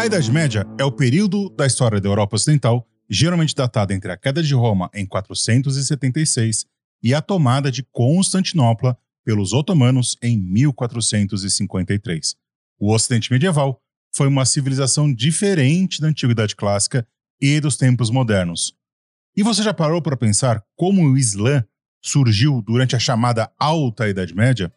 A Idade Média é o período da história da Europa Ocidental, geralmente datado entre a queda de Roma em 476 e a tomada de Constantinopla pelos otomanos em 1453. O Ocidente medieval foi uma civilização diferente da Antiguidade Clássica e dos tempos modernos. E você já parou para pensar como o Islã surgiu durante a chamada Alta Idade Média?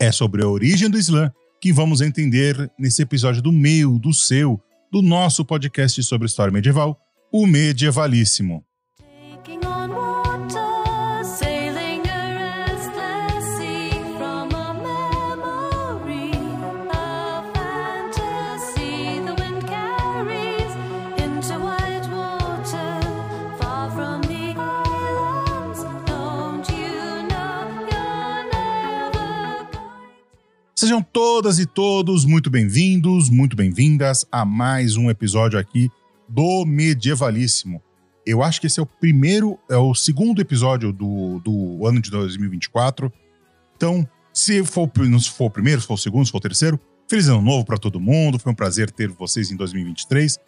É sobre a origem do Islã que vamos entender nesse episódio do meu, do seu, do nosso podcast sobre história medieval, o Medievalíssimo. Sejam todas e todos muito bem-vindos, muito bem-vindas a mais um episódio aqui do Medievalíssimo. Eu acho que esse é o primeiro, é o segundo episódio do, do ano de 2024. Então, se for, não for o primeiro, se for o segundo, se for o terceiro, feliz ano novo para todo mundo. Foi um prazer ter vocês em 2023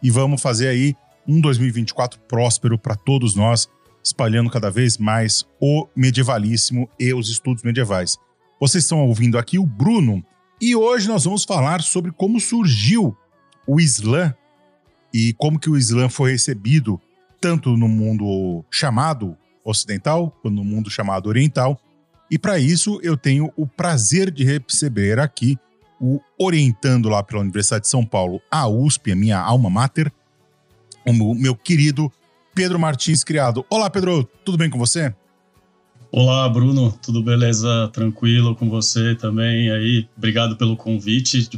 e vamos fazer aí um 2024 próspero para todos nós, espalhando cada vez mais o medievalíssimo e os estudos medievais. Vocês estão ouvindo aqui o Bruno e hoje nós vamos falar sobre como surgiu o Islã e como que o Islã foi recebido tanto no mundo chamado ocidental quanto no mundo chamado oriental. E para isso eu tenho o prazer de receber aqui o orientando lá pela Universidade de São Paulo, a USP, a minha alma mater, o meu querido Pedro Martins Criado. Olá, Pedro, tudo bem com você? Olá, Bruno, tudo beleza? Tranquilo com você também aí? Obrigado pelo convite de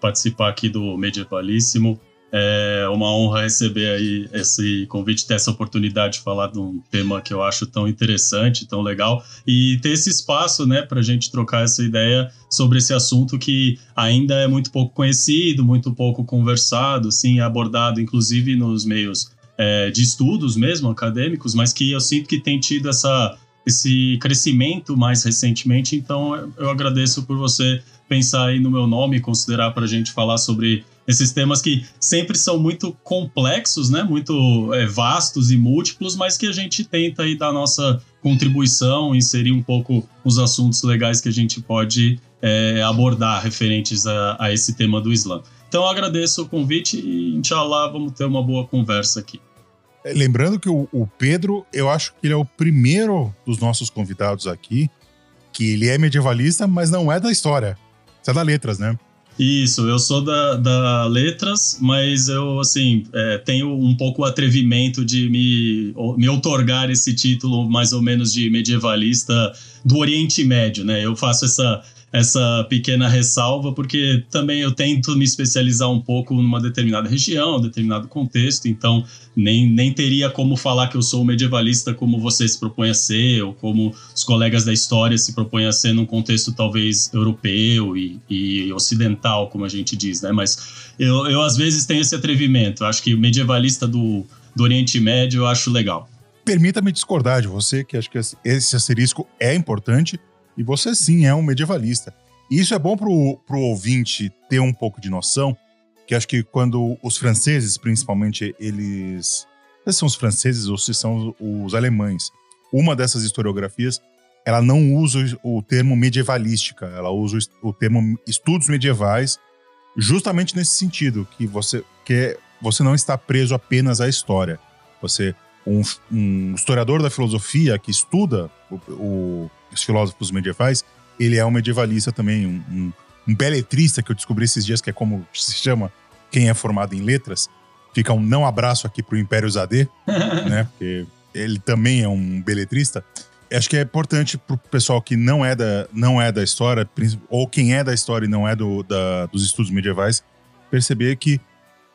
participar aqui do Medievalíssimo. É uma honra receber aí esse convite, ter essa oportunidade de falar de um tema que eu acho tão interessante, tão legal, e ter esse espaço, né, para a gente trocar essa ideia sobre esse assunto que ainda é muito pouco conhecido, muito pouco conversado, sim, abordado, inclusive nos meios é, de estudos mesmo, acadêmicos, mas que eu sinto que tem tido essa esse crescimento mais recentemente. Então, eu agradeço por você pensar aí no meu nome e considerar para a gente falar sobre esses temas que sempre são muito complexos, né? Muito é, vastos e múltiplos, mas que a gente tenta aí dar nossa contribuição, inserir um pouco os assuntos legais que a gente pode é, abordar referentes a, a esse tema do Islã. Então, eu agradeço o convite e, inshallah, vamos ter uma boa conversa aqui. É, lembrando que o, o, Pedro, eu acho que ele é o primeiro dos nossos convidados aqui que ele é medievalista, mas não é da história. Você é da letras, né? Isso, eu sou da, da letras, mas eu, assim, é, tenho um pouco o atrevimento de me, me otorgar esse título mais ou menos de medievalista do Oriente Médio, né? Eu faço essa essa pequena ressalva, porque também eu tento me especializar um pouco numa determinada região, determinado contexto, então nem, nem teria como falar que eu sou medievalista como você se propõe a ser, ou como os colegas da história se propõem a ser num contexto talvez europeu e, e ocidental, como a gente diz, né? Mas eu, eu às vezes tenho esse atrevimento, eu acho que medievalista do, do Oriente Médio eu acho legal. Permita-me discordar de você, que acho que esse asterisco é importante, e você sim é um medievalista. E isso é bom pro, pro ouvinte ter um pouco de noção, que acho que quando os franceses, principalmente, eles. Se são os franceses ou se são os alemães, uma dessas historiografias, ela não usa o termo medievalística, ela usa o termo estudos medievais, justamente nesse sentido, que você, que você não está preso apenas à história. Você, um, um historiador da filosofia que estuda o, o os filósofos medievais, ele é um medievalista também, um, um, um beletrista que eu descobri esses dias, que é como se chama quem é formado em letras. Fica um não abraço aqui pro Império Zadê, né? Porque ele também é um beletrista. Acho que é importante pro pessoal que não é da, não é da história, ou quem é da história e não é do, da, dos estudos medievais, perceber que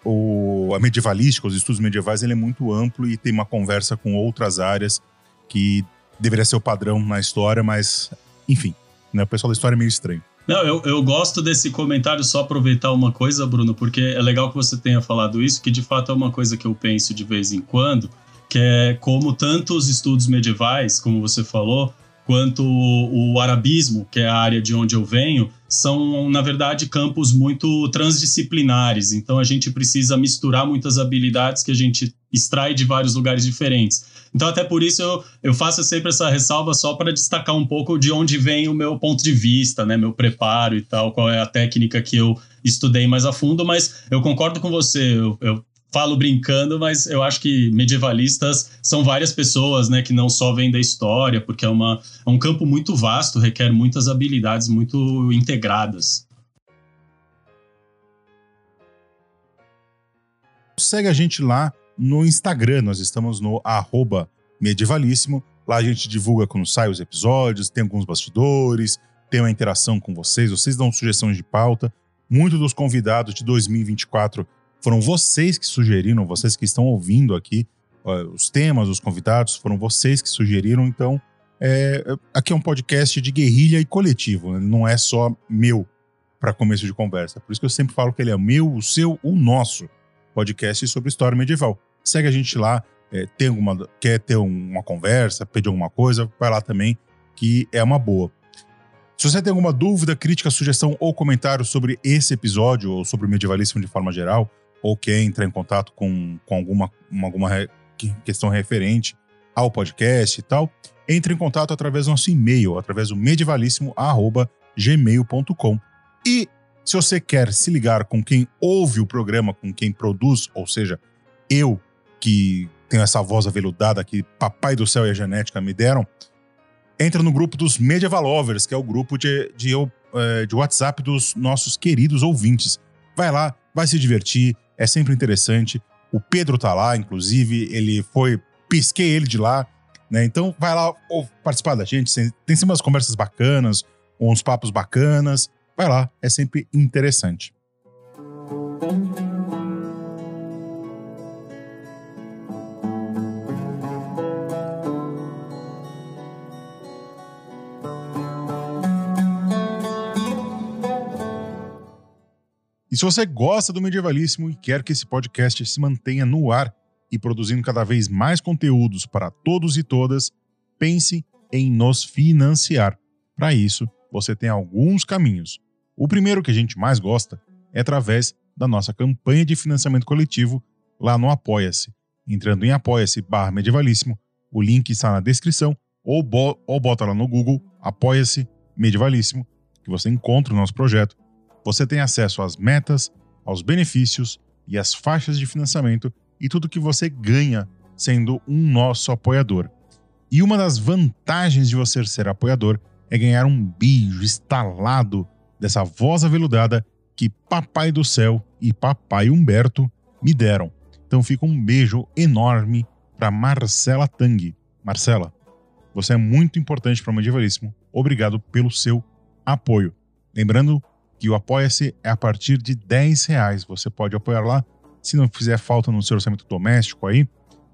o, a medievalística, os estudos medievais, ele é muito amplo e tem uma conversa com outras áreas que deveria ser o padrão na história, mas enfim, né? O pessoal da história é meio estranho. Não, eu, eu gosto desse comentário, só aproveitar uma coisa, Bruno, porque é legal que você tenha falado isso, que de fato é uma coisa que eu penso de vez em quando, que é como tantos estudos medievais, como você falou, quanto o arabismo, que é a área de onde eu venho, são, na verdade, campos muito transdisciplinares. Então, a gente precisa misturar muitas habilidades que a gente extrai de vários lugares diferentes. Então, até por isso, eu, eu faço sempre essa ressalva só para destacar um pouco de onde vem o meu ponto de vista, né, meu preparo e tal, qual é a técnica que eu estudei mais a fundo. Mas eu concordo com você, eu, eu falo brincando, mas eu acho que medievalistas são várias pessoas, né, que não só vêm da história, porque é, uma, é um campo muito vasto, requer muitas habilidades muito integradas. Segue a gente lá no Instagram, nós estamos no medievalíssimo. Lá a gente divulga quando saem os episódios, tem alguns bastidores, tem uma interação com vocês, vocês dão sugestões de pauta. Muitos dos convidados de 2024 foram vocês que sugeriram, vocês que estão ouvindo aqui os temas, os convidados, foram vocês que sugeriram. Então, é, aqui é um podcast de guerrilha e coletivo, né? não é só meu para começo de conversa. Por isso que eu sempre falo que ele é meu, o seu, o nosso podcast sobre história medieval. Segue a gente lá, é, tem alguma, quer ter uma conversa, pedir alguma coisa, vai lá também, que é uma boa. Se você tem alguma dúvida, crítica, sugestão ou comentário sobre esse episódio ou sobre o medievalismo de forma geral, ou quer entrar em contato com, com alguma, alguma questão referente ao podcast e tal, entre em contato através do nosso e-mail, através do medievalíssimo.gmail.com. E se você quer se ligar com quem ouve o programa, com quem produz, ou seja, eu que tenho essa voz aveludada que Papai do Céu e a Genética me deram, entra no grupo dos Medievalovers, que é o grupo de, de, de, eh, de WhatsApp dos nossos queridos ouvintes. Vai lá, vai se divertir, é sempre interessante. O Pedro tá lá, inclusive, ele foi, pisquei ele de lá, né? Então vai lá ou, participar da gente, tem sempre umas conversas bacanas, uns papos bacanas. Vai lá, é sempre interessante. E se você gosta do Medievalíssimo e quer que esse podcast se mantenha no ar e produzindo cada vez mais conteúdos para todos e todas, pense em nos financiar. Para isso, você tem alguns caminhos. O primeiro que a gente mais gosta é através da nossa campanha de financiamento coletivo lá no Apoia-se. Entrando em apoia-se barra medievalíssimo, o link está na descrição ou, bo ou bota lá no Google Apoia-se Medievalíssimo, que você encontra o nosso projeto você tem acesso às metas, aos benefícios e às faixas de financiamento e tudo que você ganha sendo um nosso apoiador. E uma das vantagens de você ser apoiador é ganhar um beijo instalado dessa voz aveludada que Papai do Céu e Papai Humberto me deram. Então fica um beijo enorme para Marcela Tang. Marcela, você é muito importante para o Medievalíssimo. Obrigado pelo seu apoio. Lembrando que o Apoia-se é a partir de 10 reais. Você pode apoiar lá. Se não fizer falta no seu orçamento doméstico aí,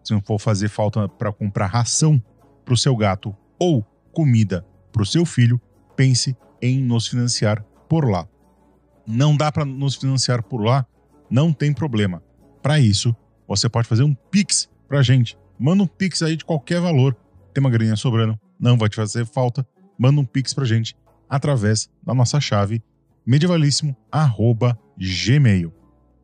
se não for fazer falta para comprar ração para o seu gato ou comida para o seu filho, pense em nos financiar por lá. Não dá para nos financiar por lá? Não tem problema. Para isso, você pode fazer um Pix para a gente. Manda um Pix aí de qualquer valor. Tem uma graninha sobrando, não vai te fazer falta. Manda um Pix para a gente através da nossa chave medievalíssimo@gmail.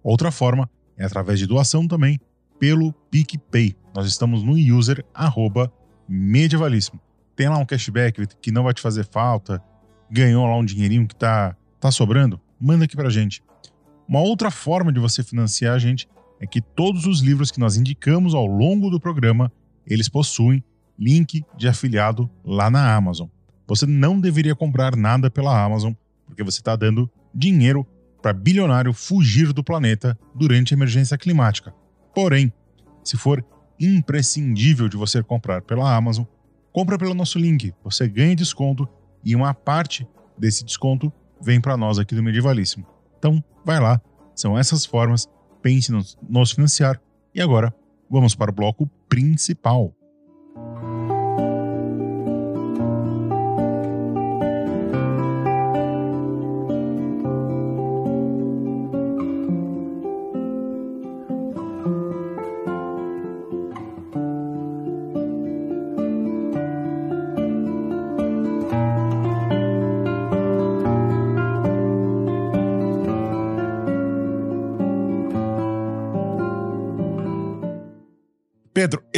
Outra forma é através de doação também pelo PicPay. Nós estamos no user arroba medievalíssimo. Tem lá um cashback que não vai te fazer falta, ganhou lá um dinheirinho que tá, tá sobrando, manda aqui pra gente. Uma outra forma de você financiar a gente é que todos os livros que nós indicamos ao longo do programa, eles possuem link de afiliado lá na Amazon. Você não deveria comprar nada pela Amazon porque você está dando dinheiro para bilionário fugir do planeta durante a emergência climática. Porém, se for imprescindível de você comprar pela Amazon, compra pelo nosso link. Você ganha desconto e uma parte desse desconto vem para nós aqui do Medievalíssimo. Então, vai lá. São essas formas. Pense nos, nos financiar. E agora, vamos para o bloco principal.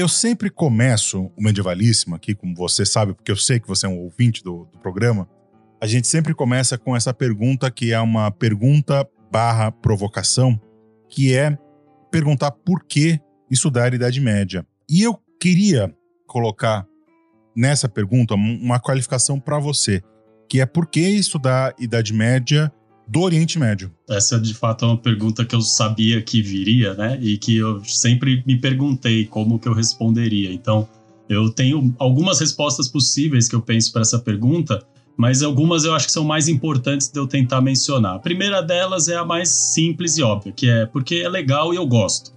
Sempre começo o Medievalíssimo aqui, como você sabe, porque eu sei que você é um ouvinte do, do programa. A gente sempre começa com essa pergunta que é uma pergunta barra provocação, que é perguntar por que estudar a Idade Média. E eu queria colocar nessa pergunta uma qualificação para você, que é por que estudar Idade Média do Oriente Médio? Essa de fato é uma pergunta que eu sabia que viria, né? E que eu sempre me perguntei como que eu responderia. Então, eu tenho algumas respostas possíveis que eu penso para essa pergunta, mas algumas eu acho que são mais importantes de eu tentar mencionar. A primeira delas é a mais simples e óbvia, que é porque é legal e eu gosto.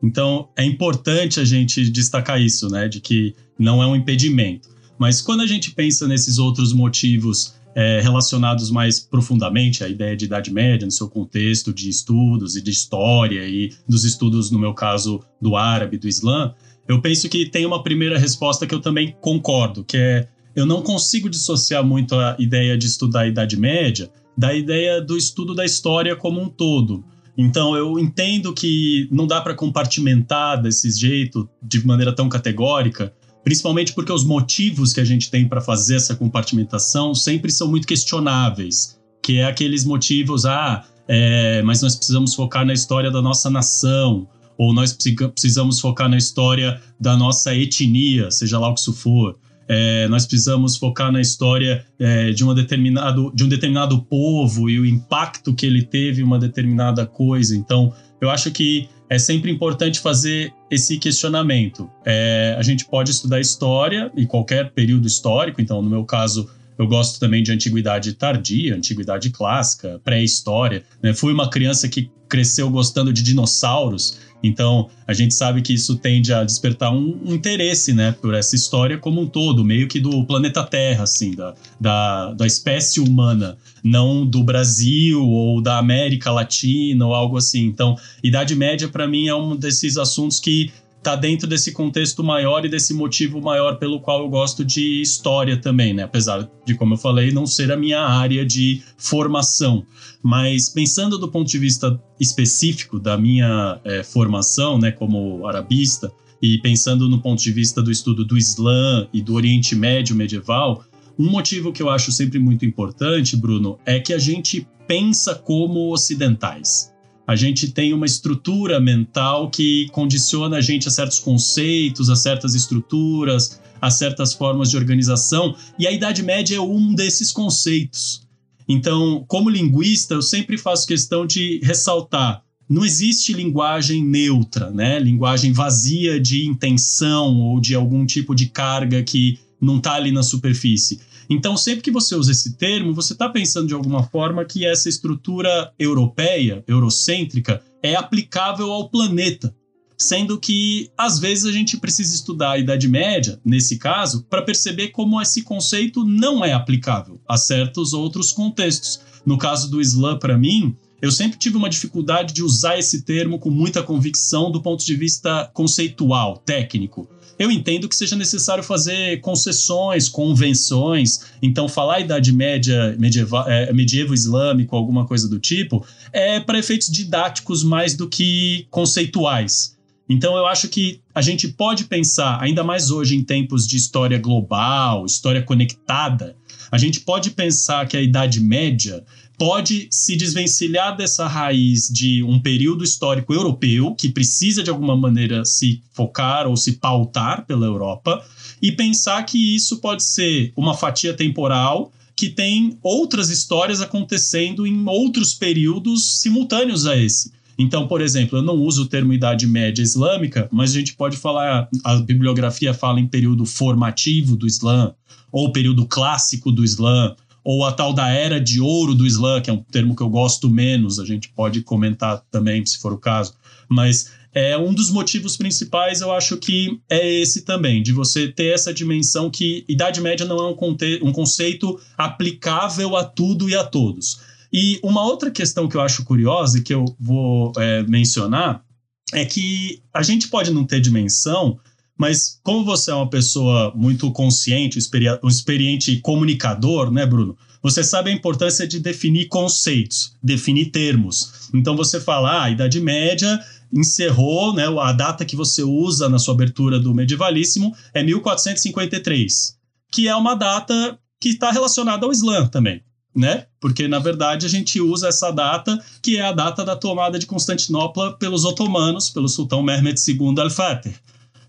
Então, é importante a gente destacar isso, né? De que não é um impedimento. Mas quando a gente pensa nesses outros motivos é, relacionados mais profundamente à ideia de Idade Média, no seu contexto de estudos e de história e dos estudos, no meu caso, do árabe, do Islã, eu penso que tem uma primeira resposta que eu também concordo, que é eu não consigo dissociar muito a ideia de estudar a Idade Média da ideia do estudo da história como um todo. Então eu entendo que não dá para compartimentar desse jeito, de maneira tão categórica, principalmente porque os motivos que a gente tem para fazer essa compartimentação sempre são muito questionáveis, que é aqueles motivos, ah, é, mas nós precisamos focar na história da nossa nação, ou nós precisamos focar na história da nossa etnia, seja lá o que isso for. É, nós precisamos focar na história é, de, uma determinado, de um determinado povo e o impacto que ele teve em uma determinada coisa. Então, eu acho que é sempre importante fazer esse questionamento. É, a gente pode estudar história e qualquer período histórico, então, no meu caso, eu gosto também de antiguidade tardia, antiguidade clássica, pré-história. Né? Fui uma criança que cresceu gostando de dinossauros, então a gente sabe que isso tende a despertar um, um, interesse, né, por essa história como um todo, meio que do planeta Terra, assim, da, da, da espécie humana, não do Brasil ou da América Latina ou algo assim. Então, Idade Média para mim é um desses assuntos que tá dentro desse contexto maior e desse motivo maior pelo qual eu gosto de história também, né? Apesar de, como eu falei, não ser a minha área de formação. Mas pensando do ponto de vista específico da minha é, formação, né, como arabista, e pensando no ponto de vista do estudo do Islã e do Oriente Médio medieval, um motivo que eu acho sempre muito importante, Bruno, é que a gente pensa como ocidentais a gente tem uma estrutura mental que condiciona a gente a certos conceitos, a certas estruturas, a certas formas de organização, e a Idade Média é um desses conceitos. Então, como linguista, eu sempre faço questão de ressaltar: não existe linguagem neutra, né? Linguagem vazia de intenção ou de algum tipo de carga que não está ali na superfície. Então, sempre que você usa esse termo, você está pensando de alguma forma que essa estrutura europeia, eurocêntrica, é aplicável ao planeta. Sendo que, às vezes, a gente precisa estudar a Idade Média, nesse caso, para perceber como esse conceito não é aplicável a certos outros contextos. No caso do Islã, para mim, eu sempre tive uma dificuldade de usar esse termo com muita convicção do ponto de vista conceitual, técnico eu entendo que seja necessário fazer concessões, convenções. Então, falar Idade Média, medieval, é, medievo islâmico, alguma coisa do tipo, é para efeitos didáticos mais do que conceituais. Então, eu acho que a gente pode pensar, ainda mais hoje em tempos de história global, história conectada, a gente pode pensar que a Idade Média pode se desvencilhar dessa raiz de um período histórico europeu que precisa de alguma maneira se focar ou se pautar pela Europa e pensar que isso pode ser uma fatia temporal que tem outras histórias acontecendo em outros períodos simultâneos a esse. Então, por exemplo, eu não uso o termo Idade Média Islâmica, mas a gente pode falar, a bibliografia fala em período formativo do Islã, ou período clássico do Islã, ou a tal da era de ouro do Islã, que é um termo que eu gosto menos, a gente pode comentar também, se for o caso. Mas é um dos motivos principais, eu acho que é esse também, de você ter essa dimensão que Idade Média não é um, conte um conceito aplicável a tudo e a todos. E uma outra questão que eu acho curiosa e que eu vou é, mencionar é que a gente pode não ter dimensão mas como você é uma pessoa muito consciente, um experiente comunicador, né, Bruno? você sabe a importância de definir conceitos, definir termos. Então você fala, ah, a Idade Média encerrou, né, a data que você usa na sua abertura do medievalíssimo é 1453, que é uma data que está relacionada ao Islã também, né? Porque na verdade a gente usa essa data, que é a data da tomada de Constantinopla pelos otomanos, pelo sultão Mehmed II Al-Fatih.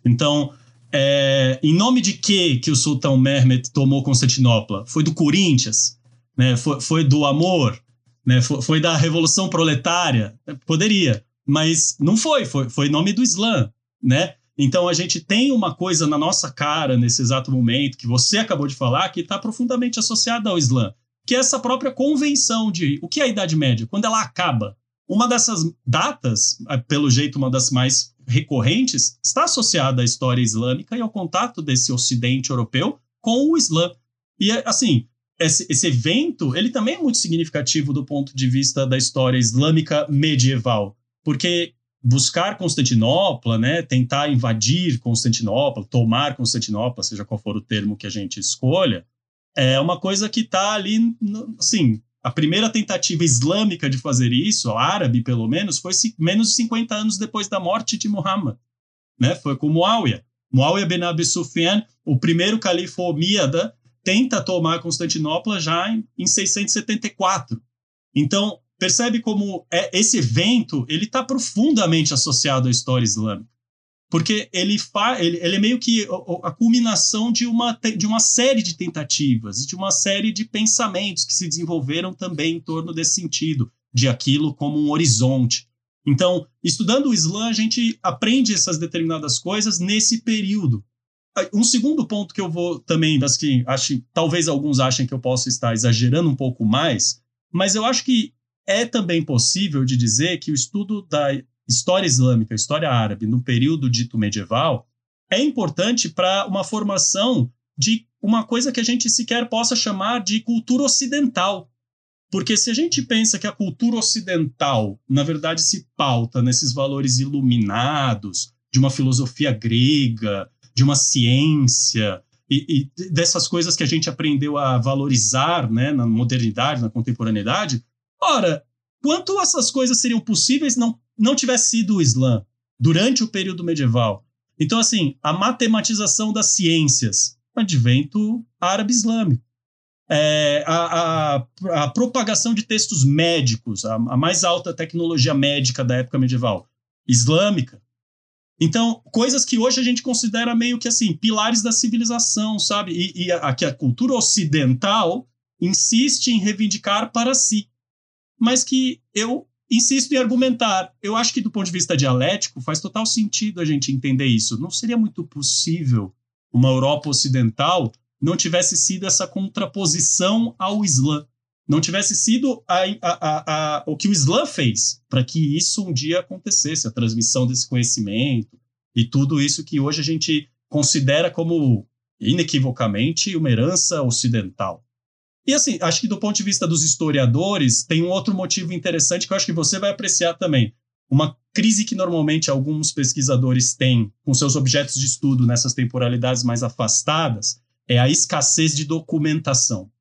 Então, é, em nome de que que o sultão Mehmed tomou Constantinopla? Foi do Corinthians? Né? Foi, foi do amor? Né? Foi, foi da revolução proletária? Poderia, mas não foi, foi, foi nome do Islã, né? Então a gente tem uma coisa na nossa cara nesse exato momento que você acabou de falar que está profundamente associada ao Islã, que é essa própria convenção de o que é a Idade Média, quando ela acaba. Uma dessas datas, é, pelo jeito uma das mais recorrentes, está associada à história islâmica e ao contato desse Ocidente europeu com o Islã. E assim, esse, esse evento ele também é muito significativo do ponto de vista da história islâmica medieval, porque buscar Constantinopla, né, tentar invadir Constantinopla, tomar Constantinopla, seja qual for o termo que a gente escolha, é uma coisa que está ali, assim, a primeira tentativa islâmica de fazer isso, árabe pelo menos, foi menos de 50 anos depois da morte de Muhammad, né? Foi com Muawiyah. Muawiyah ben Abi Sufyan, o primeiro califa omíada, tenta tomar Constantinopla já em, em 674. Então, percebe como é, esse evento ele está profundamente associado à história islâmica. Porque ele, fa, ele, ele é meio que a, culminação de uma, de uma série de tentativas e de uma série de pensamentos que se desenvolveram também em torno desse sentido, de aquilo como um horizonte. Então, estudando o Islã, a gente aprende essas determinadas coisas nesse período. Um segundo ponto que eu vou também, das que acho, talvez alguns achem que eu posso estar exagerando um pouco mais, mas eu acho que é também possível de dizer que o estudo da história islâmica, história árabe, no período dito medieval, é importante para uma formação de uma coisa que a gente sequer possa chamar de cultura ocidental. Porque se a gente pensa que a cultura ocidental, na verdade, se pauta nesses valores iluminados, de uma filosofia grega, de uma ciência, e, e, dessas coisas que a gente aprendeu a valorizar né, na modernidade, na contemporaneidade, Ora, quanto essas coisas seriam possíveis não não tivesse sido o Islã durante o período medieval? Então, assim, a matematização das ciências, advento árabe-islâmico. É, a, a, a, propagação de textos médicos, a, a, mais alta tecnologia médica da época medieval, islâmica. Então, coisas que hoje a gente considera meio que assim, pilares da civilização, sabe? E, e a, que a cultura ocidental insiste em reivindicar para si mas que eu insisto em argumentar. Eu acho que, do ponto de vista dialético, faz total sentido a gente entender isso. Não seria muito possível uma Europa ocidental não tivesse sido essa contraposição ao Islã, não tivesse sido a, a, a, o que o Islã fez para que isso um dia acontecesse, a transmissão desse conhecimento e tudo isso que hoje a gente considera como inequivocamente uma herança ocidental. E assim, acho que do ponto de vista dos historiadores, tem um outro motivo interessante que eu acho que você vai apreciar também. Uma crise que normalmente alguns pesquisadores têm com seus objetos de estudo nessas temporalidades mais afastadas é a escassez de documentação.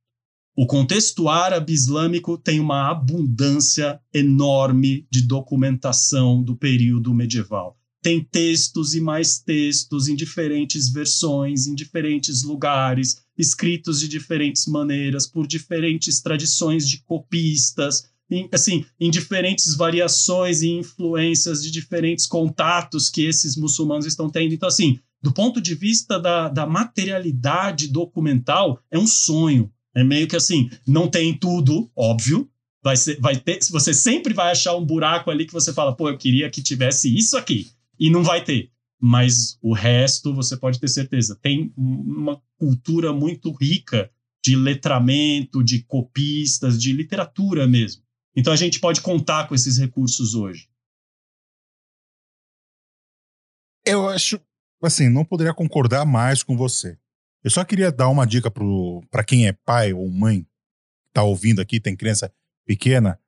O contexto árabe islâmico tem uma abundância enorme de documentação do período medieval tem textos e mais textos em diferentes versões, em diferentes lugares, escritos de diferentes maneiras, por diferentes tradições de copistas, em, assim, em diferentes variações e influências de diferentes contatos que esses muçulmanos estão tendo. Então, assim, do ponto de vista da, da materialidade documental, é um sonho. É meio que assim, não tem tudo, óbvio, vai, ser, vai ter, você sempre vai achar um buraco ali que você fala, pô, eu queria que tivesse isso aqui e não vai ter. Mas o resto você pode ter certeza. Tem uma cultura muito rica de letramento, de copistas, de literatura mesmo. Então a gente pode contar com esses recursos hoje. Eu acho, assim, não poderia concordar mais com você. Eu só queria dar uma dica para quem é pai ou mãe, tá ouvindo aqui, tem criança pequena,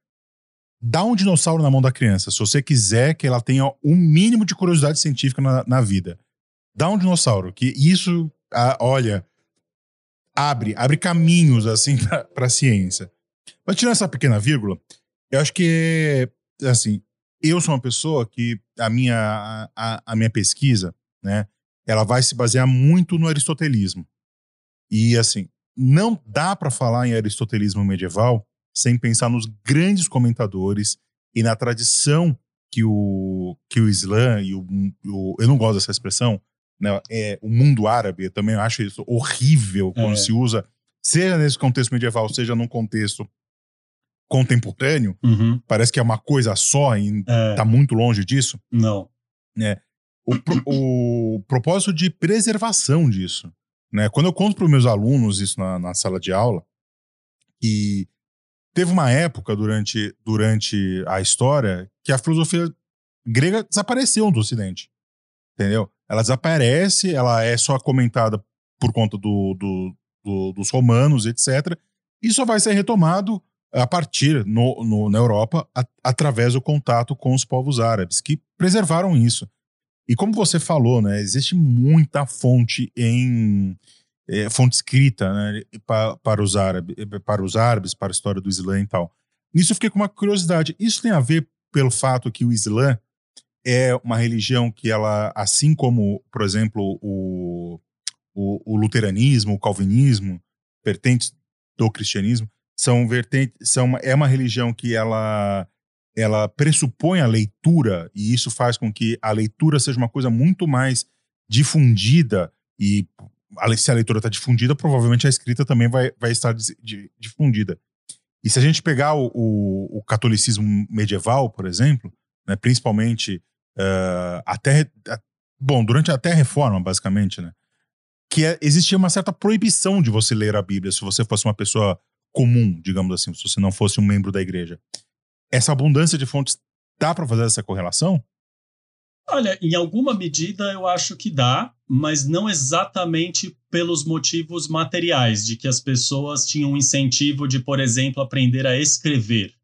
dá um dinossauro na mão da criança, se você quiser que ela tenha um mínimo de curiosidade científica na, na vida. Dá um dinossauro, que isso, a, olha, abre, abre caminhos assim para a ciência. Mas tirando essa pequena vírgula, eu acho que assim, eu sou uma pessoa que a minha a, a minha pesquisa, né, ela vai se basear muito no aristotelismo. E assim, não dá para falar em aristotelismo medieval sem pensar nos grandes comentadores e na tradição que o que o Islã e o, o eu não gosto dessa expressão, né, é, o mundo árabe, eu também acho isso horrível quando é. se usa, seja nesse contexto medieval, seja num contexto contemporâneo, uhum. parece que é uma coisa só e é. tá muito longe disso. Não. Né? O, o propósito de preservação disso. Né? Quando eu conto para os meus alunos isso na, na sala de aula, que teve uma época durante, durante a história que a filosofia grega desapareceu do Ocidente. Entendeu? ela desaparece, ela é só comentada por conta do, do, do, dos romanos, etc. E só vai ser retomado a partir no, no, na Europa a, através do contato com os povos árabes, que preservaram isso. E como você falou, né, existe muita fonte em é, fonte escrita né, para, para, os árabes, para os árabes, para a história do Islã e tal. Nisso eu fiquei com uma curiosidade. Isso tem a ver pelo fato que o Islã é uma religião que ela, assim como, por exemplo, o, o, o luteranismo, o calvinismo, vertentes do cristianismo, são vertentes, são, é uma religião que ela, ela pressupõe a leitura, e isso faz com que a leitura seja uma coisa muito mais difundida, e se a leitura está difundida, provavelmente a escrita também vai, vai estar difundida. E se a gente pegar o, o, o catolicismo medieval, por exemplo, né, principalmente uh, até. Bom, durante até a reforma, basicamente, né? Que é, existia uma certa proibição de você ler a Bíblia se você fosse uma pessoa comum, digamos assim, se você não fosse um membro da igreja. Essa abundância de fontes dá para fazer essa correlação? Olha, em alguma medida eu acho que dá, mas não exatamente pelos motivos materiais, de que as pessoas tinham incentivo de, por exemplo, aprender a escrever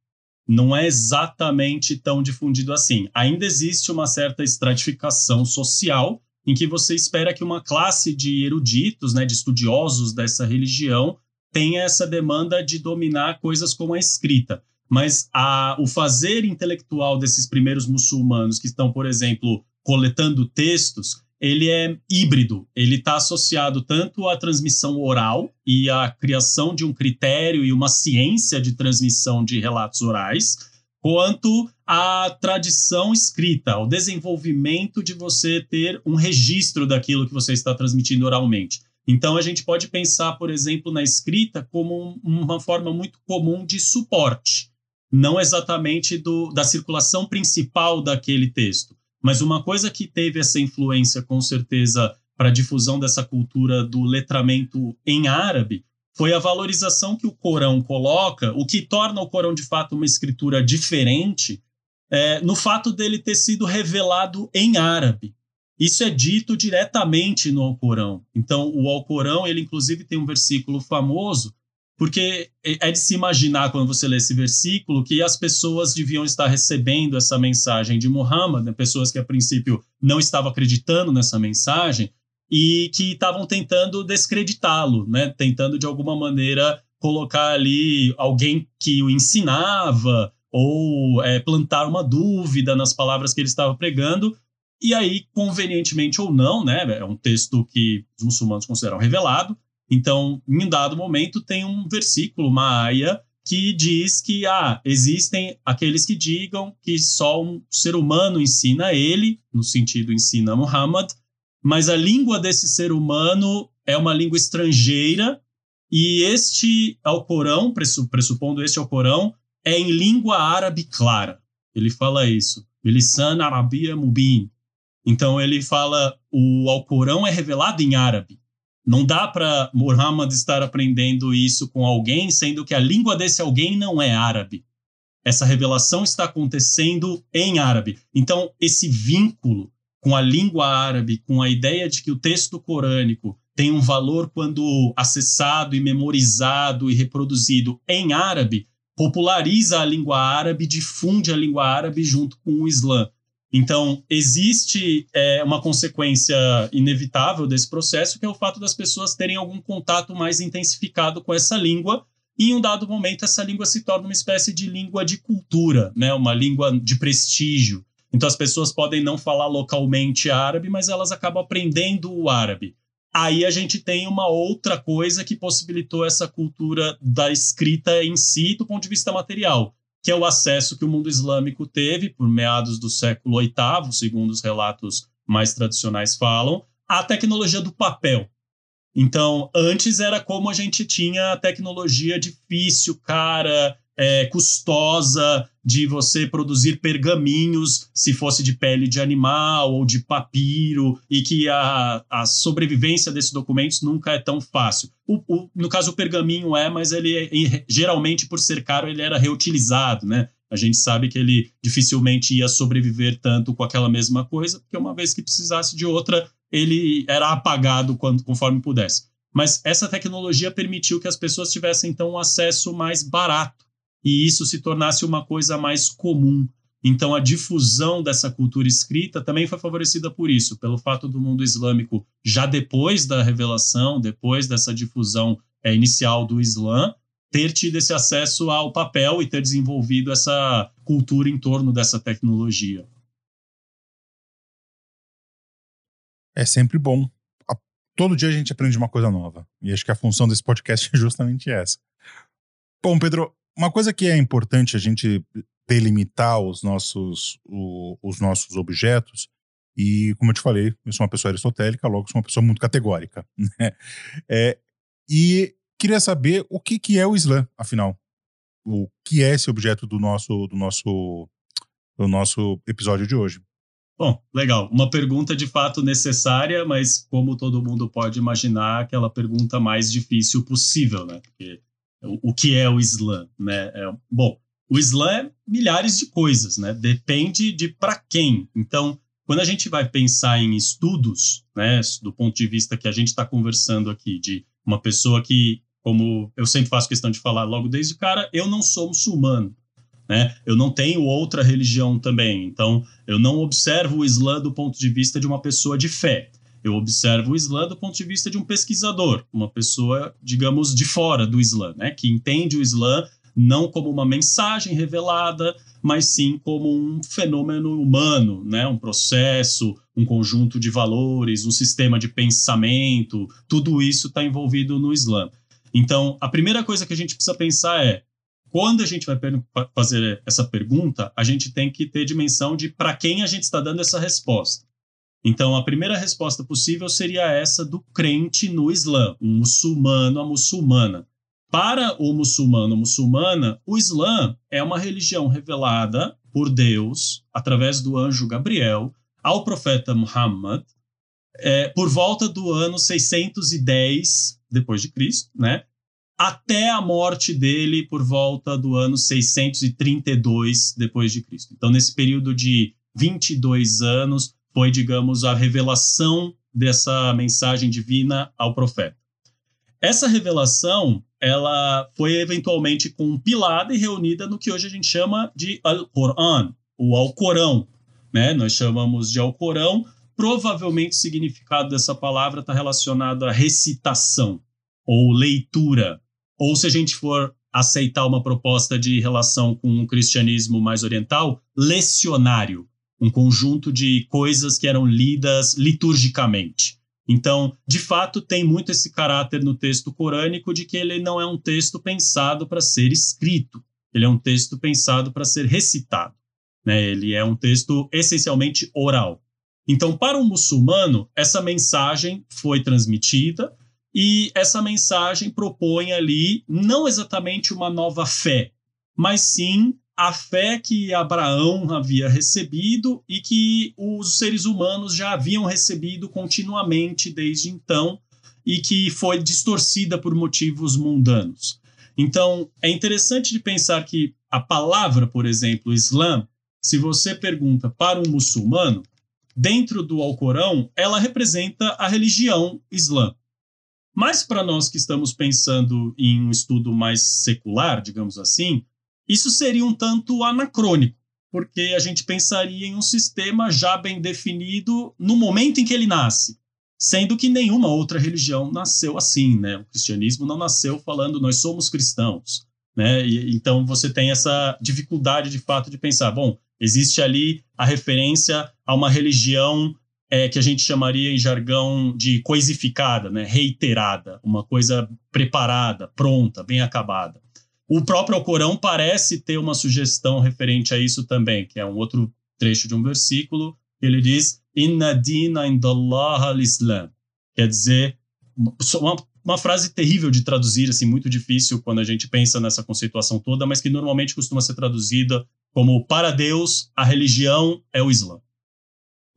não é exatamente tão difundido assim. Ainda existe uma certa estratificação social em que você espera que uma classe de eruditos, né, de estudiosos dessa religião, tenha essa demanda de dominar coisas como a escrita. Mas a, o fazer intelectual desses primeiros muçulmanos que estão, por exemplo, coletando textos, ele é híbrido. Ele está associado tanto à transmissão oral e à criação de um critério e uma ciência de transmissão de relatos orais, quanto à tradição escrita, ao desenvolvimento de você ter um registro daquilo que você está transmitindo oralmente. Então, a gente pode pensar, por exemplo, na escrita como uma forma muito comum de suporte, não exatamente do, da circulação principal daquele texto mas uma coisa que teve essa influência, com certeza, para a difusão dessa cultura do letramento em árabe foi a valorização que o Corão coloca, o que torna o Corão de fato uma escritura diferente, é, no fato dele ter sido revelado em árabe. Isso é dito diretamente no Alcorão. Então, o Alcorão, ele inclusive tem um versículo famoso porque é de se imaginar, quando você lê esse versículo, que as pessoas deviam estar recebendo essa mensagem de Muhammad, né? pessoas que a princípio não estavam acreditando nessa mensagem e que estavam tentando descreditá-lo, né? tentando de alguma maneira colocar ali alguém que o ensinava ou é, plantar uma dúvida nas palavras que ele estava pregando. E aí, convenientemente ou não, né? é um texto que os muçulmanos consideram revelado, então, em um dado momento, tem um versículo, uma aia, que diz que ah, existem aqueles que digam que só um ser humano ensina ele, no sentido ensina Muhammad, mas a língua desse ser humano é uma língua estrangeira e este Alcorão, pressupondo este Alcorão, é em língua árabe clara. Ele fala isso. Bilisan Arabia Mubin. Então ele fala o Alcorão é revelado em árabe. Não dá para Muhammad estar aprendendo isso com alguém, sendo que a língua desse alguém não é árabe. Essa revelação está acontecendo em árabe. Então, esse vínculo com a língua árabe, com a ideia de que o texto corânico tem um valor quando acessado e memorizado e reproduzido em árabe, populariza a língua árabe, difunde a língua árabe junto com o Islã. Então, existe é, uma consequência inevitável desse processo, que é o fato das pessoas terem algum contato mais intensificado com essa língua, e em um dado momento essa língua se torna uma espécie de língua de cultura, né? uma língua de prestígio. Então, as pessoas podem não falar localmente árabe, mas elas acabam aprendendo o árabe. Aí a gente tem uma outra coisa que possibilitou essa cultura da escrita em si, do ponto de vista material, que é o acesso que o mundo islâmico teve por meados do século VIII, segundo os relatos mais tradicionais falam, à tecnologia do papel. Então, antes era como a gente tinha a tecnologia difícil, cara, é, custosa de você produzir pergaminhos, se fosse de pele de animal ou de papiro, e que a, a sobrevivência desses documentos nunca é tão fácil. O, o, no caso, o pergaminho é, mas ele geralmente, por ser caro, ele era reutilizado, né? A gente sabe que ele dificilmente ia sobreviver tanto com aquela mesma coisa, porque uma vez que precisasse de outra, ele era apagado quando, conforme pudesse. Mas essa tecnologia permitiu que as pessoas tivessem então um acesso mais barato e isso se tornasse uma coisa mais comum. Então, a difusão dessa cultura escrita também foi favorecida por isso, pelo fato do mundo islâmico, já depois da revelação, depois dessa difusão é, inicial do Islã, ter tido esse acesso ao papel e ter desenvolvido essa cultura em torno dessa tecnologia. É sempre bom. Todo dia a gente aprende uma coisa nova. E acho que a função desse podcast é justamente essa. Bom, Pedro, uma coisa que é importante a gente delimitar os nossos, o, os nossos objetos, e como eu te falei, eu sou uma pessoa aristotélica, logo sou uma pessoa muito categórica. Né? É, e queria saber o que, que é o Islã, afinal. O que é esse objeto do nosso, do nosso, do nosso episódio de hoje. Bom, legal. Uma pergunta de fato necessária, mas como todo mundo pode imaginar, aquela pergunta mais difícil possível, né? Porque o, que é o Islã, né? É, bom, o Islã é milhares de coisas, né? Depende de para quem. Então, quando a gente vai pensar em estudos, né, do ponto de vista que a gente está conversando aqui, de uma pessoa que, como eu sempre faço questão de falar logo desde o cara, eu não sou muçulmano. Né? Eu não tenho outra religião também, então eu não observo o Islã do ponto de vista de uma pessoa de fé. Eu observo o Islã do ponto de vista de um pesquisador, uma pessoa, digamos, de fora do Islã, né? que entende o Islã não como uma mensagem revelada, mas sim como um fenômeno humano, né? um processo, um conjunto de valores, um sistema de pensamento, tudo isso está envolvido no Islã. Então, a primeira coisa que a gente precisa pensar é: quando a gente vai fazer essa pergunta, a gente tem que ter dimensão de para quem a gente está dando essa resposta. Então, a primeira resposta possível seria essa do crente no Islã, um muçulmano, a muçulmana. Para o muçulmano, muçulmana, o Islã é uma religião revelada por Deus, através do anjo Gabriel, ao profeta Muhammad, é, por volta do ano 610 depois de Cristo, né? Até a morte dele por volta do ano 632 depois de Cristo. Então, nesse período de 22 anos, foi, digamos, a revelação dessa mensagem divina ao profeta. Essa revelação, ela foi eventualmente compilada e reunida no que hoje a gente chama de Al-Quran, o Alcorão, né? Nós chamamos de Alcorão. Provavelmente o significado dessa palavra está relacionado à recitação ou leitura, ou se a gente for aceitar uma proposta de relação com o cristianismo mais oriental, lecionário um conjunto de coisas que eram lidas liturgicamente. Então, de fato, tem muito esse caráter no texto corânico de que ele não é um texto pensado para ser escrito, ele é um texto pensado para ser recitado. Né? Ele é um texto essencialmente oral. Então, para um muçulmano, essa mensagem foi transmitida e essa mensagem propõe ali não exatamente uma nova fé, mas sim a fé que Abraão havia recebido e que os seres humanos já haviam recebido continuamente desde então e que foi distorcida por motivos mundanos. Então, é interessante de pensar que a palavra, por exemplo, Islã, se você pergunta para um muçulmano, dentro do Alcorão, ela representa a religião Islã. Mas para nós que estamos pensando em um estudo mais secular, digamos assim, isso seria um tanto anacrônico, porque a gente pensaria em um sistema já bem definido no momento em que ele nasce, sendo que nenhuma outra religião nasceu assim, né? O cristianismo não nasceu falando nós somos cristãos, né? E, então você tem essa dificuldade de fato de pensar, bom, existe ali a referência a uma religião é, que a gente chamaria em jargão de coisificada, né? reiterada, uma coisa preparada, pronta, bem acabada. O próprio Alcorão parece ter uma sugestão referente a isso também, que é um outro trecho de um versículo. Ele diz: Inna dina indallah al-Islam. Quer dizer, uma, uma frase terrível de traduzir, assim, muito difícil quando a gente pensa nessa conceituação toda, mas que normalmente costuma ser traduzida como: para Deus, a religião é o Islã.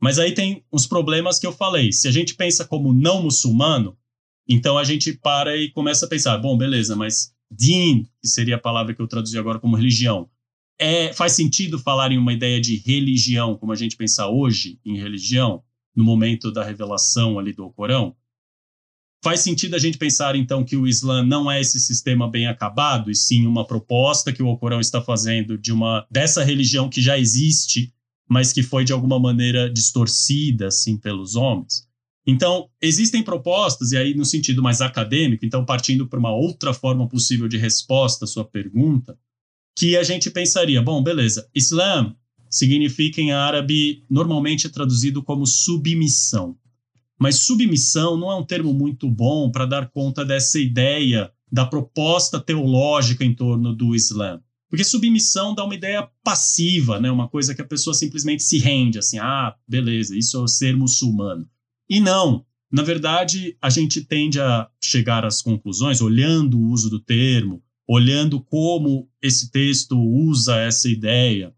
Mas aí tem os problemas que eu falei. Se a gente pensa como não muçulmano, então a gente para e começa a pensar: bom, beleza, mas din, que seria a palavra que eu traduzi agora como religião, é, faz sentido falar em uma ideia de religião, como a gente pensa hoje em religião, no momento da revelação ali do Corão? Faz sentido a gente pensar, então, que o Islã não é esse sistema bem acabado, e sim uma proposta que o Alcorão está fazendo de uma dessa religião que já existe mas que foi de alguma maneira distorcida assim pelos homens. Então, existem propostas, e aí no sentido mais acadêmico, então partindo para uma outra forma possível de resposta à sua pergunta, que a gente pensaria, bom, beleza, Islam significa em árabe, normalmente traduzido como submissão. Mas submissão não é um termo muito bom para dar conta dessa ideia da proposta teológica em torno do Islã. Porque submissão dá uma ideia passiva, né? Uma coisa que a pessoa simplesmente se rende, assim, ah, beleza, isso é ser muçulmano. E não. Na verdade, a gente tende a chegar às conclusões olhando o uso do termo, olhando como esse texto usa essa ideia,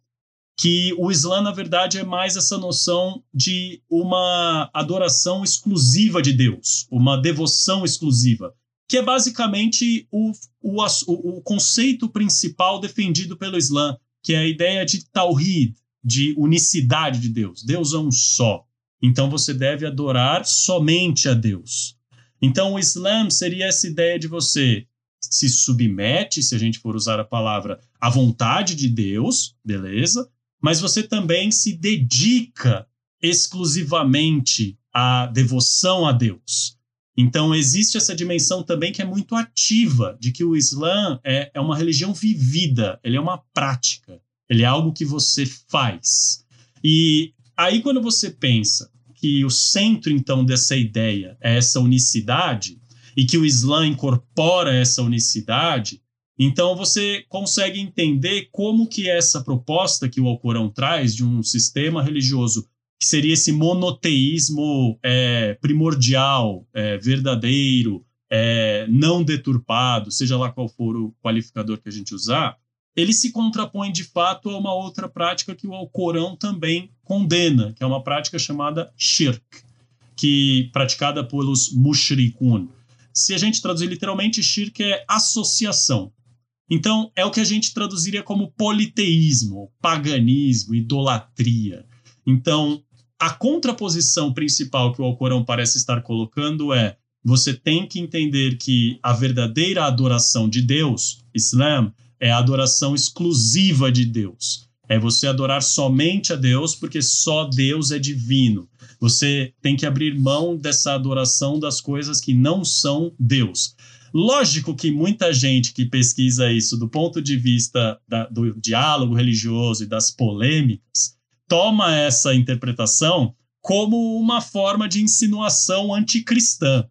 que o Islã, na verdade, é mais essa noção de uma adoração exclusiva de Deus, uma devoção exclusiva que é basicamente o, o, o, conceito principal defendido pelo Islã, que é a ideia de Tawhid, de unicidade de Deus. Deus é um só. Então você deve adorar somente a Deus. Então o Islã seria essa ideia de você se submete, se a gente for usar a palavra, à vontade de Deus, beleza? Mas você também se dedica exclusivamente à devoção a Deus. Então, existe essa dimensão também que é muito ativa, de que o Islã é, é uma religião vivida, ele é uma prática, ele é algo que você faz. E aí, quando você pensa que o centro, então, dessa ideia é essa unicidade, e que o Islã incorpora essa unicidade, então você consegue entender como que essa proposta que o Alcorão traz de um sistema religioso que seria esse monoteísmo é, primordial, é, verdadeiro, é, não deturpado, seja lá qual for o qualificador que a gente usar, ele se contrapõe de fato a uma outra prática que o Alcorão também condena, que é uma prática chamada shirk, que praticada pelos mushrikun. Se a gente traduzir literalmente, shirk é associação. Então, é o que a gente traduziria como politeísmo, paganismo, idolatria. Então, a contraposição principal que o Alcorão parece estar colocando é: você tem que entender que a verdadeira adoração de Deus, Islam, é a adoração exclusiva de Deus. É você adorar somente a Deus, porque só Deus é divino. Você tem que abrir mão dessa adoração das coisas que não são Deus. Lógico que muita gente que pesquisa isso do ponto de vista da, do diálogo religioso e das polêmicas toma essa interpretação como uma forma de insinuação anticristã.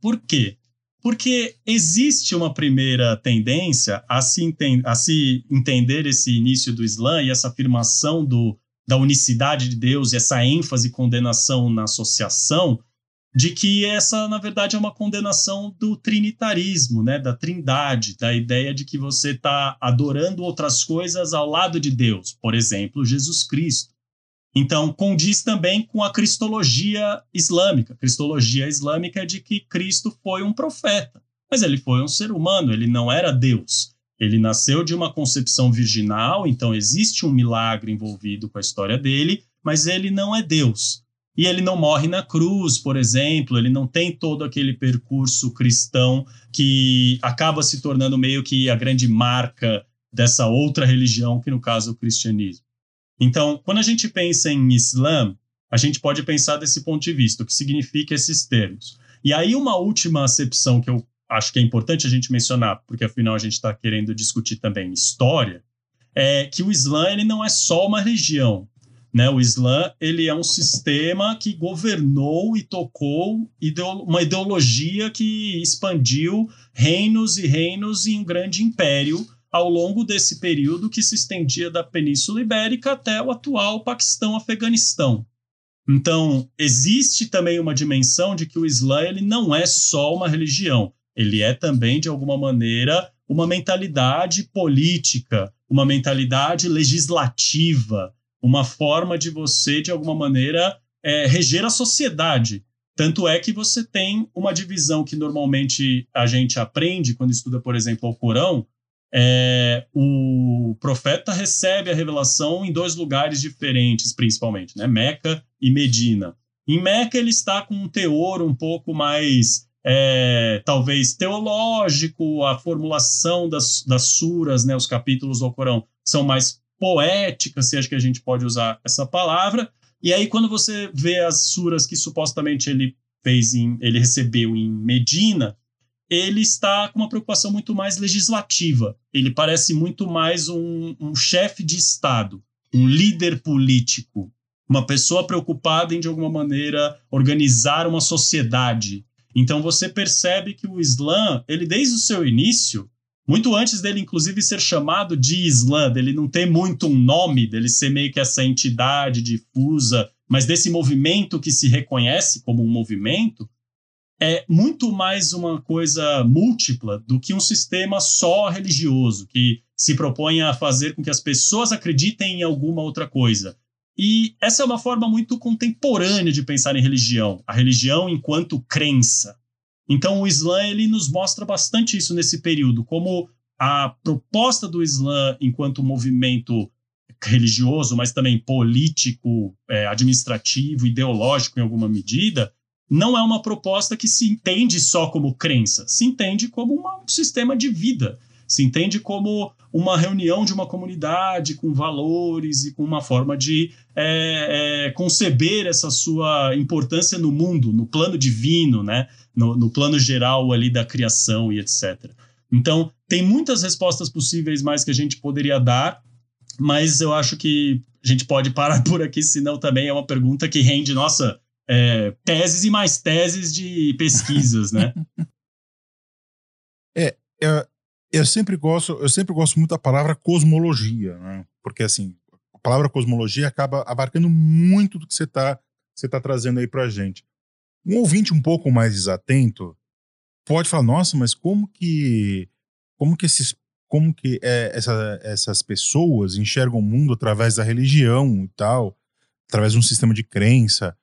Por quê? Porque existe uma primeira tendência a se, a se entender esse início do Islã e essa afirmação do, da unicidade de Deus e essa ênfase e condenação na associação, de que essa, na verdade, é uma condenação do trinitarismo, né, da trindade, da ideia de que você está adorando outras coisas ao lado de Deus, por exemplo, Jesus Cristo. Então, condiz também com a cristologia islâmica. Cristologia islâmica é de que Cristo foi um profeta, mas ele foi um ser humano, ele não era Deus. Ele nasceu de uma concepção virginal, então existe um milagre envolvido com a história dele, mas ele não é Deus. E ele não morre na cruz, por exemplo, ele não tem todo aquele percurso cristão que acaba se tornando meio que a grande marca dessa outra religião, que no caso é o cristianismo. Então, quando a gente pensa em Islã, a gente pode pensar desse ponto de vista, o que significa esses termos. E aí, uma última acepção que eu acho que é importante a gente mencionar, porque afinal a gente está querendo discutir também história, é que o Islã ele não é só uma religião. Né? O Islã ele é um sistema que governou e tocou uma ideologia que expandiu reinos e reinos em um grande império ao longo desse período que se estendia da Península Ibérica até o atual Paquistão-Afeganistão. Então, existe também uma dimensão de que o Islã ele não é só uma religião, ele é também, de alguma maneira, uma mentalidade política, uma mentalidade legislativa, uma forma de você, de alguma maneira, é, reger a sociedade. Tanto é que você tem uma divisão que normalmente a gente aprende quando estuda, por exemplo, o Corão. É, o profeta recebe a revelação em dois lugares diferentes, principalmente, né? Meca e Medina. Em Meca, ele está com um teor um pouco mais é, talvez teológico, a formulação das, das suras, né, os capítulos do Corão, são mais poéticas, se acho que a gente pode usar essa palavra. E aí, quando você vê as suras que supostamente ele fez em, ele recebeu em Medina, ele está com uma preocupação muito mais legislativa. Ele parece muito mais um, um chefe de Estado, um líder político, uma pessoa preocupada em, de alguma maneira, organizar uma sociedade, então você percebe que o Islã, ele desde o seu início, muito antes dele inclusive ser chamado de Islã, dele não ter muito um nome, dele ser meio que essa entidade difusa, mas desse movimento que se reconhece como um movimento, é muito mais uma coisa múltipla do que um sistema só religioso, que se propõe a fazer com que as pessoas acreditem em alguma outra coisa. E essa é uma forma muito contemporânea de pensar em religião, a religião enquanto crença. Então o Islã ele nos mostra bastante isso nesse período, como a proposta do Islã enquanto movimento religioso, mas também político, é, administrativo, ideológico em alguma medida, não é uma proposta que se entende só como crença, se entende como um sistema de vida se entende como uma reunião de uma comunidade com valores e com uma forma de é, é, conceber essa sua importância no mundo, no plano divino, né? no, no plano geral ali da criação e etc. Então, tem muitas respostas possíveis mais que a gente poderia dar, mas eu acho que a gente pode parar por aqui, senão também é uma pergunta que rende, nossa, é, teses e mais teses de pesquisas, né? É, é, eu sempre gosto, eu sempre gosto muito da palavra cosmologia, né? Porque assim, a palavra cosmologia acaba abarcando muito do que você está você tá trazendo aí pra gente. Um ouvinte um pouco mais desatento pode falar, nossa, mas como que como que esses como que é, essa, essas pessoas enxergam o mundo através da religião e tal, através de um sistema de crença?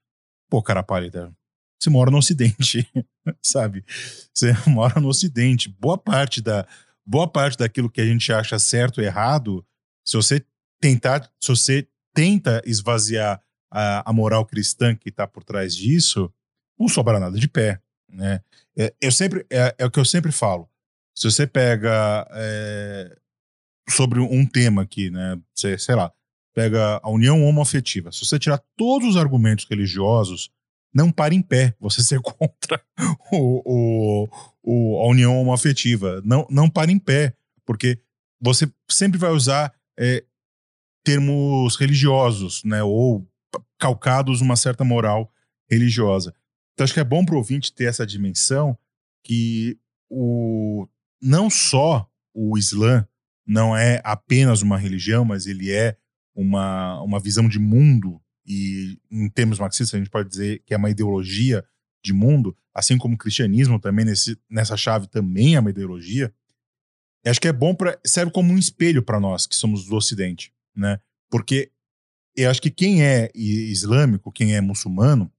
Pô, cara pálida, você mora no Ocidente, sabe? Você mora no Ocidente. Boa parte da, boa parte daquilo que a gente acha certo e errado, se você tentar, se você tenta esvaziar a, a moral cristã que está por trás disso, não sobra nada de pé, né? É, eu sempre é, é, o que eu sempre falo. Se você pega é, sobre um tema aqui, né? Você, sei lá, pega a união homoafetiva. Se você tirar todos os argumentos religiosos, não para em pé você ser contra o, o, o, a união homoafetiva. Não, não para em pé, porque você sempre vai usar é, termos religiosos, né, ou calcados uma certa moral religiosa. Então acho que é bom para o ouvinte ter essa dimensão que o, não só o Islã não é apenas uma religião, mas ele é uma, uma visão de mundo e em termos marxistas a gente pode dizer que é uma ideologia de mundo, assim como o cristianismo também nesse, nessa chave também é uma ideologia. acho que é bom para serve como um espelho para nós que somos do Ocidente, né? Porque eu acho que quem é islâmico, quem é muçulmano,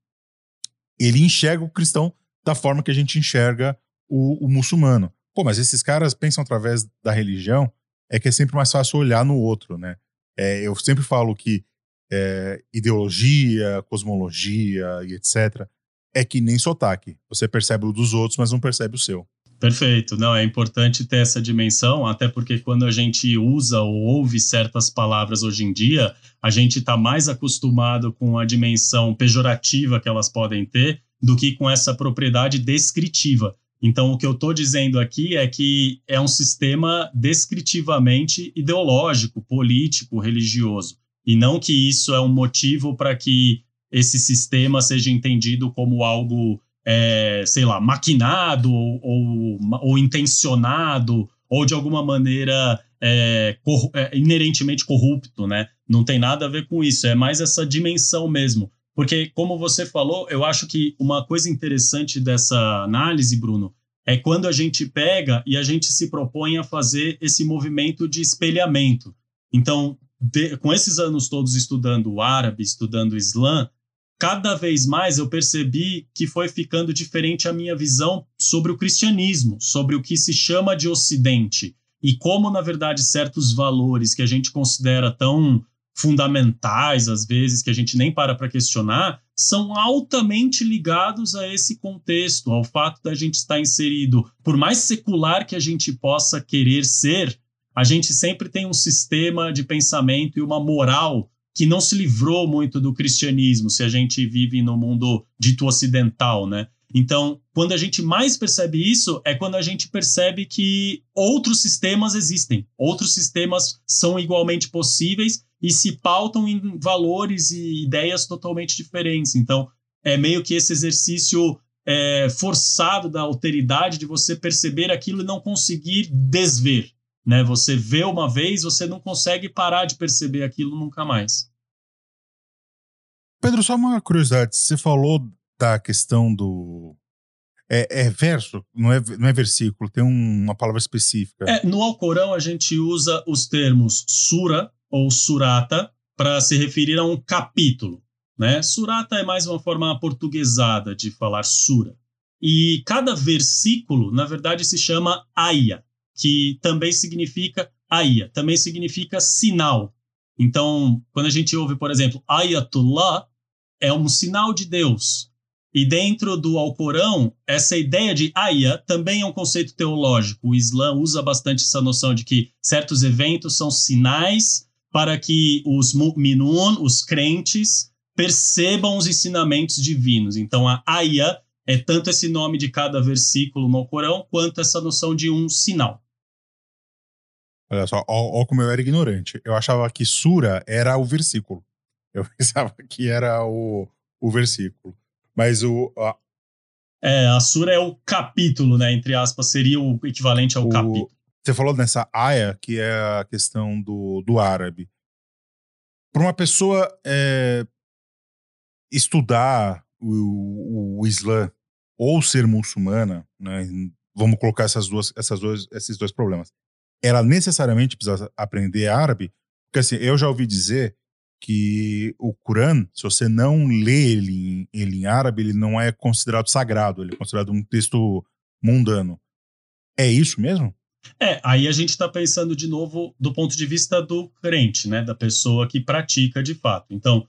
ele enxerga o cristão da forma que a gente enxerga o, o muçulmano. Pô, mas esses caras pensam através da religião, é que é sempre mais fácil olhar no outro, né? É, eu sempre falo que é, ideologia, cosmologia e etc., é que nem sotaque. Você percebe o dos outros, mas não percebe o seu. Perfeito. Não, é importante ter essa dimensão, até porque quando a gente usa ou ouve certas palavras hoje em dia, a gente está mais acostumado com a dimensão pejorativa que elas podem ter do que com essa propriedade descritiva. Então, o que eu estou dizendo aqui é que é um sistema descritivamente ideológico, político, religioso, e não que isso é um motivo para que esse sistema seja entendido como algo é, sei lá, maquinado ou, ou, ou, intencionado ou de alguma maneira é, cor, é, inerentemente corrupto, né? Não tem nada a ver com isso, é mais essa dimensão mesmo. Porque, como você falou, eu acho que uma coisa interessante dessa análise, Bruno, é quando a gente pega e a gente se propõe a fazer esse movimento de espelhamento. Então, de, com esses anos todos estudando o árabe, estudando o Islã, cada vez mais eu percebi que foi ficando diferente a minha visão sobre o cristianismo, sobre o que se chama de Ocidente e como, na verdade, certos valores que a gente considera tão fundamentais, às vezes, que a gente nem para para questionar, são altamente ligados a esse contexto, ao fato da gente estar inserido, por mais secular que a gente possa querer ser, a gente sempre tem um sistema de pensamento e uma moral que não se livrou muito do cristianismo, se a gente vive no mundo dito ocidental, né? Então, quando a gente mais percebe isso, é quando a gente percebe que outros sistemas existem, outros sistemas são igualmente possíveis e se pautam em valores e ideias totalmente diferentes. Então, é meio que esse exercício é, forçado da alteridade de você perceber aquilo e não conseguir desver. Né? Você vê uma vez, você não consegue parar de perceber aquilo nunca mais. Pedro, só uma curiosidade. Você falou da questão do. É, é verso, não é, não é versículo, tem um, uma palavra específica. É, no Alcorão, a gente usa os termos sura ou surata para se referir a um capítulo. Né? Surata é mais uma forma portuguesada de falar sura. E cada versículo, na verdade, se chama aya que também significa aia, também significa sinal. Então, quando a gente ouve, por exemplo, ayatullah, é um sinal de Deus. E dentro do Alcorão, essa ideia de aya também é um conceito teológico. O Islã usa bastante essa noção de que certos eventos são sinais para que os mu'minun, os crentes, percebam os ensinamentos divinos. Então, a aya é tanto esse nome de cada versículo no Corão, quanto essa noção de um sinal. Olha só, ó, ó, como eu era ignorante. Eu achava que Sura era o versículo. Eu pensava que era o, o versículo. Mas o. A... É, a Sura é o capítulo, né? Entre aspas, seria o equivalente ao o... capítulo. Você falou nessa aya, que é a questão do, do árabe. Para uma pessoa é, estudar o, o, o, Islã ou ser muçulmana, né? Vamos colocar essas duas, essas dois, esses dois problemas ela necessariamente precisa aprender árabe, porque assim, eu já ouvi dizer que o Corão, se você não lê ele em, ele em árabe, ele não é considerado sagrado, ele é considerado um texto mundano. É isso mesmo? É, aí a gente está pensando de novo do ponto de vista do crente, né, da pessoa que pratica de fato. Então,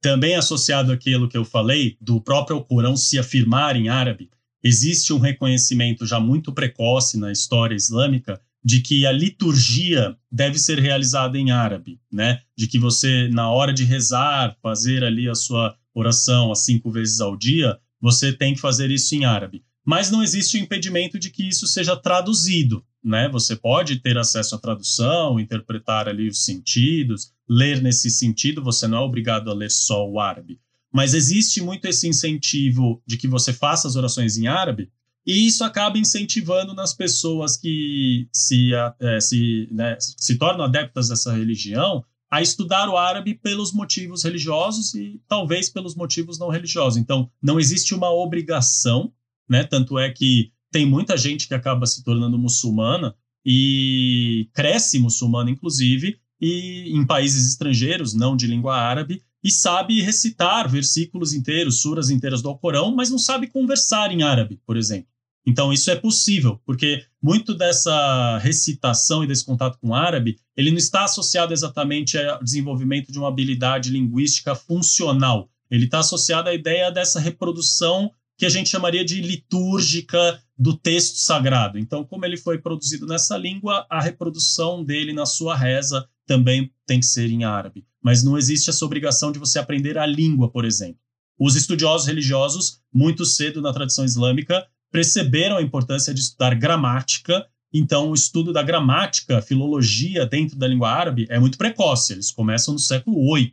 também associado àquilo que eu falei, do próprio Corão se afirmar em árabe, existe um reconhecimento já muito precoce na história islâmica de que a liturgia deve ser realizada em árabe, né? De que você, na hora de rezar, fazer ali a sua oração as cinco vezes ao dia, você tem que fazer isso em árabe. Mas não existe o impedimento de que isso seja traduzido, né? Você pode ter acesso à tradução, interpretar ali os sentidos, ler nesse sentido, você não é obrigado a ler só o árabe. Mas existe muito esse incentivo de que você faça as orações em árabe, e isso acaba incentivando nas pessoas que se, é, se, né, se tornam adeptas dessa religião a estudar o árabe pelos motivos religiosos e talvez pelos motivos não religiosos. Então, não existe uma obrigação, né? Tanto é que tem muita gente que acaba se tornando muçulmana e cresce muçulmana, inclusive, e em países estrangeiros, não de língua árabe, e sabe recitar versículos inteiros, suras inteiras do Alcorão, mas não sabe conversar em árabe, por exemplo. Então isso é possível, porque muito dessa recitação e desse contato com o árabe, ele não está associado exatamente ao desenvolvimento de uma habilidade linguística funcional. Ele está associado à ideia dessa reprodução que a gente chamaria de litúrgica do texto sagrado. Então, como ele foi produzido nessa língua, a reprodução dele na sua reza também tem que ser em árabe. Mas não existe essa obrigação de você aprender a língua, por exemplo. Os estudiosos religiosos, muito cedo na tradição islâmica, perceberam a importância de estudar gramática. Então, o estudo da gramática, filologia dentro da língua árabe é muito precoce. Eles começam no século VIII.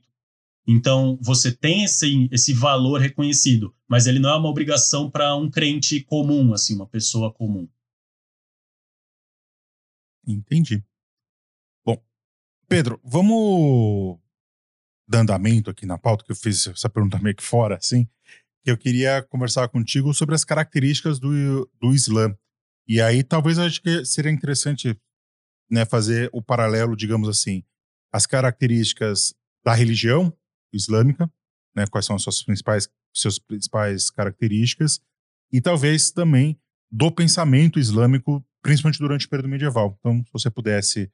Então, você tem esse, esse valor reconhecido, mas ele não é uma obrigação para um crente comum, assim, uma pessoa comum. Entendi. Bom, Pedro, vamos dar andamento aqui na pauta, que eu fiz essa pergunta meio que fora, assim, eu queria conversar contigo sobre as características do, do Islã. E aí, talvez acho que seria interessante né, fazer o paralelo, digamos assim, as características da religião islâmica, né, quais são as suas principais, suas principais características, e talvez também do pensamento islâmico, principalmente durante o período medieval. Então, se você pudesse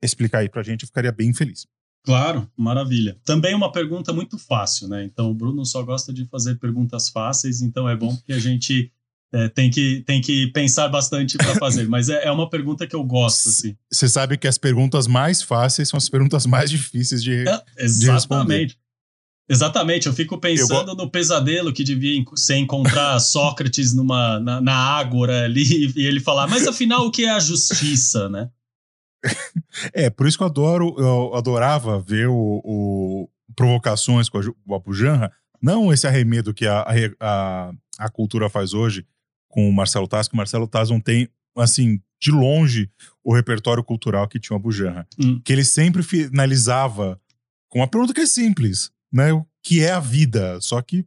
explicar aí para a gente, eu ficaria bem feliz. Claro, maravilha. Também uma pergunta muito fácil, né? Então, o Bruno só gosta de fazer perguntas fáceis, então é bom que a gente é, tem, que, tem que pensar bastante para fazer, mas é, é, uma pergunta que eu gosto. Assim. Você sabe que as perguntas mais fáceis são as perguntas mais difíceis de, é, exatamente. de responder. Exatamente, eu fico pensando eu... no pesadelo que devia ser encontrar Sócrates numa, na, na ágora ali e ele falar, mas afinal o que é a justiça, né? É, por isso que eu adoro, eu adorava ver o, o provocações com o Abu Janra, não esse arremedo que a, a, a cultura faz hoje com o Marcelo Taz, que o Marcelo Taz não tem, assim, de longe o repertório cultural que tinha o Abu Janra. Hum. Que ele sempre finalizava com uma pergunta que é simples né, o que é a vida. Só que,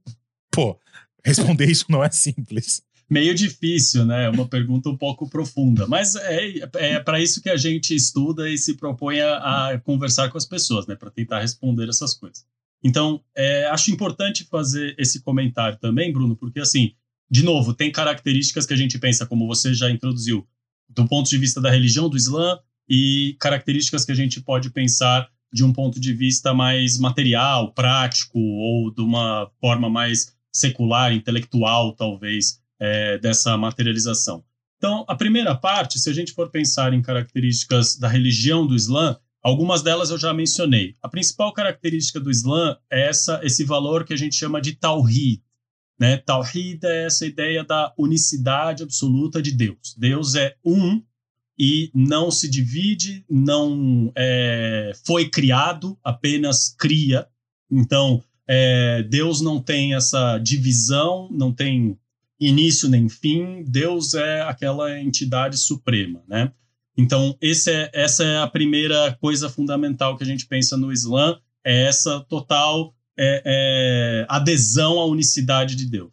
pô, responder isso não é simples. Meio difícil, né? É uma pergunta um pouco profunda. Mas é, é para isso que a gente estuda e se propõe a, a conversar com as pessoas, né? Para tentar responder essas coisas. Então, é, acho importante fazer esse comentário também, Bruno, porque, assim, de novo, tem características que a gente pensa, como você já introduziu, do ponto de vista da religião do Islã, e características que a gente pode pensar de um ponto de vista mais material, prático, ou de uma forma mais secular, intelectual, talvez, é, dessa materialização. Então, a primeira parte, se a gente for pensar em características da religião do Islã, algumas delas eu já mencionei. A principal característica do Islã é essa, esse valor que a gente chama de Tawhid. Né? Tawhid é essa ideia da unicidade absoluta de Deus. Deus é um e não se divide, não é, foi criado, apenas cria. Então, é, Deus não tem essa divisão, não tem início nem fim. Deus é aquela entidade suprema, né? Então, é, essa é a primeira coisa fundamental que a gente pensa no Islã, é essa total é, é, adesão à unicidade de Deus.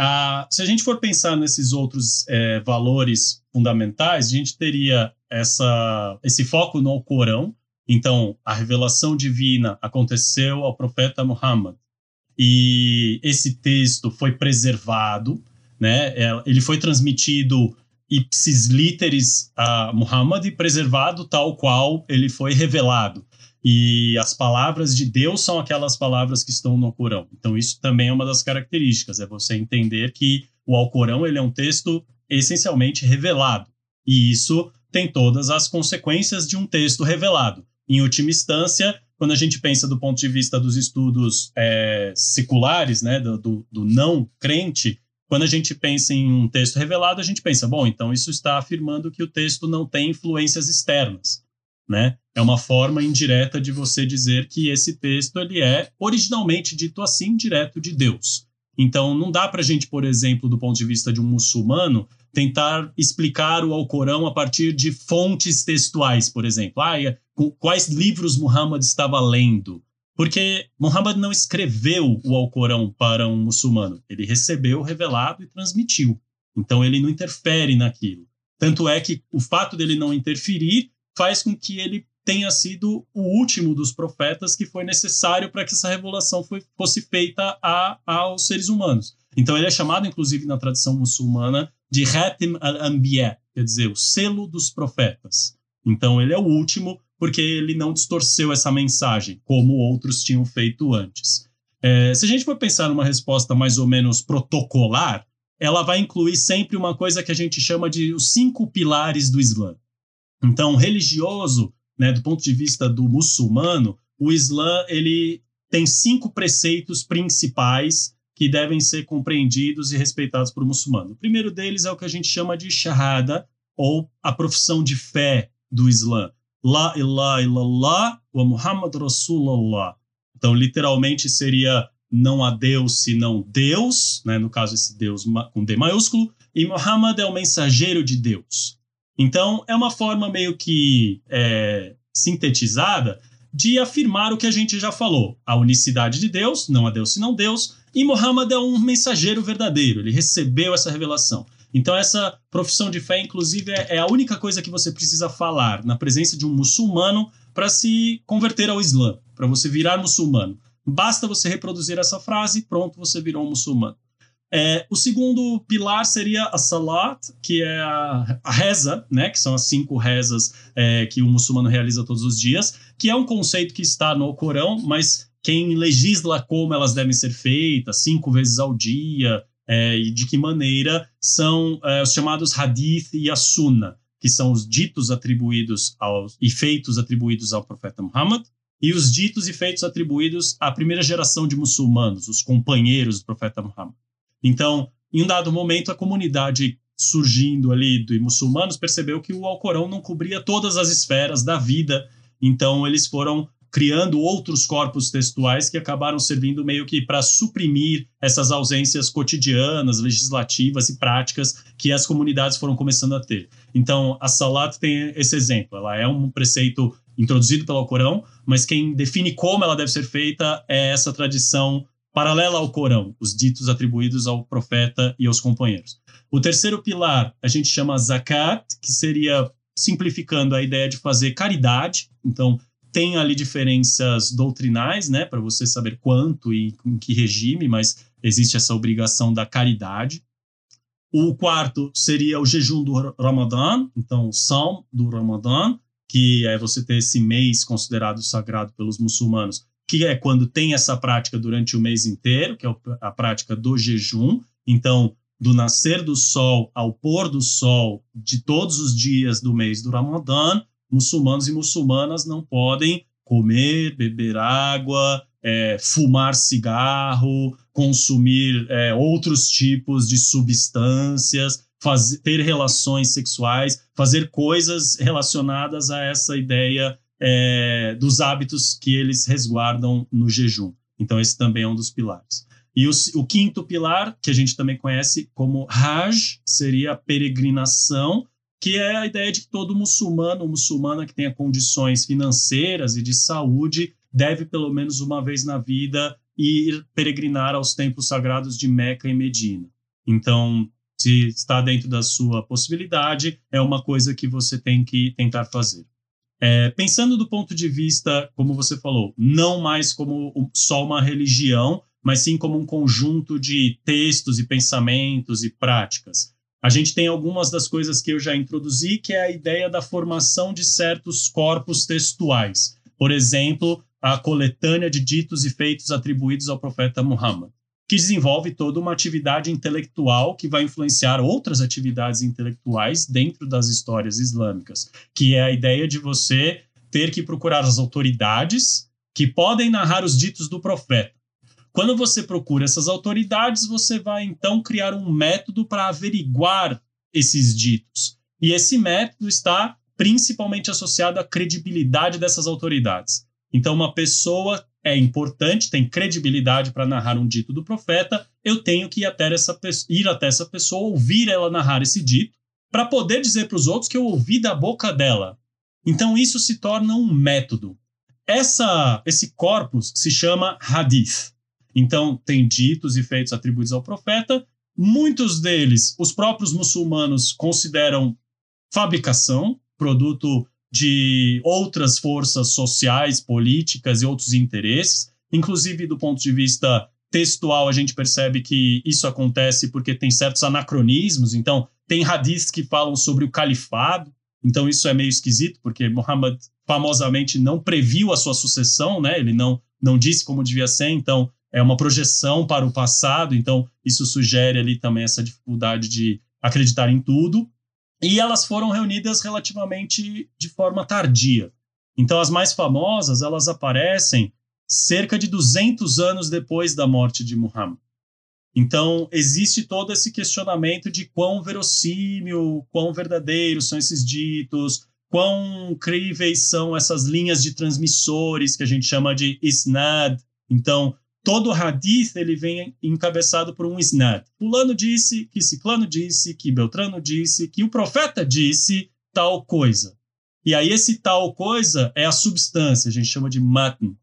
Ah, se a gente for pensar nesses outros é, valores fundamentais, a gente teria essa, esse foco no Corão. Então, a revelação divina aconteceu ao profeta Muhammad e esse texto foi preservado, né? É, ele foi transmitido ipsis literis a Muhammad e preservado tal qual ele foi revelado. E as palavras de Deus são aquelas palavras que estão no Alcorão. Então isso também é uma das características, é você entender que o Alcorão ele é um texto essencialmente revelado. E isso tem todas as consequências de um texto revelado. Em última instância, quando a gente pensa do ponto de vista dos estudos é, seculares, né, do, do, do não crente, quando a gente pensa em um texto revelado, a gente pensa, bom, então isso está afirmando que o texto não tem influências externas né? É uma forma indireta de você dizer que esse texto ele é originalmente dito assim, direto de Deus. Então, não dá para a gente, por exemplo, do ponto de vista de um muçulmano, tentar explicar o Alcorão a partir de fontes textuais, por exemplo. Ah, quais livros Muhammad estava lendo? Porque Muhammad não escreveu o Alcorão para um muçulmano. Ele recebeu, revelado e transmitiu. Então, ele não interfere naquilo. Tanto é que o fato dele não interferir faz com que ele tenha sido o último dos profetas que foi necessário para que essa revelação foi, fosse feita a, aos seres humanos. Então ele é chamado, inclusive, na tradição muçulmana, de Hatim al-Anbiya, quer dizer, o selo dos profetas. Então ele é o último porque ele não distorceu essa mensagem, como outros tinham feito antes. É, se a gente for pensar numa resposta mais ou menos protocolar, ela vai incluir sempre uma coisa que a gente chama de os cinco pilares do Islã. Então, religioso, né, do ponto de vista do muçulmano, o Islã ele tem cinco preceitos principais que devem ser compreendidos e respeitados por um muçulmano. O primeiro deles é o que a gente chama de shahada, ou a profissão de fé do Islã. La ilaha illallah wa Muhammad Rasulullah. Então, literalmente seria não há Deus senão Deus, né? no caso esse Deus com D maiúsculo, e Muhammad é o mensageiro de Deus. Então, é uma forma meio que é, sintetizada de afirmar o que a gente já falou: a unicidade de Deus, não há Deus senão Deus, e Muhammad é um mensageiro verdadeiro, ele recebeu essa revelação. Então, essa profissão de fé, inclusive, é, é a única coisa que você precisa falar na presença de um muçulmano para se converter ao Islã, para você virar muçulmano. Basta você reproduzir essa frase, pronto, você virou um muçulmano. É, o segundo pilar seria a salat, que é a, a reza, né, que são as cinco rezas é, que o muçulmano realiza todos os dias, que é um conceito que está no Corão, mas quem legisla como elas devem ser feitas, cinco vezes ao dia, é, e de que maneira, são é, os chamados hadith e a sunna, que são os ditos atribuídos aos, e feitos atribuídos ao profeta Muhammad, e os ditos e feitos atribuídos à primeira geração de muçulmanos, os companheiros do profeta Muhammad. Então, em um dado momento, a comunidade surgindo ali de muçulmanos percebeu que o Alcorão não cobria todas as esferas da vida, então eles foram criando outros corpos textuais que acabaram servindo meio que para suprimir essas ausências cotidianas, legislativas e práticas que as comunidades foram começando a ter. Então, a Salat tem esse exemplo. Ela é um preceito introduzido pelo Alcorão, mas quem define como ela deve ser feita é essa tradição paralela ao Corão, os ditos atribuídos ao profeta e aos companheiros. O terceiro pilar a gente chama zakat, que seria simplificando a ideia de fazer caridade. Então, tem ali diferenças doutrinais, né, para você saber quanto e em que regime, mas existe essa obrigação da caridade. O quarto seria o jejum do Ramadã, então o São do Ramadã, que é você ter esse mês considerado sagrado pelos muçulmanos que é quando tem essa prática durante o mês inteiro, que é a prática do jejum. Então, do nascer do sol ao pôr do sol de todos os dias do mês do Ramadã, muçulmanos e muçulmanas não podem comer, beber água, é, fumar cigarro, consumir é, outros tipos de substâncias, fazer, ter relações sexuais, fazer coisas relacionadas a essa ideia é, dos hábitos que eles resguardam no jejum. Então, esse também é um dos pilares. E o, o, quinto pilar, que a gente também conhece como Hajj, seria a peregrinação, que é a ideia de que todo muçulmano ou muçulmana que tenha condições financeiras e de saúde deve, pelo menos uma vez na vida, ir peregrinar aos templos sagrados de Meca e Medina. Então, se está dentro da sua possibilidade, é uma coisa que você tem que tentar fazer. É, pensando do ponto de vista, como você falou, não mais como só uma religião, mas sim como um conjunto de textos e pensamentos e práticas. A gente tem algumas das coisas que eu já introduzi, que é a ideia da formação de certos corpos textuais. Por exemplo, a coletânea de ditos e feitos atribuídos ao profeta Muhammad que desenvolve toda uma atividade intelectual que vai influenciar outras atividades intelectuais dentro das histórias islâmicas, que é a ideia de você ter que procurar as autoridades que podem narrar os ditos do profeta. Quando você procura essas autoridades, você vai então criar um método para averiguar esses ditos. E esse método está principalmente associado à credibilidade dessas autoridades. Então, uma pessoa é importante, tem credibilidade para narrar um dito do profeta, eu tenho que ir até, essa, ir até essa pessoa, ouvir ela narrar esse dito, para poder dizer para os outros que eu ouvi da boca dela. Então, isso se torna um método. Essa, esse corpus se chama hadith. Então, tem ditos e feitos atribuídos ao profeta. Muitos deles, os próprios muçulmanos consideram fabricação, produto de outras forças sociais, políticas e outros interesses. Inclusive, do ponto de vista textual, a gente percebe que isso acontece porque tem certos anacronismos. Então, tem hadiths que falam sobre o califado. Então, isso é meio esquisito, porque Muhammad famosamente não previu a sua sucessão, né? Ele não, não disse como devia ser. Então, é uma projeção para o passado, então isso sugere ali também essa dificuldade de acreditar em tudo. E elas foram reunidas relativamente de forma tardia. Então as mais famosas, elas aparecem cerca de 200 anos depois da morte de Muhammad. Então, existe todo esse questionamento de quão verossímil, quão verdadeiros são esses ditos, quão críveis são essas linhas de transmissores que a gente chama de isnad. Então, todo hadith ele vem encabeçado por um isnad. Fulano disse, que Ciclano disse, que Beltrano disse, que o profeta disse tal coisa. E aí esse tal coisa é a substância, a gente chama de matn.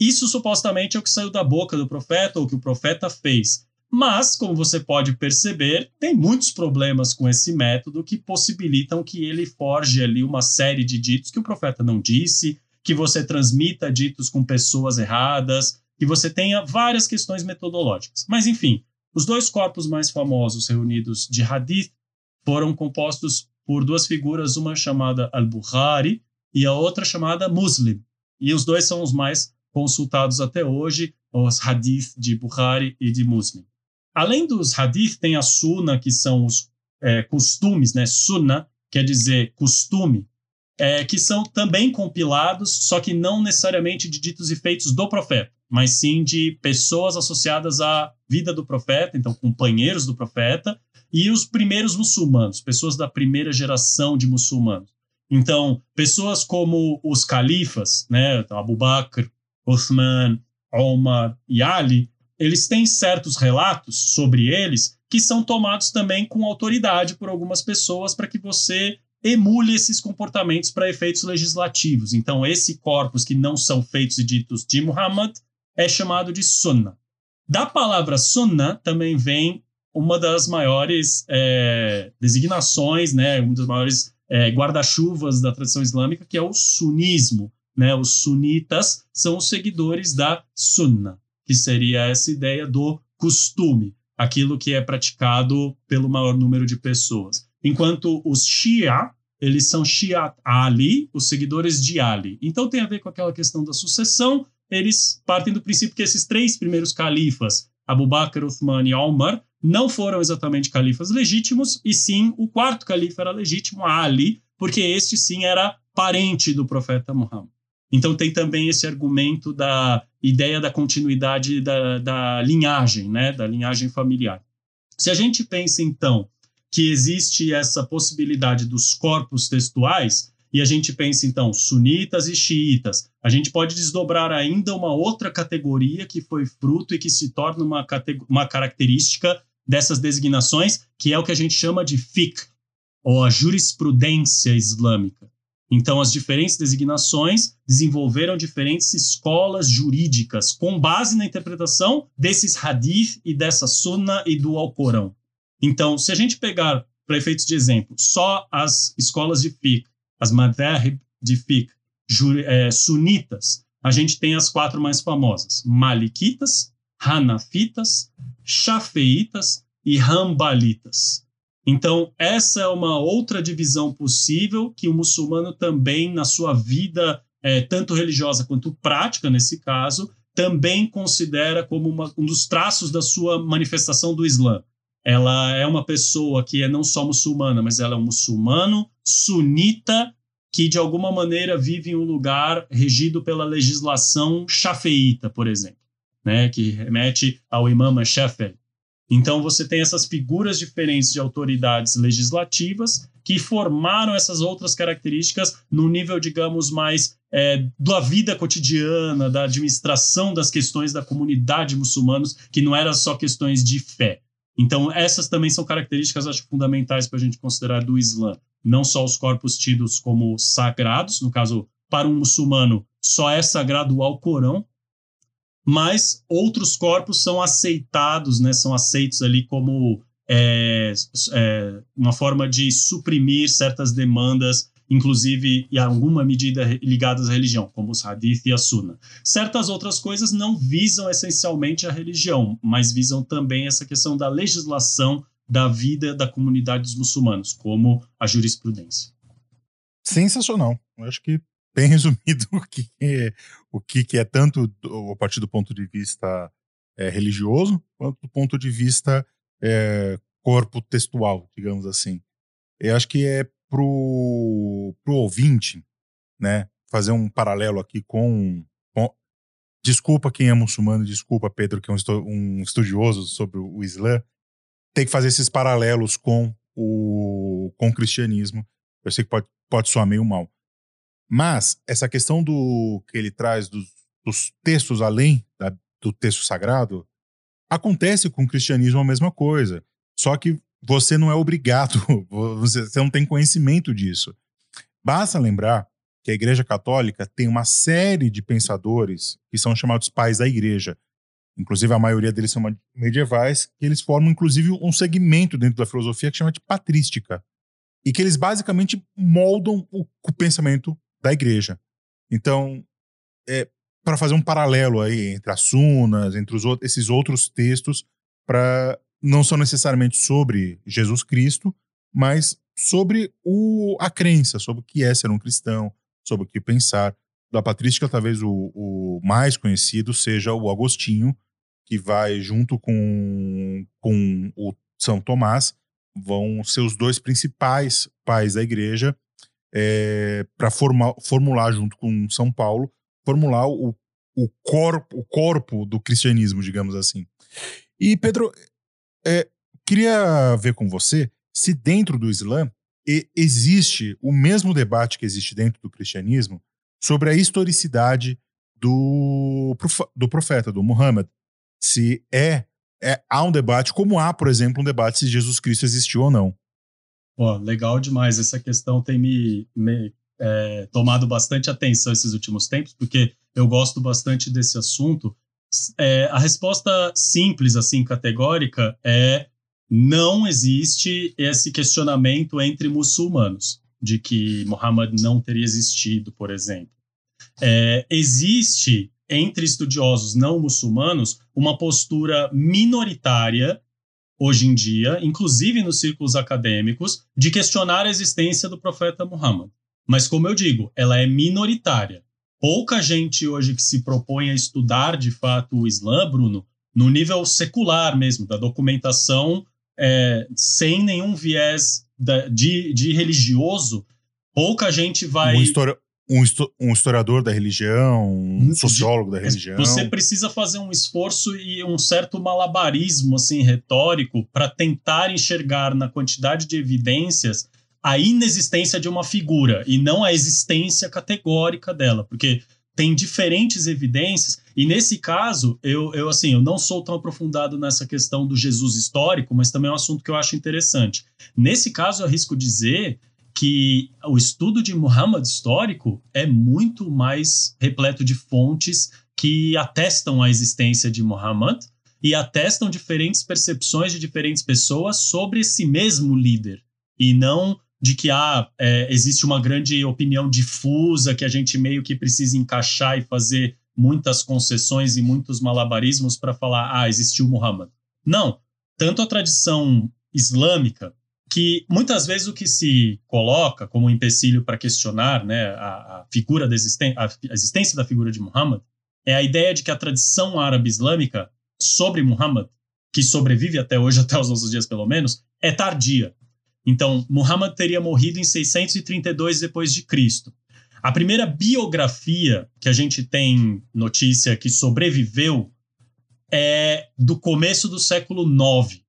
Isso supostamente é o que saiu da boca do profeta ou que o profeta fez. Mas, como você pode perceber, tem muitos problemas com esse método que possibilitam que ele forge ali uma série de ditos que o profeta não disse, que você transmita ditos com pessoas erradas, que você tenha várias questões metodológicas. Mas, enfim, os dois corpos mais famosos reunidos de Hadith foram compostos por duas figuras, uma chamada Al-Bukhari e a outra chamada Muslim. E os dois são os mais consultados até hoje, os Hadith de Bukhari e de Muslim. Além dos hadith, tem a sunna, que são os é, costumes, né? Sunna quer dizer costume, é, que são também compilados, só que não necessariamente de ditos e feitos do profeta, mas sim de pessoas associadas à vida do profeta, então companheiros do profeta, e os primeiros muçulmanos, pessoas da primeira geração de muçulmanos. Então, pessoas como os califas, né, então Abu Bakr, Uthman, Omar e Ali, eles têm certos relatos sobre eles que são tomados também com autoridade por algumas pessoas para que você emule esses comportamentos para efeitos legislativos. Então, esse corpus que não são feitos e ditos de Muhammad é chamado de Sunnah. Da palavra Sunnah também vem uma das maiores é, designações, né, um dos maiores é, guarda-chuvas da tradição islâmica, que é o sunismo. Né? Os sunitas são os seguidores da Sunnah que seria essa ideia do costume, aquilo que é praticado pelo maior número de pessoas. Enquanto os Shia, eles são Shiat Ali, os seguidores de Ali. Então tem a ver com aquela questão da sucessão, eles partem do princípio que esses três primeiros califas, Abu Bakr, Uthman e Omar, não foram exatamente califas legítimos, e sim o quarto califa era legítimo, Ali, porque este sim era parente do profeta Muhammad. Então tem também esse argumento da ideia da continuidade da, da linhagem, né, da linhagem familiar. Se a gente pensa então que existe essa possibilidade dos corpos textuais, e a gente pensa então sunitas e xiitas, a gente pode desdobrar ainda uma outra categoria que foi fruto e que se torna uma, uma característica dessas designações, que é o que a gente chama de fiqh, ou a jurisprudência islâmica. Então, as diferentes designações desenvolveram diferentes escolas jurídicas com base na interpretação desses hadith e dessa sunna e do Alcorão. Então, se a gente pegar, para efeitos de exemplo, só as escolas de fiqh, as madhahib de fiqh, é, sunitas, a gente tem as quatro mais famosas: malikitas, hanafitas, shafeitas e hambalitas. Então, essa é uma outra divisão possível que o muçulmano também, na sua vida, é, tanto religiosa quanto prática, nesse caso, também considera como uma, um dos traços da sua manifestação do Islã. Ela é uma pessoa que é não só muçulmana, mas ela é um muçulmano sunita que, de alguma maneira, vive em um lugar regido pela legislação shafeíta, por exemplo, né, que remete ao imam Shafi'i. Então, você tem essas figuras diferentes de autoridades legislativas que formaram essas outras características no nível, digamos, mais é, da vida cotidiana, da administração das questões da comunidade muçulmanos, que não eram só questões de fé. Então, essas também são características, acho, fundamentais para a gente considerar do Islã. Não só os corpos tidos como sagrados, no caso, para um muçulmano, só é sagrado o Alcorão, mas outros corpos são aceitados, né, são aceitos ali como é, é, uma forma de suprimir certas demandas, inclusive em alguma medida ligadas à religião, como os hadith e a sunna. Certas outras coisas não visam essencialmente a religião, mas visam também essa questão da legislação da vida da comunidade dos muçulmanos, como a jurisprudência. Sensacional. Eu acho que bem resumido o que é, o que é tanto a partir do ponto de vista é, religioso, quanto do ponto de vista é, corpo textual, digamos assim. Eu acho que é pro, pro ouvinte, né, fazer um paralelo aqui com, com desculpa quem é muçulmano, desculpa Pedro que é um, um estudioso sobre o Islã, tem que fazer esses paralelos com o, com o cristianismo. Eu sei que pode, pode soar meio mal. Mas essa questão do que ele traz dos, dos textos além da, do texto sagrado acontece com o cristianismo a mesma coisa. Só que você não é obrigado, você não tem conhecimento disso. Basta lembrar que a Igreja Católica tem uma série de pensadores que são chamados pais da Igreja. Inclusive, a maioria deles são medievais, que eles formam, inclusive, um segmento dentro da filosofia que chama de patrística. E que eles basicamente moldam o, o pensamento da igreja. Então, é, para fazer um paralelo aí entre as sunas, entre os, esses outros textos, para não são necessariamente sobre Jesus Cristo, mas sobre o, a crença, sobre o que é ser um cristão, sobre o que pensar. Da patrística, talvez o, o mais conhecido seja o Agostinho, que vai junto com, com o São Tomás, vão ser os dois principais pais da igreja é, para formular junto com São Paulo, formular o, o, corpo, o corpo do cristianismo, digamos assim. E Pedro, é, queria ver com você se dentro do Islã existe o mesmo debate que existe dentro do cristianismo sobre a historicidade do, do profeta, do Muhammad. Se é, é, há um debate, como há, por exemplo, um debate se Jesus Cristo existiu ou não. Pô, legal demais. Essa questão tem me, me é, tomado bastante atenção esses últimos tempos, porque eu gosto bastante desse assunto. É, a resposta simples, assim, categórica, é não existe esse questionamento entre muçulmanos de que Muhammad não teria existido, por exemplo. É, existe entre estudiosos não muçulmanos uma postura minoritária hoje em dia, inclusive nos círculos acadêmicos, de questionar a existência do profeta Muhammad. Mas, como eu digo, ela é minoritária. Pouca gente hoje que se propõe a estudar de fato o Islã, Bruno, no nível secular mesmo, da documentação, é, sem nenhum viés da, de, de religioso, pouca gente vai. Um, histori um, um historiador da religião, um sociólogo da religião. Você precisa fazer um esforço e um certo malabarismo assim retórico para tentar enxergar na quantidade de evidências a inexistência de uma figura e não a existência categórica dela, porque tem diferentes evidências e nesse caso eu, eu assim eu não sou tão aprofundado nessa questão do Jesus histórico, mas também é um assunto que eu acho interessante. Nesse caso eu arrisco dizer que o estudo de Muhammad histórico é muito mais repleto de fontes que atestam a existência de Muhammad e atestam diferentes percepções de diferentes pessoas sobre esse mesmo líder e não de que ah, é, existe uma grande opinião difusa que a gente meio que precisa encaixar e fazer muitas concessões e muitos malabarismos para falar ah existiu Muhammad. Não, tanto a tradição islâmica que muitas vezes o que se coloca como um empecilho para questionar né, a, a figura da a existência da figura de Muhammad é a ideia de que a tradição árabe islâmica sobre Muhammad, que sobrevive até hoje, até os nossos dias pelo menos, é tardia. Então, Muhammad teria morrido em 632 depois de Cristo. A primeira biografia que a gente tem notícia que sobreviveu é do começo do século 9,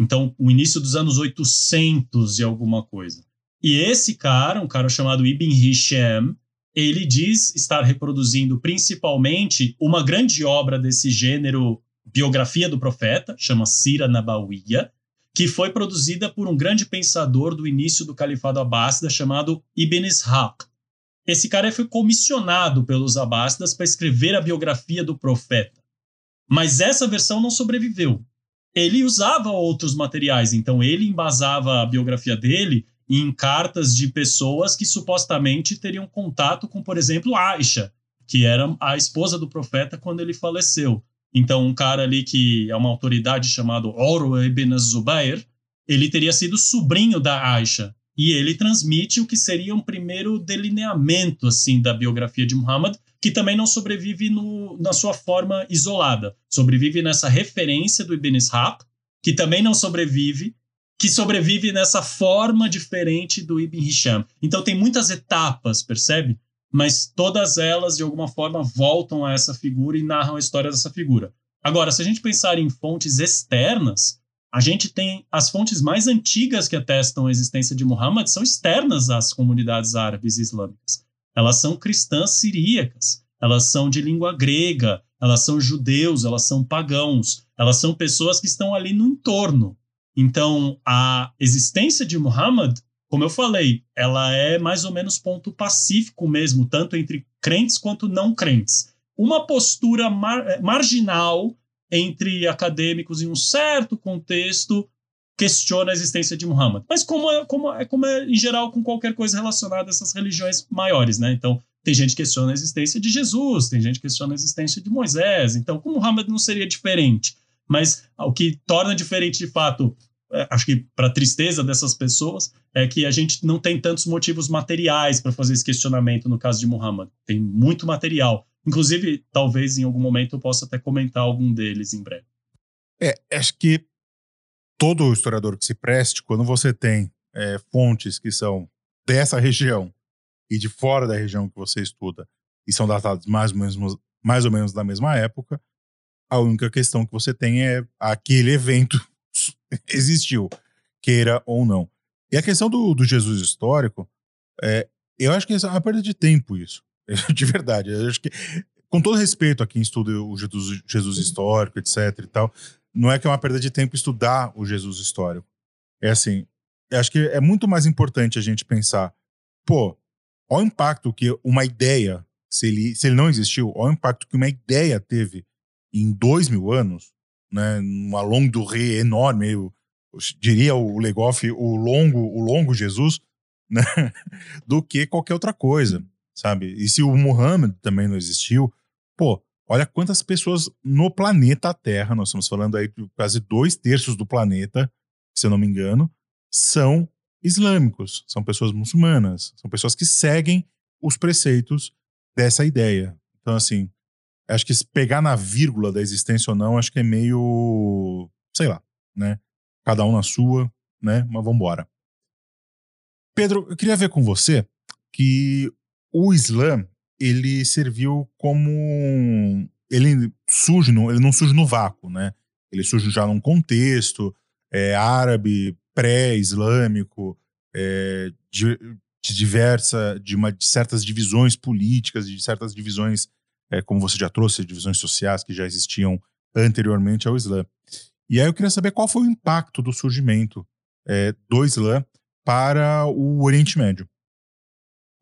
então, o início dos anos 800 e alguma coisa. E esse cara, um cara chamado Ibn Hisham, ele diz estar reproduzindo principalmente uma grande obra desse gênero, biografia do profeta, chama Sira Nabawiya, que foi produzida por um grande pensador do início do califado abássida chamado Ibn Ishaq. Esse cara foi comissionado pelos abássidas para escrever a biografia do profeta. Mas essa versão não sobreviveu ele usava outros materiais, então ele embasava a biografia dele em cartas de pessoas que supostamente teriam contato com, por exemplo, Aisha, que era a esposa do profeta quando ele faleceu. Então, um cara ali que é uma autoridade chamado Urwa ibn Zubair, ele teria sido sobrinho da Aisha. E ele transmite o que seria um primeiro delineamento assim da biografia de Muhammad, que também não sobrevive no, na sua forma isolada. Sobrevive nessa referência do Ibn Ishaq, que também não sobrevive, que sobrevive nessa forma diferente do Ibn Hisham. Então tem muitas etapas, percebe? Mas todas elas, de alguma forma, voltam a essa figura e narram a história dessa figura. Agora, se a gente pensar em fontes externas, a gente tem as fontes mais antigas que atestam a existência de Muhammad são externas às comunidades árabes e islâmicas. Elas são cristãs siríacas, elas são de língua grega, elas são judeus, elas são pagãos, elas são pessoas que estão ali no entorno. Então, a existência de Muhammad, como eu falei, ela é mais ou menos ponto pacífico mesmo, tanto entre crentes quanto não crentes. Uma postura mar eh, marginal entre acadêmicos em um certo contexto questiona a existência de Muhammad. Mas como é, como é, como é em geral com qualquer coisa relacionada a essas religiões maiores, né? Então, tem gente que questiona a existência de Jesus, tem gente que questiona a existência de Moisés. Então, com Muhammad não seria diferente. Mas o que torna diferente de fato, é, acho que para tristeza dessas pessoas, é que a gente não tem tantos motivos materiais para fazer esse questionamento no caso de Muhammad. Tem muito material. Inclusive, talvez em algum momento eu possa até comentar algum deles em breve. É, acho que todo historiador que se preste, quando você tem é, fontes que são dessa região e de fora da região que você estuda e são datadas mais ou menos, mais ou menos da mesma época, a única questão que você tem é aquele evento existiu, queira ou não. E a questão do, do Jesus histórico, é, eu acho que é uma perda de tempo isso. De verdade. Eu acho que, com todo respeito a quem estuda o Jesus, Jesus histórico, etc e tal, não é que é uma perda de tempo estudar o Jesus histórico. É assim, acho que é muito mais importante a gente pensar, pô, olha o impacto que uma ideia, se ele, se ele não existiu, olha o impacto que uma ideia teve em dois mil anos, né, uma longo do rei enorme, eu, eu diria o Legoff, o longo, o longo Jesus, né, do que qualquer outra coisa, sabe? E se o Muhammad também não existiu, pô, Olha quantas pessoas no planeta Terra, nós estamos falando aí de quase dois terços do planeta, se eu não me engano, são islâmicos, são pessoas muçulmanas, são pessoas que seguem os preceitos dessa ideia. Então, assim, acho que pegar na vírgula da existência ou não, acho que é meio, sei lá, né? Cada um na sua, né? Mas vamos embora. Pedro, eu queria ver com você que o Islã ele serviu como ele surge no, ele não surge no vácuo, né? Ele surge já num contexto é, árabe, pré-islâmico, é, de, de, diversa, de, uma, de certas divisões políticas, de certas divisões, é, como você já trouxe, divisões sociais que já existiam anteriormente ao Islã. E aí eu queria saber qual foi o impacto do surgimento é, do Islã para o Oriente Médio.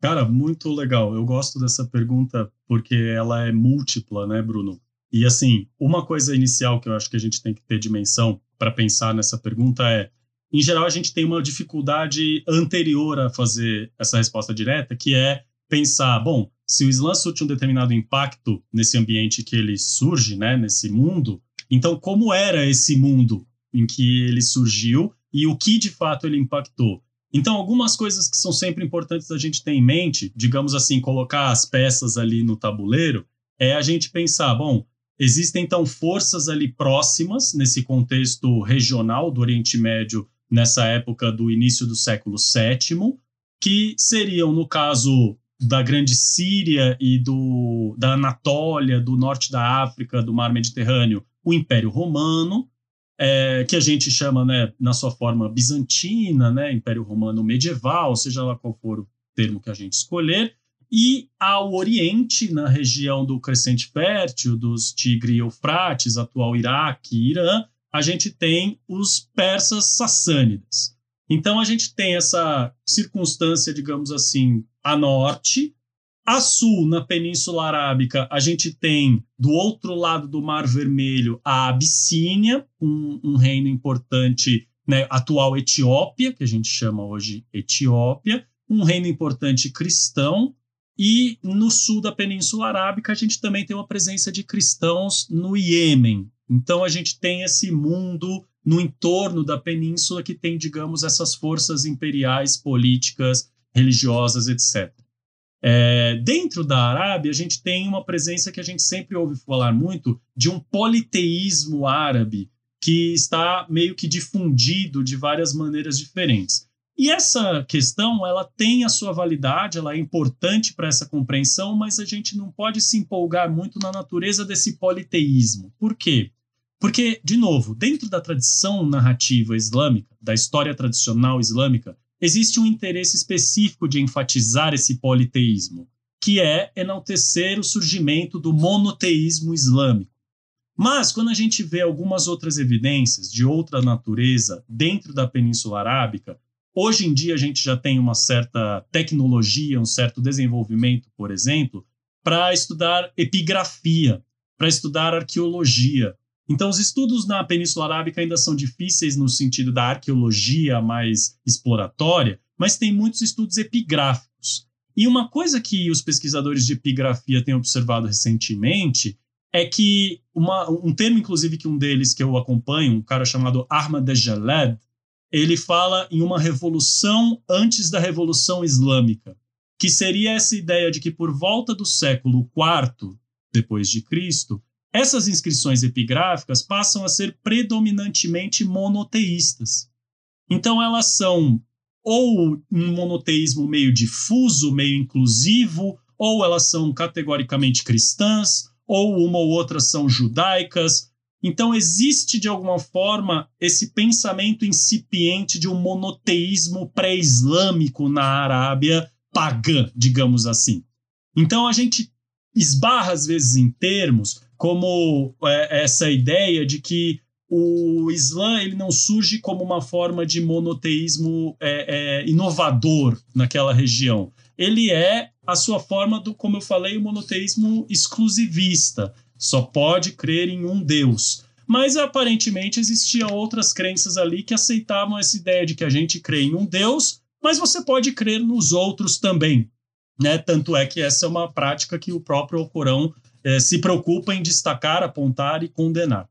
Cara, muito legal. Eu gosto dessa pergunta porque ela é múltipla, né, Bruno? E assim, uma coisa inicial que eu acho que a gente tem que ter dimensão para pensar nessa pergunta é, em geral, a gente tem uma dificuldade anterior a fazer essa resposta direta, que é pensar, bom, se o Islã surte um determinado impacto nesse ambiente que ele surge, né, nesse mundo, então como era esse mundo em que ele surgiu e o que de fato ele impactou? Então, algumas coisas que são sempre importantes a gente ter em mente, digamos assim, colocar as peças ali no tabuleiro, é a gente pensar, bom, existem então forças ali próximas nesse contexto regional do Oriente Médio nessa época do início do século VII, que seriam, no caso da Grande Síria e do, da Anatólia, do norte da África, do Mar Mediterrâneo, o Império Romano, é, que a gente chama, né, na sua forma bizantina, né, Império Romano medieval, seja lá qual for o termo que a gente escolher, e ao Oriente, na região do Crescente Fértil, dos Tigre e Eufrates, atual Iraque e Irã, a gente tem os persas sassânidas. Então a gente tem essa circunstância, digamos assim, a norte, a sul, na Península Arábica, a gente tem do outro lado do Mar Vermelho a Abissínia, um, um reino importante, né, atual Etiópia, que a gente chama hoje Etiópia, um reino importante cristão, e no sul da Península Arábica a gente também tem uma presença de cristãos no Iêmen. Então a gente tem esse mundo no entorno da península que tem, digamos, essas forças imperiais, políticas, religiosas, etc. É, dentro da Arábia, a gente tem uma presença que a gente sempre ouve falar muito de um politeísmo árabe que está meio que difundido de várias maneiras diferentes. E essa questão, ela tem a sua validade, ela é importante para essa compreensão, mas a gente não pode se empolgar muito na natureza desse politeísmo. Por quê? Porque, de novo, dentro da tradição narrativa islâmica, da história tradicional islâmica, existe um interesse específico de enfatizar esse politeísmo, que é enaltecer o surgimento do monoteísmo islâmico. Mas, quando a gente vê algumas outras evidências de outra natureza dentro da Península Arábica, hoje em dia a gente já tem uma certa tecnologia, um certo desenvolvimento, por exemplo, para estudar epigrafia, para estudar arqueologia, então, os estudos na Península Arábica ainda são difíceis no sentido da arqueologia mais exploratória, mas tem muitos estudos epigráficos. E uma coisa que os pesquisadores de epigrafia têm observado recentemente é que uma, um termo, inclusive, que um deles que eu acompanho, um cara chamado Ahmad Jaled, ele fala em uma revolução antes da Revolução Islâmica, que seria essa ideia de que por volta do século IV depois de Cristo, essas inscrições epigráficas passam a ser predominantemente monoteístas. Então, elas são ou um monoteísmo meio difuso, meio inclusivo, ou elas são categoricamente cristãs, ou uma ou outra são judaicas. Então, existe de alguma forma esse pensamento incipiente de um monoteísmo pré-islâmico na Arábia pagã, digamos assim. Então, a gente esbarra às vezes em termos como é, essa ideia de que o Islã ele não surge como uma forma de monoteísmo é, é, inovador naquela região. Ele é a sua forma do, como eu falei, o monoteísmo exclusivista. Só pode crer em um Deus. Mas aparentemente existiam outras crenças ali que aceitavam essa ideia de que a gente crê em um Deus, mas você pode crer nos outros também. Né? Tanto é que essa é uma prática que o próprio Alcorão é, se preocupa em destacar, apontar e condenar.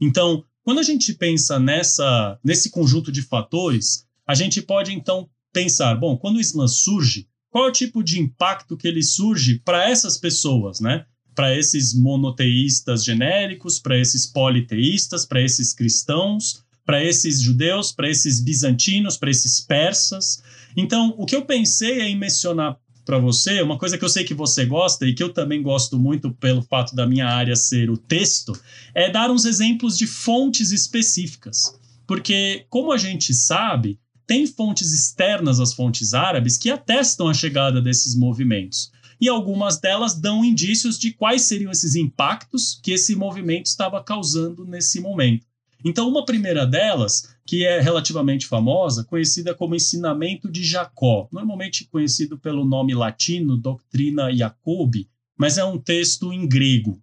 Então, quando a gente pensa nessa, nesse conjunto de fatores, a gente pode então pensar, bom, quando o Islã surge, qual é o tipo de impacto que ele surge para essas pessoas, né? Para esses monoteístas genéricos, para esses politeístas, para esses cristãos, para esses judeus, para esses bizantinos, para esses persas. Então, o que eu pensei é em mencionar para você, uma coisa que eu sei que você gosta e que eu também gosto muito pelo fato da minha área ser o texto, é dar uns exemplos de fontes específicas. Porque, como a gente sabe, tem fontes externas às fontes árabes que atestam a chegada desses movimentos. E algumas delas dão indícios de quais seriam esses impactos que esse movimento estava causando nesse momento. Então, uma primeira delas que é relativamente famosa, conhecida como Ensinamento de Jacó, normalmente conhecido pelo nome latino Doctrina Jacobi, mas é um texto em grego.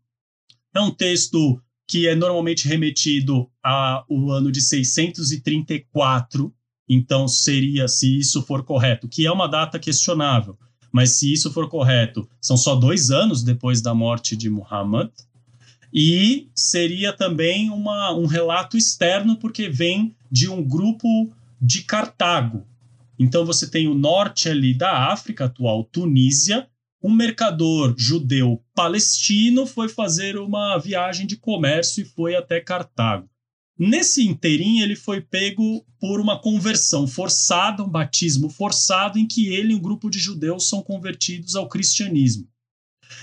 É um texto que é normalmente remetido ao ano de 634, então seria, se isso for correto, que é uma data questionável, mas se isso for correto, são só dois anos depois da morte de Muhammad, e seria também uma, um relato externo, porque vem de um grupo de Cartago. Então você tem o norte ali da África, atual Tunísia, um mercador judeu palestino foi fazer uma viagem de comércio e foi até Cartago. Nesse inteirinho, ele foi pego por uma conversão forçada, um batismo forçado, em que ele e um grupo de judeus são convertidos ao cristianismo.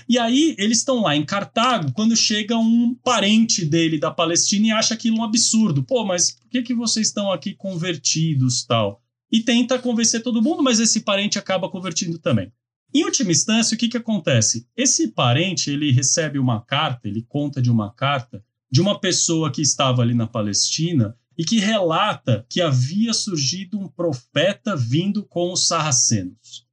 E aí eles estão lá em Cartago quando chega um parente dele da Palestina e acha aquilo um absurdo. Pô, mas por que, que vocês estão aqui convertidos tal? E tenta convencer todo mundo, mas esse parente acaba convertindo também. Em última instância, o que, que acontece? Esse parente ele recebe uma carta, ele conta de uma carta de uma pessoa que estava ali na Palestina e que relata que havia surgido um profeta vindo com os sarracenos.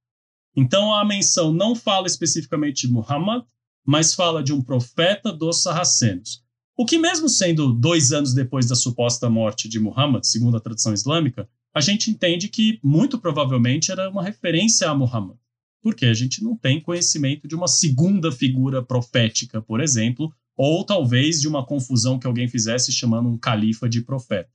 Então a menção não fala especificamente de Muhammad, mas fala de um profeta dos sarracenos. O que, mesmo sendo dois anos depois da suposta morte de Muhammad, segundo a tradição islâmica, a gente entende que muito provavelmente era uma referência a Muhammad, porque a gente não tem conhecimento de uma segunda figura profética, por exemplo, ou talvez de uma confusão que alguém fizesse chamando um califa de profeta.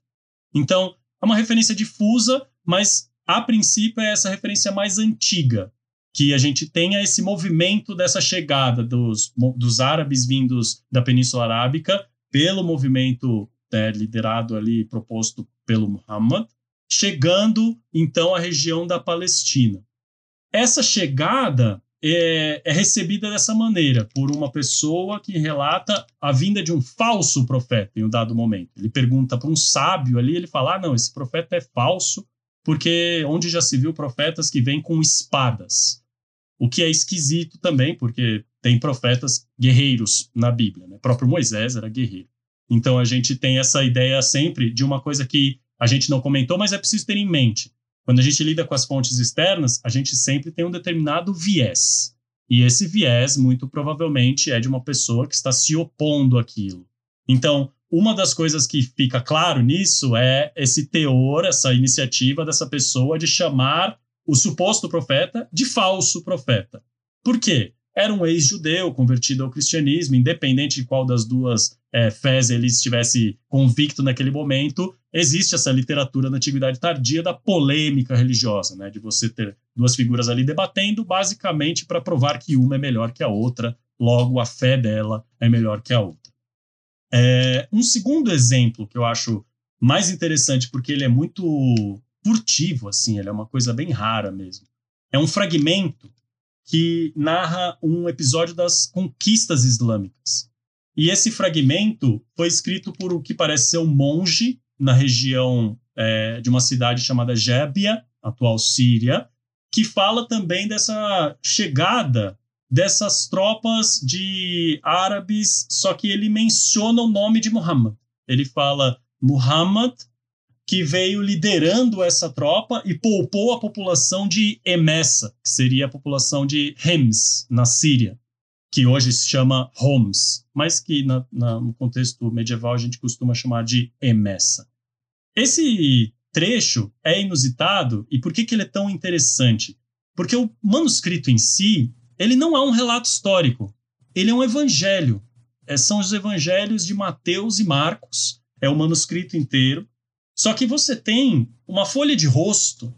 Então, é uma referência difusa, mas a princípio é essa referência mais antiga, que a gente tenha esse movimento dessa chegada dos, dos árabes vindos da Península Arábica pelo movimento né, liderado ali, proposto pelo Muhammad, chegando então à região da Palestina. Essa chegada é, é, recebida dessa maneira, por uma pessoa que relata a vinda de um falso profeta em um dado momento. Ele pergunta para um sábio ali, ele fala: ah, não, esse profeta é falso, porque onde já se viu profetas que vêm com espadas. O que é esquisito também, porque tem profetas guerreiros na Bíblia. Né? O próprio Moisés era guerreiro. Então a gente tem essa ideia sempre de uma coisa que a gente não comentou, mas é preciso ter em mente. Quando a gente lida com as fontes externas, a gente sempre tem um determinado viés. E esse viés, muito provavelmente, é de uma pessoa que está se opondo àquilo. Então, uma das coisas que fica claro nisso é esse teor, essa iniciativa dessa pessoa de chamar o suposto profeta de falso profeta. Por quê? era um ex-judeu convertido ao cristianismo, independente de qual das duas é, fés ele estivesse convicto naquele momento, existe essa literatura na Antiguidade Tardia da polêmica religiosa, né, de você ter duas figuras ali debatendo, basicamente para provar que uma é melhor que a outra, logo a fé dela é melhor que a outra. É, um segundo exemplo que eu acho mais interessante, porque ele é muito furtivo, assim, ele é uma coisa bem rara mesmo. É um fragmento que narra um episódio das conquistas islâmicas. E esse fragmento foi escrito por o que parece ser um monge na região é, de uma cidade chamada Jébia, atual Síria, que fala também dessa chegada dessas tropas de árabes, só que ele menciona o nome de Muhammad. Ele fala Muhammad que veio liderando essa tropa e poupou a população de Emessa, que seria a população de Hems, na Síria, que hoje se chama Homs, mas que na, na, no contexto medieval a gente costuma chamar de Emessa. Esse trecho é inusitado e por que, que ele é tão interessante? Porque o manuscrito em si, ele não é um relato histórico, ele é um evangelho. É, são os evangelhos de Mateus e Marcos, é o manuscrito inteiro, só que você tem uma folha de rosto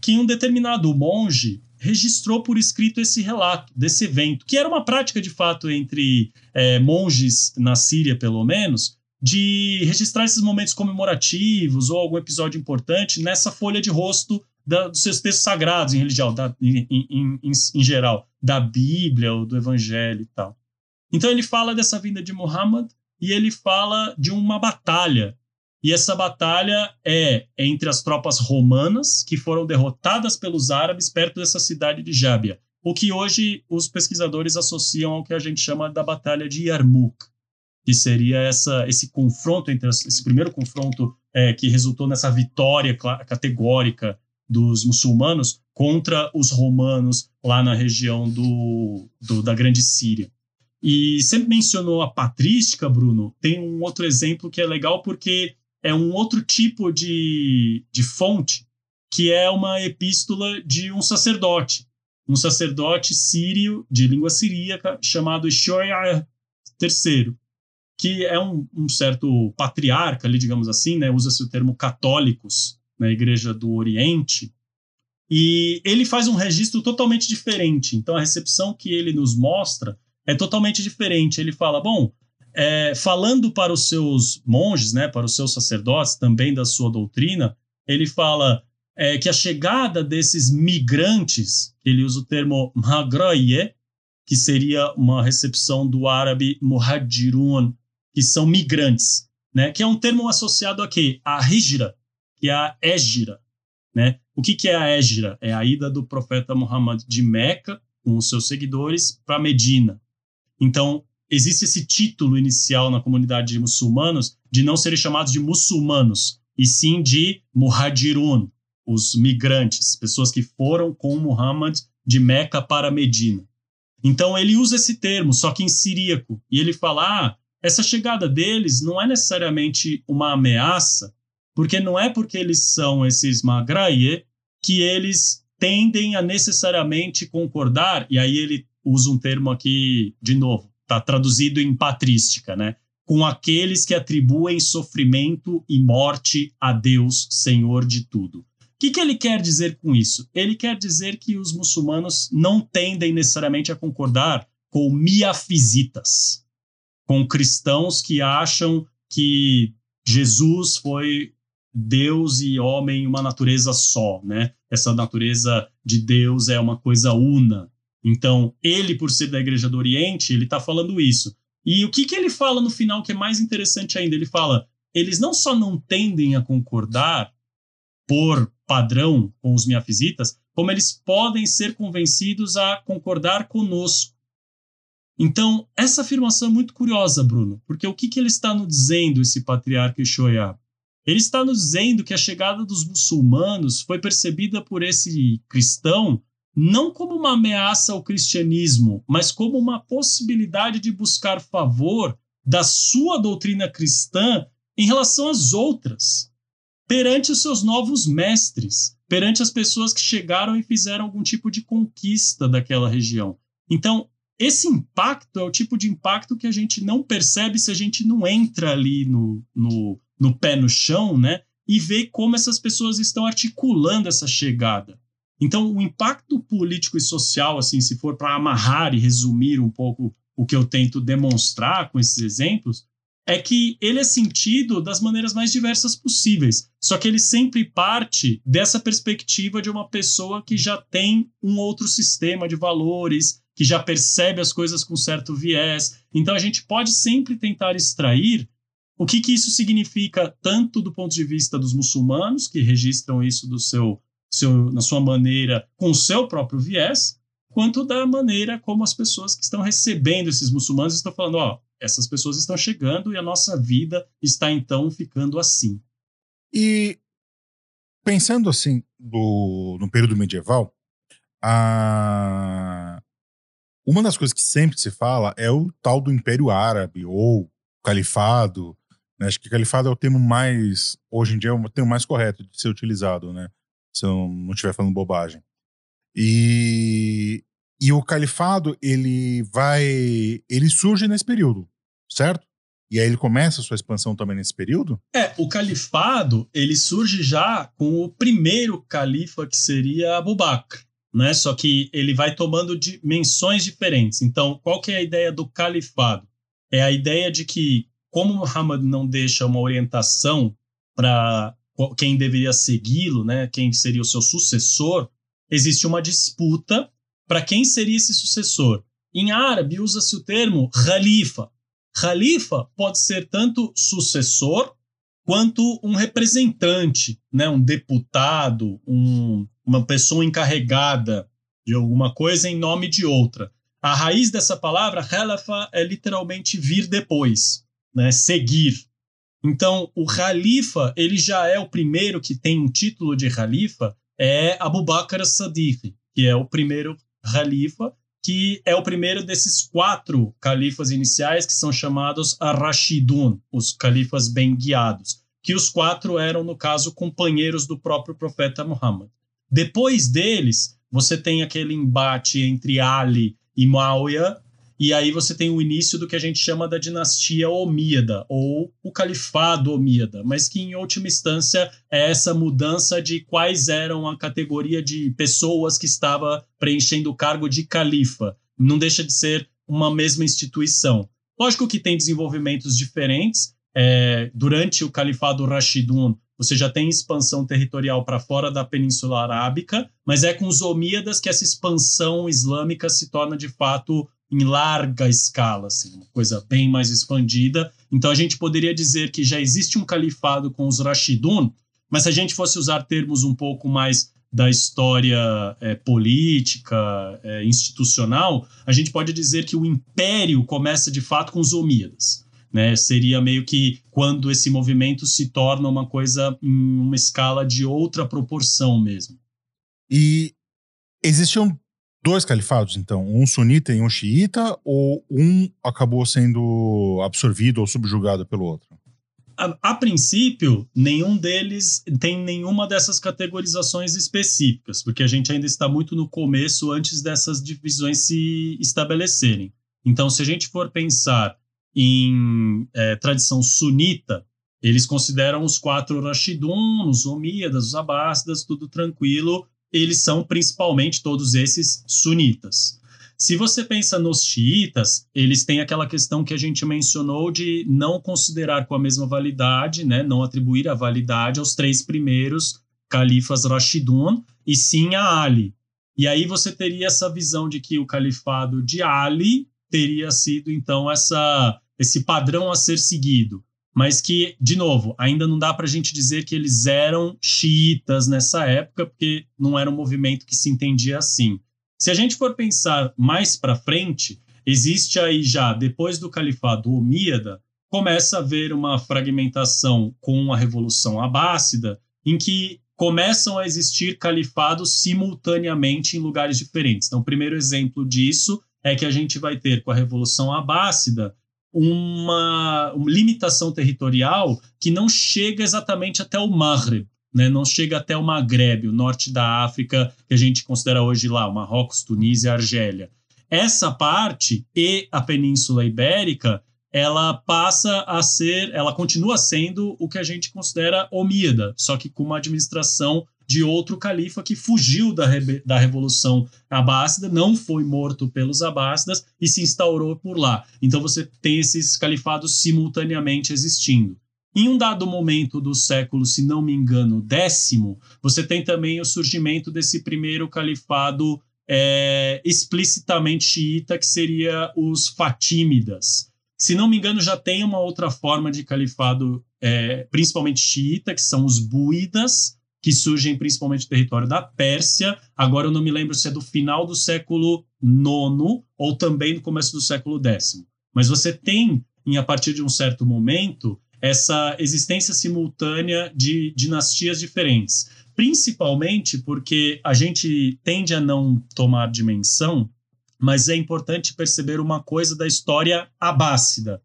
que um determinado monge registrou por escrito esse relato desse evento, que era uma prática de fato entre é, monges na Síria, pelo menos, de registrar esses momentos comemorativos ou algum episódio importante nessa folha de rosto da, dos seus textos sagrados em religião, da, em, em, em, em, geral, da Bíblia ou do Evangelho e tal. Então ele fala dessa vinda de Muhammad e ele fala de uma batalha e essa batalha é entre as tropas romanas, que foram derrotadas pelos árabes perto dessa cidade de Jábia, o que hoje os pesquisadores associam ao que a gente chama da Batalha de Yarmouk, que seria essa, esse confronto entre as, esse primeiro confronto é, que resultou nessa vitória categórica dos muçulmanos contra os romanos lá na região do, do, da Grande Síria. E sempre mencionou a patrística, Bruno. Tem um outro exemplo que é legal porque é um outro tipo de, de fonte, que é uma epístola de um sacerdote, um sacerdote sírio, de língua siríaca, chamado Shoya III, que é um, um, certo patriarca, ali, digamos assim, né? usa-se o termo católicos na Igreja do Oriente, e ele faz um registro totalmente diferente. Então, a recepção que ele nos mostra é totalmente diferente. Ele fala: bom, é, falando para os seus monges, né, para os seus sacerdotes, também da sua doutrina, ele fala é, que a chegada desses migrantes, ele usa o termo magraye, que seria uma recepção do árabe muhajirun, que são migrantes, né, que é um termo associado a quê? A hijra, que é a égira. Né? O que, que é a égira? É a ida do profeta Muhammad de Meca, com os seus seguidores, para Medina. Então, existe esse título inicial na comunidade de muçulmanos de não serem chamados de muçulmanos, e sim de muhajirun, os migrantes, pessoas que foram com Muhammad de Meca para Medina. Então ele usa esse termo, só que em siríaco, e ele fala: ah, essa chegada deles não é necessariamente uma ameaça, porque não é porque eles são esses magraie que eles tendem a necessariamente concordar, e aí ele usa um termo aqui de novo, está traduzido em patrística, né? Com aqueles que atribuem sofrimento e morte a Deus, Senhor de tudo. que, que ele quer dizer com isso? Ele quer dizer que os muçulmanos não tendem necessariamente a concordar com miafisitas, com cristãos que acham que Jesus foi Deus e homem uma natureza só, né? Essa natureza de Deus é uma coisa una. Então, ele, por ser da Igreja do Oriente, ele está falando isso. E o que, que ele fala no final que é mais interessante ainda? Ele fala: eles não só não tendem a concordar por padrão com os miafisitas, como eles podem ser convencidos a concordar conosco. Então, essa afirmação é muito curiosa, Bruno, porque o que, que ele está nos dizendo, esse patriarca Shoya? Ele está nos dizendo que a chegada dos muçulmanos foi percebida por esse cristão não como uma ameaça ao cristianismo, mas como uma possibilidade de buscar favor da sua doutrina cristã em relação às outras, perante os seus novos mestres, perante as pessoas que chegaram e fizeram algum tipo de conquista daquela região. Então, esse impacto é o tipo de impacto que a gente não percebe se a gente não entra ali no, no, no pé no chão, né? E vê como essas pessoas estão articulando essa chegada. Então, o impacto político e social, assim, se for para amarrar e resumir um pouco o que eu tento demonstrar com esses exemplos, é que ele é sentido das maneiras mais diversas possíveis. Só que ele sempre parte dessa perspectiva de uma pessoa que já tem um outro sistema de valores, que já percebe as coisas com certo viés. Então a gente pode sempre tentar extrair o que, que isso significa, tanto do ponto de vista dos muçulmanos, que registram isso do seu seu, na sua maneira, com o seu próprio viés, quanto da maneira como as pessoas que estão recebendo esses muçulmanos estão falando: ó, essas pessoas estão chegando e a nossa vida está então ficando assim. E pensando assim do, no período medieval, a... uma das coisas que sempre se fala é o tal do Império Árabe ou Califado. Né? Acho que califado é o termo mais, hoje em dia, é o termo mais correto de ser utilizado, né? Se eu não estiver falando bobagem. E, e o califado, ele vai. Ele surge nesse período, certo? E aí ele começa a sua expansão também nesse período? É, o califado, ele surge já com o primeiro califa, que seria Abu Bakr, né? Só que ele vai tomando dimensões diferentes. Então, qual que é a ideia do califado? É a ideia de que, como Muhammad não deixa uma orientação para quem deveria segui-lo, né, quem seria o seu sucessor, existe uma disputa para quem seria esse sucessor. Em árabe usa-se o termo khalifa. Khalifa pode ser tanto sucessor quanto um representante, né, um deputado, um, uma pessoa encarregada de alguma coisa em nome de outra. A raiz dessa palavra, khalafa, é literalmente vir depois, né, seguir. Então, o Khalifa, ele já é o primeiro que tem um título de Khalifa, é Abu Bakr as-Sadiq, que é o primeiro Khalifa, que é o primeiro desses quatro califas iniciais que são chamados Ar-Rashidun, os califas bem guiados, que os quatro eram, no caso, companheiros do próprio profeta Muhammad. Depois deles, você tem aquele embate entre Ali e Muawiyah, e aí você tem o início do que a gente chama da dinastia Omíada, ou o califado Omíada, mas que em última instância é essa mudança de quais eram a categoria de pessoas que estava preenchendo o cargo de califa. Não deixa de ser uma mesma instituição. Lógico que tem desenvolvimentos diferentes. É, durante o califado Rashidun, você já tem expansão territorial para fora da Península Arábica, mas é com os Omíadas que essa expansão islâmica se torna de fato em larga escala, assim, uma coisa bem mais expandida. Então a gente poderia dizer que já existe um califado com os Rashidun, mas se a gente fosse usar termos um pouco mais da história é, política, é, institucional, a gente pode dizer que o império começa de fato com os Omíadas. Né? Seria meio que quando esse movimento se torna uma coisa em uma escala de outra proporção mesmo. E existiam dois califados, então, um sunita e um xiita, ou um acabou sendo absorvido ou subjugado pelo outro? A, a, princípio, nenhum deles tem nenhuma dessas categorizações específicas, porque a gente ainda está muito no começo antes dessas divisões se estabelecerem. Então, se a gente for pensar em é, tradição sunita, Eles consideram os quatro Rashidun, os Omíadas, os Abássidas, tudo tranquilo. Eles são principalmente todos esses sunitas. Se você pensa nos xiitas, eles têm aquela questão que a gente mencionou de não considerar com a mesma validade, né, não atribuir a validade aos três primeiros califas Rashidun, e sim a Ali. E aí você teria essa visão de que o califado de Ali teria sido então essa esse padrão a ser seguido, mas que de novo ainda não dá para a gente dizer que eles eram xiitas nessa época, porque não era um movimento que se entendia assim. Se a gente for pensar mais para frente, existe aí já, depois do califado omíada, começa a haver uma fragmentação com a Revolução Abássida, em que começam a existir califados simultaneamente em lugares diferentes. Então, o primeiro exemplo disso é que a gente vai ter com a Revolução Abássida uma, uma limitação territorial que não chega exatamente até o Maghreb, né, não chega até o Maghreb, o norte da África, que a gente considera hoje lá, Marrocos, Tunísia, Argélia. Essa parte e a Península Ibérica, ela passa a ser, ela continua sendo o que a gente considera omíada, só que com uma administração de outro califa que fugiu da, da Revolução Abássida, não foi morto pelos Abássidas e se instaurou por lá. Então você tem esses califados simultaneamente existindo. Em um dado momento do século, se não me engano, décimo, você tem também o surgimento desse primeiro califado é, explicitamente xiita, que seria os Fatímidas. Se não me engano, já tem uma outra forma de califado, é, principalmente xiita, que são os Búidas, que surgem principalmente no território da Pérsia. Agora eu não me lembro se é do final do século IX ou também do começo do século X. Mas você tem, em, a partir de um certo momento, essa existência simultânea de dinastias diferentes. Principalmente porque a gente tende a não tomar dimensão, mas é importante perceber uma coisa da história abássida.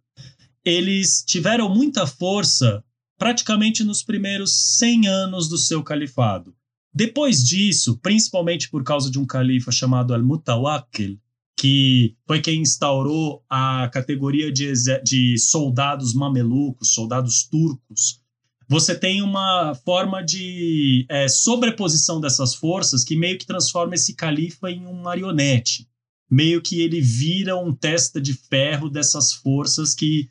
Eles tiveram muita força praticamente nos primeiros 100 anos do seu califado. Depois disso, principalmente por causa de um califa chamado Al-Mutawakkil, que foi quem instaurou a categoria de, de soldados mamelucos, soldados turcos, você tem uma forma de é, sobreposição dessas forças que meio que transforma esse califa em um marionete. Meio que ele vira um testa de ferro dessas forças que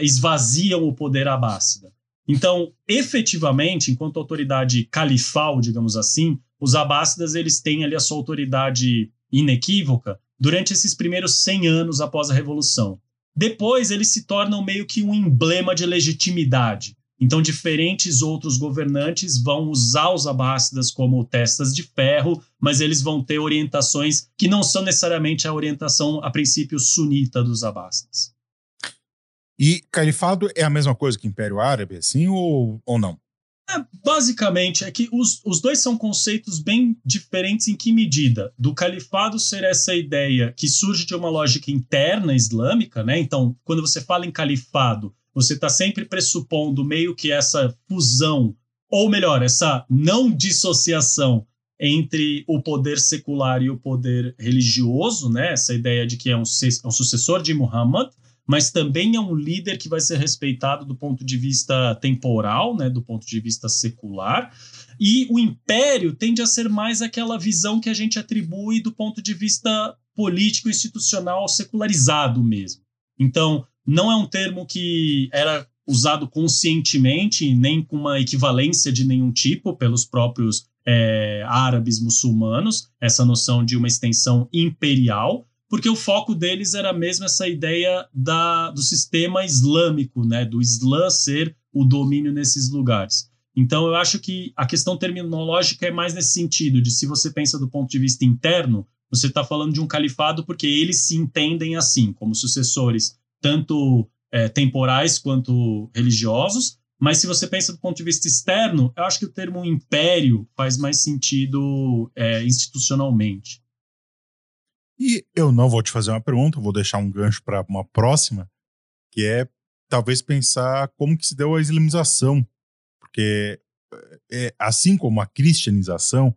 esvaziam o poder abássida. Então, efetivamente, enquanto autoridade califal, digamos assim, os abássidas eles têm ali a sua autoridade inequívoca, durante esses primeiros 100 anos após a Revolução. Depois, eles se tornam meio que um emblema de legitimidade. Então, diferentes outros governantes vão usar os abássidas como testas de ferro, mas eles vão ter orientações que não são necessariamente a orientação, a princípio, sunita dos abássidas. E califado é a mesma coisa que Império Árabe, assim, ou, ou não? É, basicamente, é que os, os dois são conceitos bem diferentes em que medida? Do califado ser essa ideia que surge de uma lógica interna islâmica, né? Então, quando você fala em califado, você está sempre pressupondo meio que essa fusão, ou melhor, essa não dissociação entre o poder secular e o poder religioso, né? Essa ideia de que é um, um sucessor de Muhammad, mas também é um líder que vai ser respeitado do ponto de vista temporal, né, do ponto de vista secular. E o império tende a ser mais aquela visão que a gente atribui do ponto de vista político institucional secularizado mesmo. Então, não é um termo que era usado conscientemente, nem com uma equivalência de nenhum tipo pelos próprios é, árabes muçulmanos, essa noção de uma extensão imperial, porque o foco deles era mesmo essa ideia da, do sistema islâmico, né, do Islã ser o domínio nesses lugares. Então, eu acho que a questão terminológica é mais nesse sentido, de se você pensa do ponto de vista interno, você está falando de um califado porque eles se entendem assim, como sucessores, tanto é, temporais quanto religiosos, mas se você pensa do ponto de vista externo, eu acho que o termo império faz mais sentido é, institucionalmente. E eu não vou te fazer uma pergunta, vou deixar um gancho para uma próxima, que é talvez pensar como que se deu a islamização, porque é, assim como a cristianização,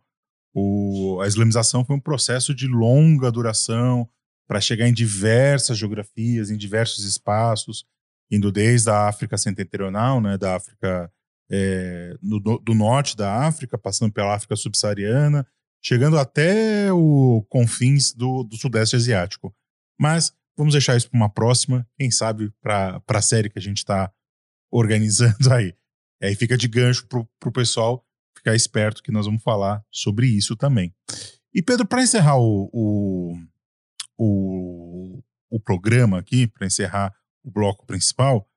o, a islamização foi um processo de longa duração para chegar em diversas geografias, em diversos espaços. indo desde a África setentrional, né, da África é, no, do norte da África, passando pela África subsaariana, chegando até o confins do, do Sudeste Asiático. Mas vamos deixar isso para uma próxima, quem sabe para a série que a gente está organizando aí. Aí fica de gancho para o pessoal ficar esperto que nós vamos falar sobre isso também. E Pedro, para encerrar o, o, o, o programa aqui, para encerrar o bloco principal,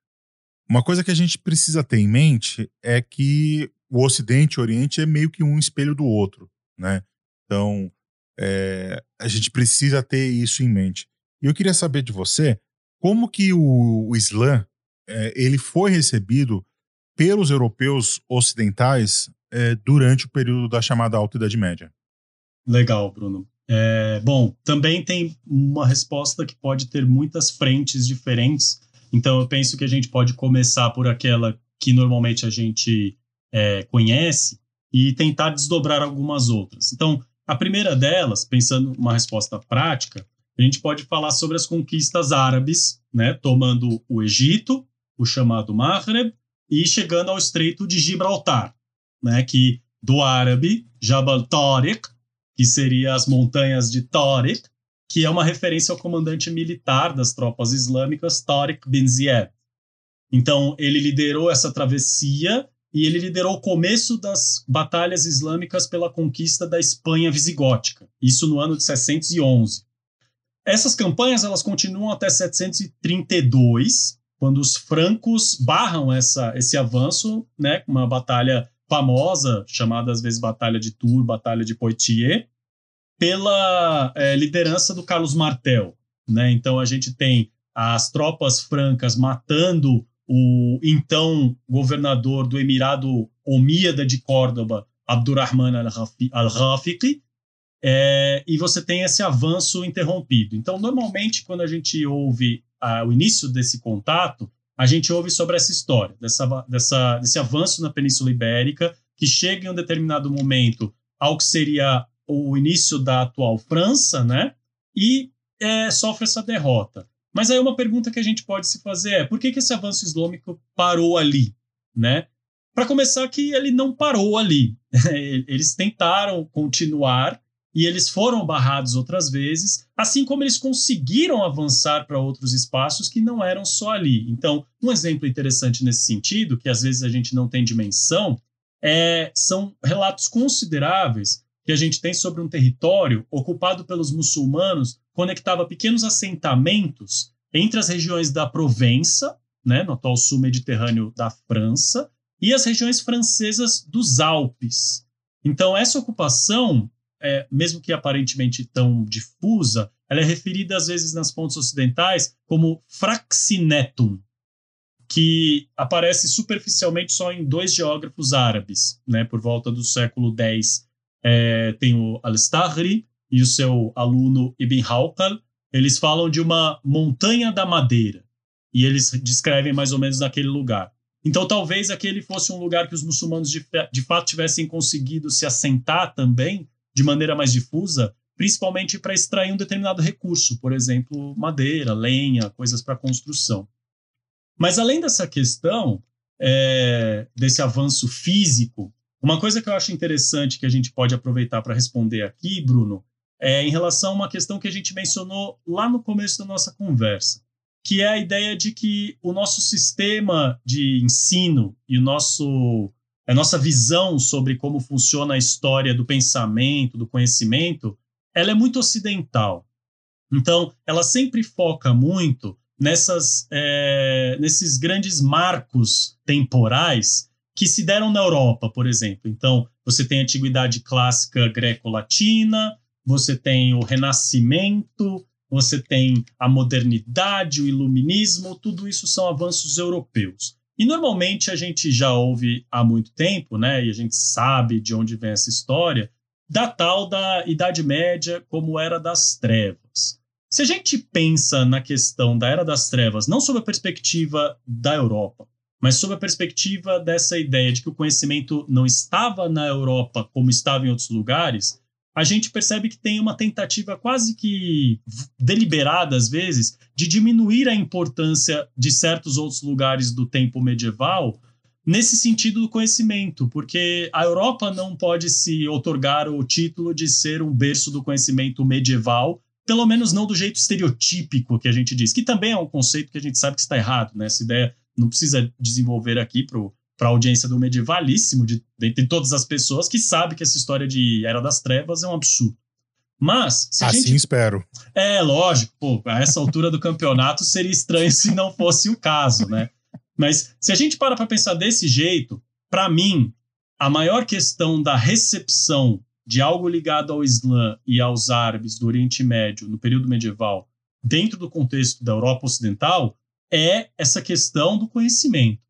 uma coisa que a gente precisa ter em mente é que o Ocidente e o Oriente é meio que um espelho do outro, né? Então, é, a gente precisa ter isso em mente. E eu queria saber de você como que o, o Islã é, ele foi recebido pelos europeus ocidentais é, durante o período da chamada Alta Idade Média. Legal, Bruno. Bom, também tem uma resposta que pode ter muitas frentes diferentes. Então, eu penso que a gente pode começar por aquela que normalmente a gente conhece e tentar desdobrar algumas outras. Então, a primeira delas, pensando uma resposta prática, a gente pode falar sobre as conquistas árabes, né, tomando o Egito, o chamado Maghreb, e chegando ao Estreito de Gibraltar, né, que do árabe, Jabal Tariq, que seria as montanhas de Tariq, que é uma referência ao comandante militar das tropas islâmicas, Tariq bin Ziyad. Então, ele liderou essa travessia e ele liderou o começo das batalhas islâmicas pela conquista da Espanha visigótica, isso no ano de 611. Essas campanhas elas continuam até 732, quando os francos barram essa, esse avanço, né, uma batalha famosa, chamada às vezes Batalha de Tours, Batalha de Poitiers, pela é, liderança do Carlos Martel. Né? Então a gente tem as tropas francas matando o então governador do Emirado Omíada de Córdoba, Abdurrahman al-Rafiqi, é, e você tem esse avanço interrompido. Então, normalmente, quando a gente ouve ah, o início desse contato, a gente ouve sobre essa história, dessa, dessa, desse avanço na Península Ibérica, que chega em um determinado momento ao que seria o início da atual França, né? E é, sofre essa derrota. Mas aí uma pergunta que a gente pode se fazer é por que, que esse avanço islâmico parou ali, né? Para começar que ele não parou ali. eles tentaram continuar e eles foram barrados outras vezes, assim como eles conseguiram avançar para outros espaços que não eram só ali. Então, um exemplo interessante nesse sentido, que às vezes a gente não tem dimensão, é, são relatos consideráveis que a gente tem sobre um território ocupado pelos muçulmanos, conectava pequenos assentamentos entre as regiões da Provença, né, no atual sul mediterrâneo da França, e as regiões francesas dos Alpes. Então, essa ocupação, é, mesmo que aparentemente tão difusa, ela é referida às vezes nas fontes ocidentais como fraxinetum, que aparece superficialmente só em dois geógrafos árabes, né, por volta do século X é, tem o Al-Stahri e o seu aluno Ibn Hawkal, eles falam de uma montanha da madeira, e eles descrevem mais ou menos naquele lugar. Então, talvez aquele fosse um lugar que os muçulmanos de, de fato tivessem conseguido se assentar também, de maneira mais difusa, principalmente para extrair um determinado recurso, por exemplo, madeira, lenha, coisas para construção. Mas além dessa questão, é, desse avanço físico, uma coisa que eu acho interessante que a gente pode aproveitar para responder aqui, Bruno, é em relação a uma questão que a gente mencionou lá no começo da nossa conversa, que é a ideia de que o nosso sistema de ensino e o nosso a nossa visão sobre como funciona a história do pensamento, do conhecimento, ela é muito ocidental. Então, ela sempre foca muito nessas, é, nesses grandes marcos temporais que se deram na Europa, por exemplo. Então, você tem a antiguidade clássica greco-latina, você tem o Renascimento, você tem a modernidade, o iluminismo, tudo isso são avanços europeus. E normalmente a gente já ouve há muito tempo, né, e a gente sabe de onde vem essa história, da tal da Idade Média como Era das Trevas. Se a gente pensa na questão da Era das Trevas, não sob a perspectiva da Europa, mas sob a perspectiva dessa ideia de que o conhecimento não estava na Europa como estava em outros lugares, a gente percebe que tem uma tentativa quase que deliberada, às vezes, de diminuir a importância de certos outros lugares do tempo medieval nesse sentido do conhecimento, porque a Europa não pode se otorgar o título de ser um berço do conhecimento medieval, pelo menos não do jeito estereotípico que a gente diz, que também é um conceito que a gente sabe que está errado, né? Essa ideia não precisa desenvolver aqui para a audiência do medievalíssimo, de, dentre todas as pessoas, que sabe que essa história de Era das Trevas é um absurdo. Mas. Se assim gente... espero. É, lógico, pô, a essa altura do campeonato seria estranho se não fosse o caso, né? Mas se a gente para para pensar desse jeito, para mim, a maior questão da recepção de algo ligado ao Islã e aos árabes do Oriente Médio no período medieval, dentro do contexto da Europa Ocidental, é essa questão do conhecimento.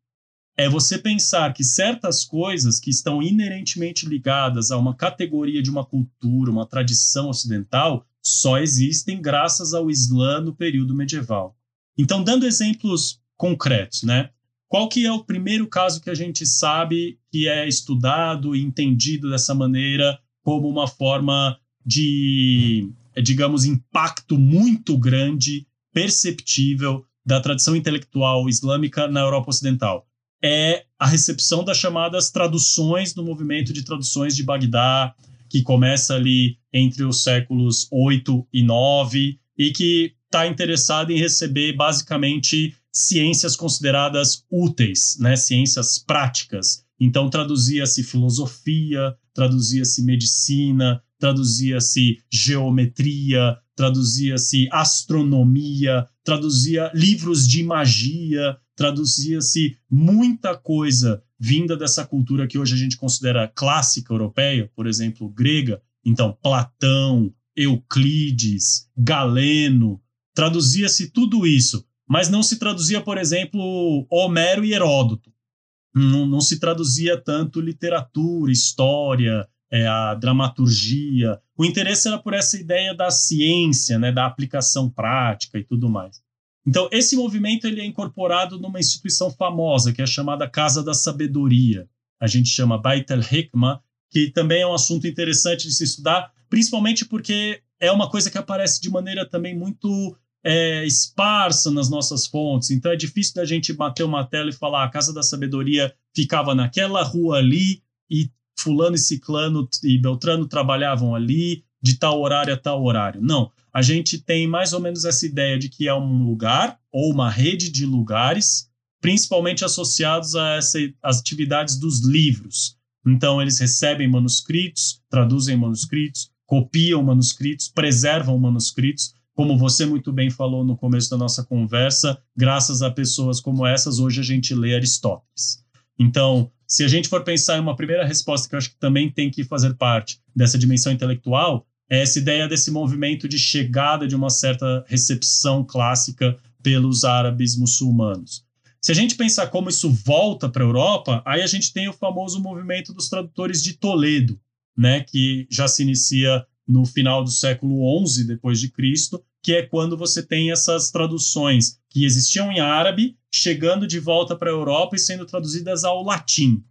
É você pensar que certas coisas que estão inerentemente ligadas a uma categoria de uma cultura, uma tradição ocidental, só existem graças ao Islã no período medieval. Então, dando exemplos concretos, né? Qual que é o primeiro caso que a gente sabe que é estudado e entendido dessa maneira como uma forma de, digamos, impacto muito grande, perceptível da tradição intelectual islâmica na Europa Ocidental? É a recepção das chamadas traduções do movimento de traduções de Bagdá, que começa ali entre os séculos 8 e 9 e que está interessado em receber basicamente ciências consideradas úteis, né, ciências práticas. Então traduzia-se filosofia, traduzia-se medicina, traduzia-se geometria, traduzia-se astronomia, traduzia livros de magia, traduzia-se muita coisa vinda dessa cultura que hoje a gente considera clássica europeia, por exemplo, grega. Então, Platão, Euclides, Galeno, traduzia-se tudo isso mas não se traduzia, por exemplo, Homero e Heródoto. Não, não se traduzia tanto literatura, história, é, a dramaturgia. O interesse era por essa ideia da ciência, né, da aplicação prática e tudo mais. Então, esse movimento ele é incorporado numa instituição famosa, que é chamada Casa da Sabedoria. A gente chama Beit el-Hikmah, que também é um assunto interessante de se estudar, principalmente porque é uma coisa que aparece de maneira também muito é, esparsa nas nossas fontes. Então é difícil da gente bater uma tela e falar a Casa da Sabedoria ficava naquela rua ali e fulano e ciclano e Beltrano trabalhavam ali de tal horário a tal horário. Não, a gente tem mais ou menos essa ideia de que é um lugar ou uma rede de lugares, principalmente associados a essas atividades dos livros. Então eles recebem manuscritos, traduzem manuscritos, copiam manuscritos, preservam manuscritos como você muito bem falou no começo da nossa conversa, graças a pessoas como essas, hoje a gente lê Aristóteles. Então, se a gente for pensar em uma primeira resposta que eu acho que também tem que fazer parte dessa dimensão intelectual, é essa ideia desse movimento de chegada de uma certa recepção clássica pelos árabes muçulmanos. Se a gente pensar como isso volta para a Europa, aí a gente tem o famoso movimento dos tradutores de Toledo, né, que já se inicia no final do século XI depois de Cristo, que é quando você tem essas traduções que existiam em árabe, chegando de volta para a Europa e sendo traduzidas ao latim.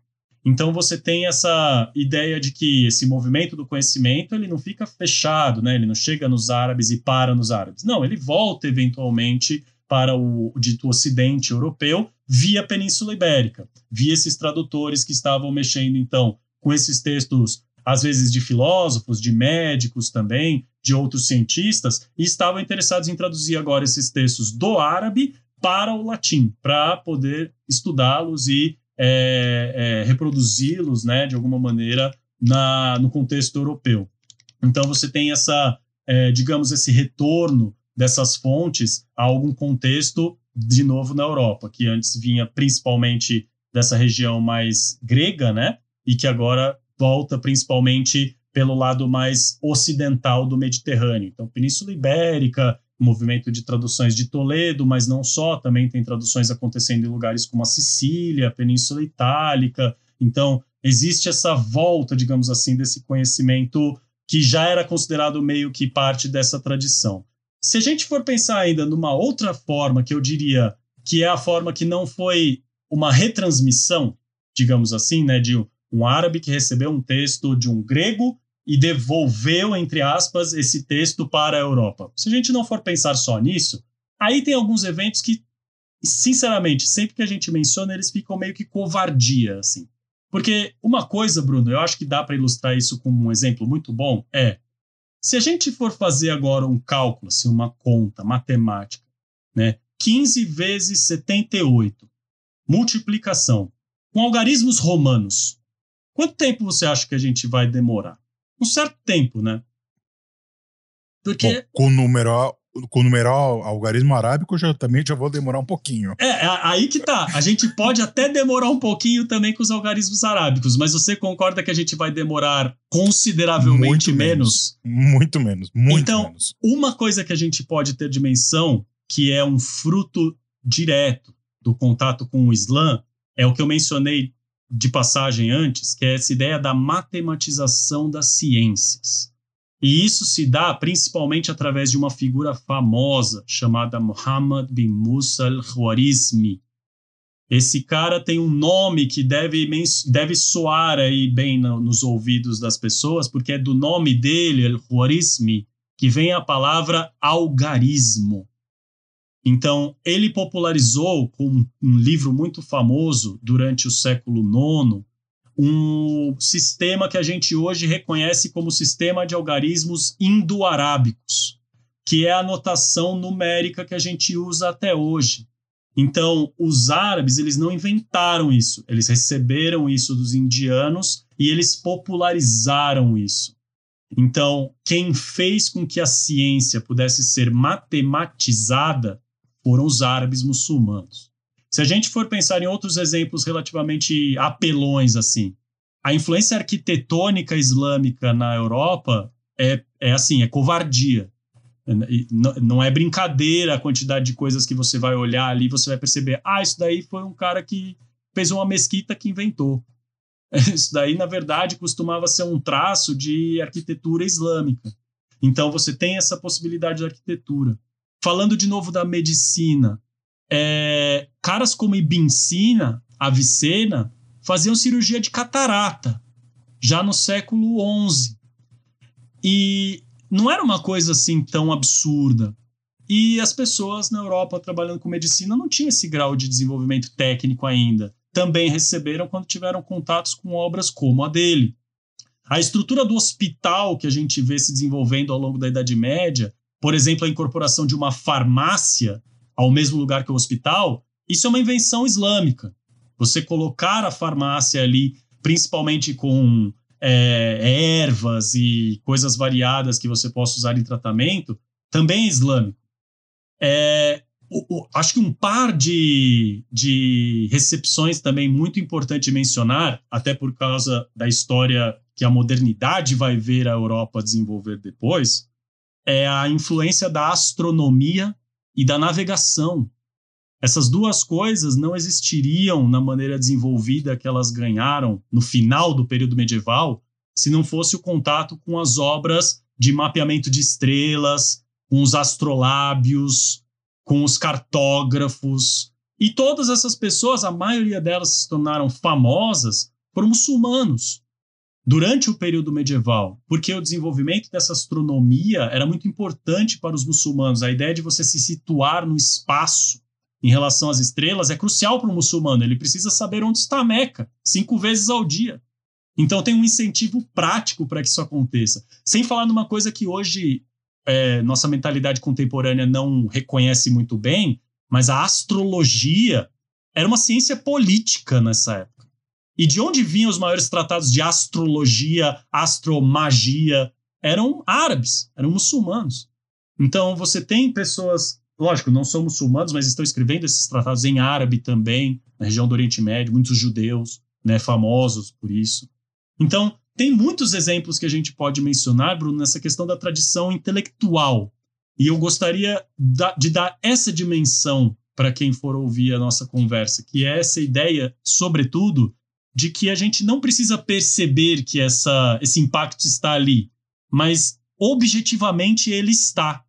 Então você tem essa ideia de que esse movimento do conhecimento ele não fica fechado, né? Ele não chega nos árabes e para nos árabes. Não, ele volta eventualmente para o, dito Ocidente europeu via Península Ibérica, via esses tradutores que estavam mexendo então com esses textos às vezes de filósofos, de médicos também, de outros cientistas, e estavam interessados em traduzir agora esses textos do árabe para o latim, para poder estudá-los e é, é, reproduzi-los, né, de alguma maneira, na, no contexto europeu. Então você tem essa, é, digamos, esse retorno dessas fontes a algum contexto de novo na Europa, que antes vinha principalmente dessa região mais grega, né, e que agora volta principalmente pelo lado mais ocidental do Mediterrâneo. Então, Península Ibérica, movimento de traduções de Toledo, mas não só, também tem traduções acontecendo em lugares como a Sicília, Península Itálica. Então, existe essa volta, digamos assim, desse conhecimento que já era considerado meio que parte dessa tradição. Se a gente for pensar ainda numa outra forma, que eu diria que é a forma que não foi uma retransmissão, digamos assim, né, de um árabe que recebeu um texto de um grego e devolveu, entre aspas, esse texto para a Europa. Se a gente não for pensar só nisso, aí tem alguns eventos que, sinceramente, sempre que a gente menciona, eles ficam meio que covardia, assim. Porque uma coisa, Bruno, eu acho que dá para ilustrar isso com um exemplo muito bom, é se a gente for fazer agora um cálculo, assim, uma conta matemática, né? 15 vezes 78, multiplicação, com algarismos romanos, quanto tempo você acha que a gente vai demorar? Um certo tempo, né? Porque. Bom, com numeral, com numeral algarismo arábico, já também já vou demorar um pouquinho. É, é, aí que tá. A gente pode até demorar um pouquinho também com os algarismos arábicos, mas você concorda que a gente vai demorar consideravelmente muito menos? menos? Muito menos, muito então, menos. uma coisa que a gente pode ter dimensão, que é um fruto direto do contato com o Islã, é o que eu mencionei de passagem antes, que é essa ideia da matematização das ciências. E isso se dá principalmente através de uma figura famosa chamada Muhammad bin Musa al-Khwarizmi. Esse cara tem um nome que deve, deve soar aí bem no, nos ouvidos das pessoas, porque é do nome dele, al-Khwarizmi, que vem a palavra algarismo. Então, ele popularizou com um livro muito famoso durante o século IX, um sistema que a gente hoje reconhece como sistema de algarismos indo-arábicos, que é a notação numérica que a gente usa até hoje. Então, os árabes, eles não inventaram isso, eles receberam isso dos indianos e eles popularizaram isso. Então, quem fez com que a ciência pudesse ser matematizada foram os árabes muçulmanos. Se a gente for pensar em outros exemplos relativamente apelões assim, a influência arquitetônica islâmica na Europa é, é assim, é covardia. Não é brincadeira a quantidade de coisas que você vai olhar ali, você vai perceber, ah, isso daí foi um cara que fez uma mesquita que inventou. Isso daí, na verdade, costumava ser um traço de arquitetura islâmica. Então, você tem essa possibilidade de arquitetura. Falando de novo da medicina, é, caras como Ibn Sina, Avicena, faziam cirurgia de catarata, já no século XI. E não era uma coisa assim tão absurda. E as pessoas na Europa trabalhando com medicina não tinham esse grau de desenvolvimento técnico ainda. Também receberam quando tiveram contatos com obras como a dele. A estrutura do hospital que a gente vê se desenvolvendo ao longo da Idade Média, por exemplo, a incorporação de uma farmácia ao mesmo lugar que o hospital, isso é uma invenção islâmica. Você colocar a farmácia ali, principalmente com é, ervas e coisas variadas que você possa usar em tratamento, também é islâmico. É, o, o, acho que um par de, de recepções também muito importante mencionar, até por causa da história que a modernidade vai ver a Europa desenvolver depois, é a influência da astronomia e da navegação. Essas duas coisas não existiriam na maneira desenvolvida que elas ganharam no final do período medieval se não fosse o contato com as obras de mapeamento de estrelas, com os astrolábios, com os cartógrafos. E todas essas pessoas, a maioria delas se tornaram famosas por muçulmanos durante o período medieval, porque o desenvolvimento dessa astronomia era muito importante para os muçulmanos. A ideia de você se situar no espaço em relação às estrelas é crucial para o muçulmano. Ele precisa saber onde está Meca, cinco vezes ao dia. Então tem um incentivo prático para que isso aconteça. Sem falar numa coisa que hoje é, nossa mentalidade contemporânea não reconhece muito bem, mas a astrologia era uma ciência política nessa época. E de onde vinham os maiores tratados de astrologia, astromagia? Eram árabes, eram muçulmanos. Então você tem pessoas, lógico, não são muçulmanos, mas estão escrevendo esses tratados em árabe também, na região do Oriente Médio, muitos judeus, né, famosos por isso. Então, tem muitos exemplos que a gente pode mencionar, Bruno, nessa questão da tradição intelectual. E eu gostaria de dar essa dimensão para quem for ouvir a nossa conversa, que é essa ideia, sobretudo, de que a gente não precisa perceber que essa, esse impacto está ali, mas objetivamente ele está.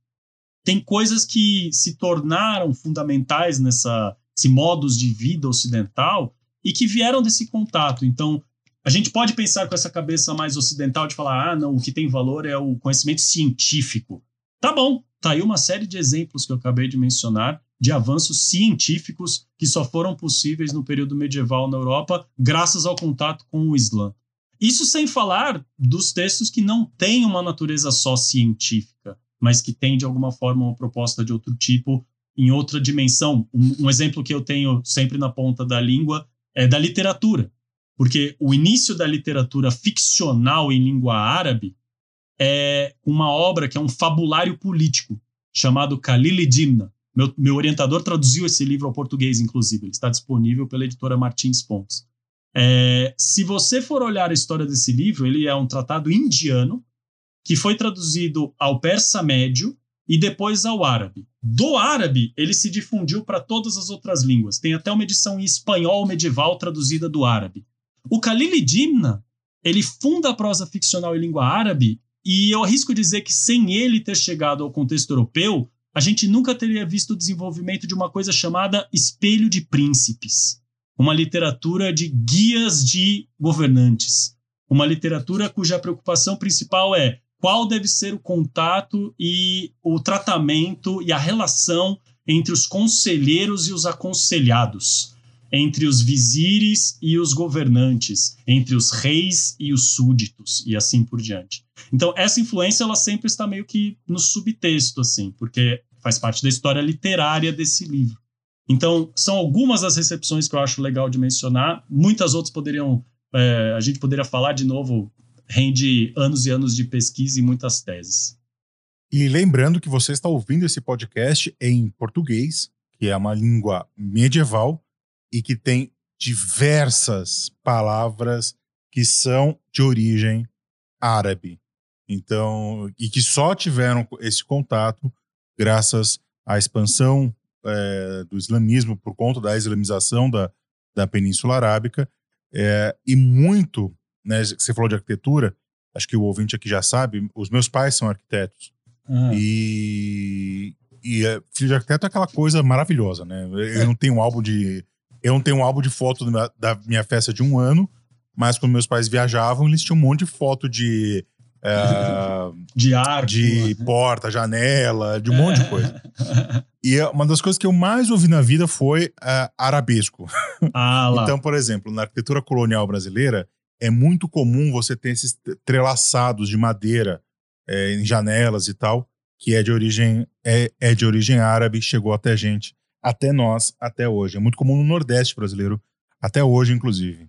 Tem coisas que se tornaram fundamentais nessa esse modos de vida ocidental e que vieram desse contato. Então, a gente pode pensar com essa cabeça mais ocidental de falar, ah, não, o que tem valor é o conhecimento científico. Tá bom, tá aí uma série de exemplos que eu acabei de mencionar de avanços científicos que só foram possíveis no período medieval na Europa, graças ao contato com o Islã. Isso sem falar dos textos que não têm uma natureza só científica, mas que têm de alguma forma uma proposta de outro tipo, em outra dimensão. Um, um exemplo que eu tenho sempre na ponta da língua é da literatura, porque o início da literatura ficcional em língua árabe é uma obra que é um fabulário político chamado Khalil Dimna, meu, meu orientador traduziu esse livro ao português, inclusive. Ele está disponível pela editora Martins Pontes. É, se você for olhar a história desse livro, ele é um tratado indiano que foi traduzido ao persa médio e depois ao árabe. Do árabe, ele se difundiu para todas as outras línguas. Tem até uma edição em espanhol medieval traduzida do árabe. O Khalil Dimna, ele funda a prosa ficcional em língua árabe e eu arrisco dizer que sem ele ter chegado ao contexto europeu, a gente nunca teria visto o desenvolvimento de uma coisa chamada Espelho de Príncipes, uma literatura de guias de governantes, uma literatura cuja preocupação principal é qual deve ser o contato e o tratamento e a relação entre os conselheiros e os aconselhados, entre os vizires e os governantes, entre os reis e os súditos e assim por diante. Então, essa influência ela sempre está meio que no subtexto, assim, porque faz parte da história literária desse livro. Então, são algumas das recepções que eu acho legal de mencionar. Muitas outras poderiam. É, a gente poderia falar de novo, rende anos e anos de pesquisa e muitas teses. E lembrando que você está ouvindo esse podcast em português, que é uma língua medieval e que tem diversas palavras que são de origem árabe. Então, e que só tiveram esse contato graças à expansão é, do islamismo por conta da islamização da, da Península Arábica é, e muito, né, você falou de arquitetura, acho que o ouvinte aqui já sabe, os meus pais são arquitetos ah. e, e é, filho de arquiteto é aquela coisa maravilhosa, né? Eu não tenho um álbum de eu não tenho um álbum de foto da minha festa de um ano, mas quando meus pais viajavam, eles tinham um monte de foto de é, de arco, de né? porta, janela, de um monte de coisa. E é, uma das coisas que eu mais ouvi na vida foi uh, arabesco. Ah, lá. então, por exemplo, na arquitetura colonial brasileira, é muito comum você ter esses trelaçados de madeira é, em janelas e tal, que é de origem é, é de origem árabe, chegou até gente, até nós, até hoje. É muito comum no Nordeste brasileiro, até hoje, inclusive.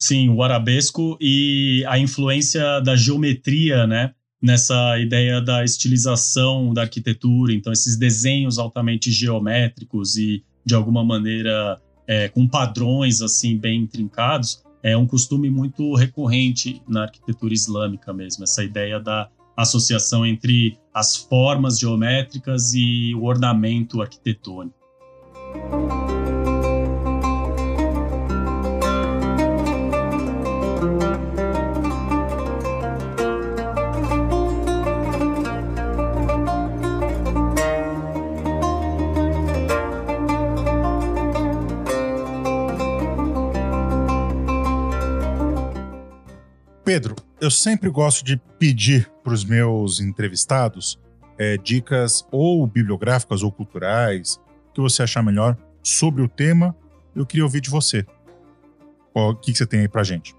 Sim, o arabesco e a influência da geometria, né? Nessa ideia da estilização da arquitetura, então esses desenhos altamente geométricos e de alguma maneira é, com padrões assim bem intrincados, é um costume muito recorrente na arquitetura islâmica mesmo, essa ideia da associação entre as formas geométricas e o ornamento arquitetônico. Pedro, eu sempre gosto de pedir para os meus entrevistados é, dicas ou bibliográficas ou culturais, que você achar melhor sobre o tema. Eu queria ouvir de você. O que, você tem aí para gente?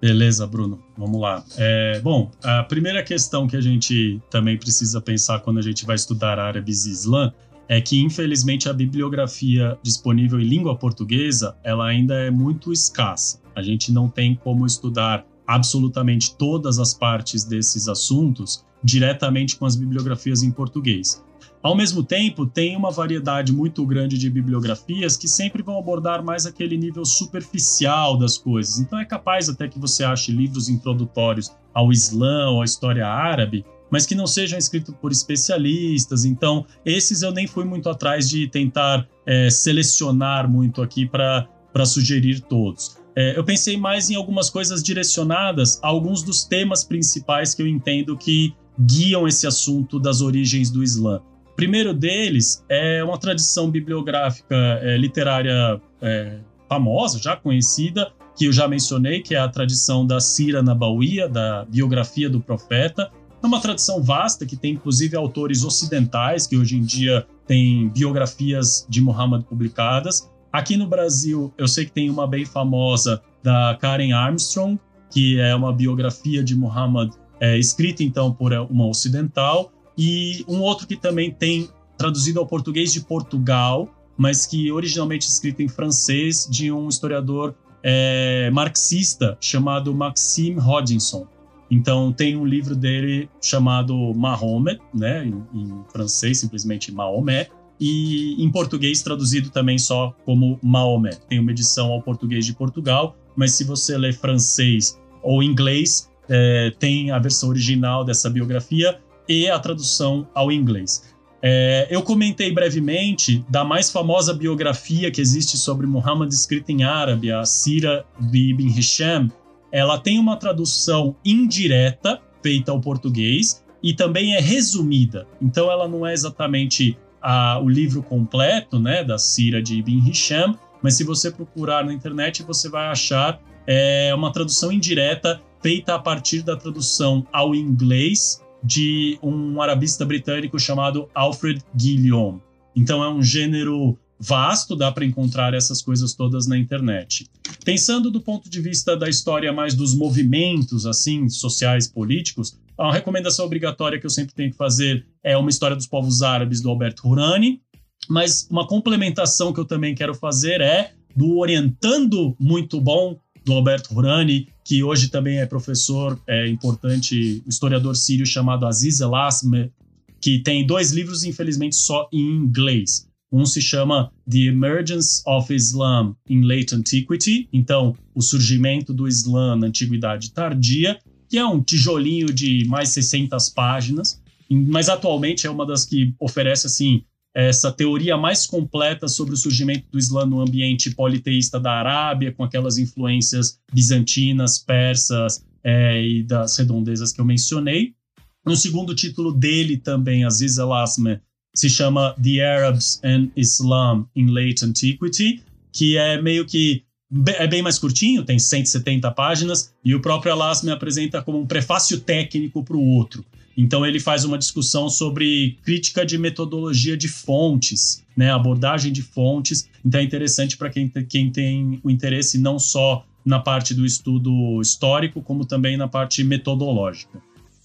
Beleza, Bruno. Vamos lá. É, bom, a primeira questão que a gente também precisa pensar quando a gente vai estudar árabes e islã é que, infelizmente, a bibliografia disponível em língua portuguesa ela ainda é muito escassa. A gente não tem como estudar absolutamente todas as partes desses assuntos diretamente com as bibliografias em português. Ao mesmo tempo, tem uma variedade muito grande de bibliografias que sempre vão abordar mais aquele nível superficial das coisas. Então é capaz até que você ache livros introdutórios ao Islã ou à história árabe, mas que não sejam escritos por especialistas. Então, esses eu nem fui muito atrás de tentar é, selecionar muito aqui para sugerir todos. É, eu pensei mais em algumas coisas direcionadas a alguns dos temas principais que eu entendo que guiam esse assunto das origens do Islã. Primeiro deles é uma tradição bibliográfica é, literária é, famosa, já conhecida, que eu já mencionei, que é a tradição da Sira Nabawiya, da biografia do profeta. É uma tradição vasta que tem inclusive autores ocidentais que hoje em dia têm biografias de Muhammad publicadas. Aqui no Brasil, eu sei que tem uma bem famosa da Karen Armstrong, que é uma biografia de Muhammad é, escrita então por uma ocidental, e um outro que também tem traduzido ao português de Portugal, mas que originalmente escrito em francês de um historiador é, marxista chamado Maxime Hodgson. Então tem um livro dele chamado Mahomet, né, em, em, francês simplesmente Maomé, e em português traduzido também só como Maomé. Tem uma edição ao português de Portugal, mas se você ler francês ou inglês, é, tem a versão original dessa biografia e a tradução ao inglês. É, eu comentei brevemente da mais famosa biografia que existe sobre Muhammad escrita em árabe, a Sira de Ibn Hisham. Ela tem uma tradução indireta feita ao português e também é resumida. Então ela não é exatamente a, o livro completo, né, da Sira de Ibn Hisham, mas se você procurar na internet você vai achar é, uma tradução indireta feita a partir da tradução ao inglês de um arabista britânico chamado Alfred Guillaume. Então é um gênero vasto, dá para encontrar essas coisas todas na internet. Pensando do ponto de vista da história mais dos movimentos assim sociais políticos, a recomendação obrigatória que eu sempre tenho que fazer é uma história dos povos árabes do Alberto Hurani, mas uma complementação que eu também quero fazer é do orientando muito bom do Alberto Hurani, que hoje também é professor é, importante, historiador sírio chamado Aziz Elasme, que tem dois livros, infelizmente, só em inglês. Um se chama The Emergence of Islam in Late Antiquity, então, o surgimento do Islã na Antiguidade Tardia, que é um tijolinho de mais 600 páginas, mas atualmente é uma das que oferece assim essa teoria mais completa sobre o surgimento do Islã no ambiente politeísta da Arábia, com aquelas influências bizantinas, persas é, e das redondezas que eu mencionei. No segundo título dele também, Aziz al-Asme, se chama The Arabs and Islam in Late Antiquity, que é meio que é bem mais curtinho, tem 170 páginas, e o próprio Alasme apresenta como um prefácio técnico para o outro. Então ele faz uma discussão sobre crítica de metodologia de fontes, né, abordagem de fontes. Então é interessante para quem, quem tem o interesse não só na parte do estudo histórico, como também na parte metodológica.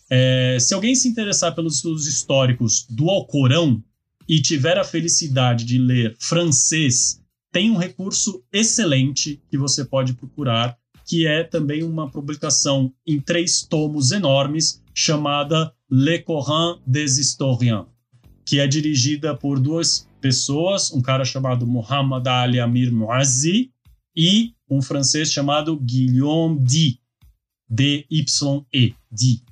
É, se alguém se interessar pelos estudos históricos do Alcorão e tiver a felicidade de ler francês, tem um recurso excelente que você pode procurar, que é também uma publicação em três tomos enormes, chamada Le Coran des Historiens, que é dirigida por duas pessoas, um cara chamado Muhammad Ali Amir Muazzi e um francês chamado Guillaume Di, D-Y-E, Di.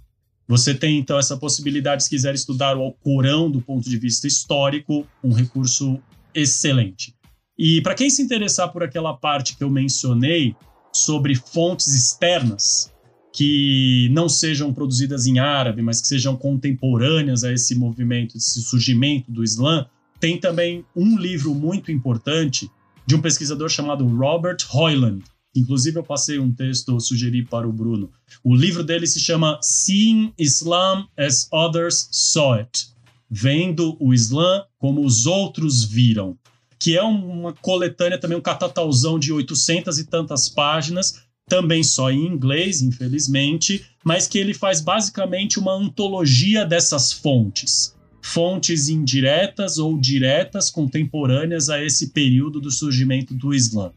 Você tem então essa possibilidade, se quiser estudar o Corão do ponto de vista histórico, um recurso excelente. E para quem se interessar por aquela parte que eu mencionei sobre fontes externas, que não sejam produzidas em árabe, mas que sejam contemporâneas a esse movimento, esse surgimento do Islã, tem também um livro muito importante de um pesquisador chamado Robert Hoyland. Inclusive, eu passei um texto, sugeri para o Bruno. O livro dele se chama Seeing Islam as Others Saw It Vendo o Islã como os outros viram. Que é uma coletânea, também um catatauzão de 800 e tantas páginas, também só em inglês, infelizmente, mas que ele faz basicamente uma antologia dessas fontes. Fontes indiretas ou diretas contemporâneas a esse período do surgimento do Islã.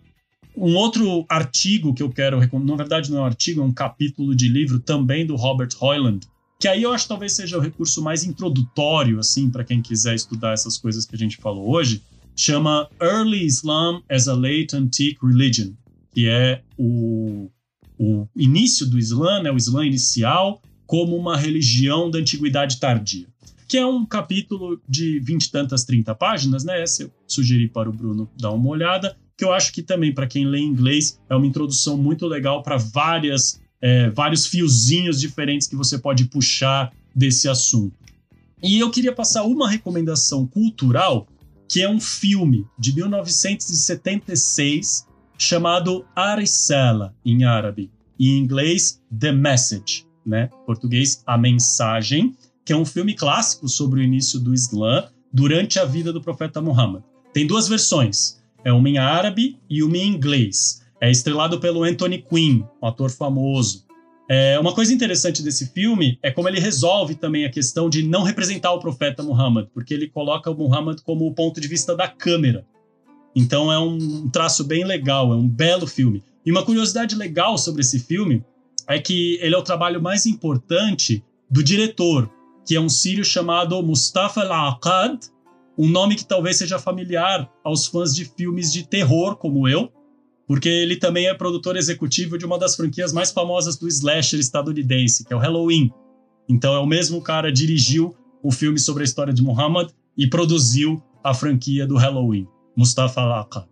Um outro artigo que eu quero recomendar, na verdade não é um artigo, é um capítulo de livro também do Robert Hoyland, que aí eu acho que talvez seja o recurso mais introdutório, assim, para quem quiser estudar essas coisas que a gente falou hoje, chama Early Islam as a Late Antique Religion, que é o, o início do Islã, né, o Islã inicial, como uma religião da antiguidade tardia. Que é um capítulo de vinte e tantas, trinta páginas, né? Esse eu sugeri para o Bruno dar uma olhada, que eu acho que também, para quem lê inglês, é uma introdução muito legal para várias é, vários fiozinhos diferentes que você pode puxar desse assunto. E eu queria passar uma recomendação cultural, que é um filme de 1976 chamado Aricela, em árabe. Em inglês, The Message, né? Português, A Mensagem, que é um filme clássico sobre o início do Islã durante a vida do profeta Muhammad. Tem duas versões, é uma em árabe e uma em inglês. É estrelado pelo Anthony Quinn, um ator famoso. É, uma coisa interessante desse filme é como ele resolve também a questão de não representar o profeta Muhammad, porque ele coloca o Muhammad como o ponto de vista da câmera. Então é um traço bem legal, é um belo filme. E uma curiosidade legal sobre esse filme é que ele é o trabalho mais importante do diretor, que é um sírio chamado Mustafa Al-Aqad, um nome que talvez seja familiar aos fãs de filmes de terror como eu, porque ele também é produtor executivo de uma das franquias mais famosas do slasher estadunidense, que é o Halloween. Então é o mesmo cara dirigiu o filme sobre a história de Muhammad e produziu a franquia do Halloween, Mustafa Al-Aqad.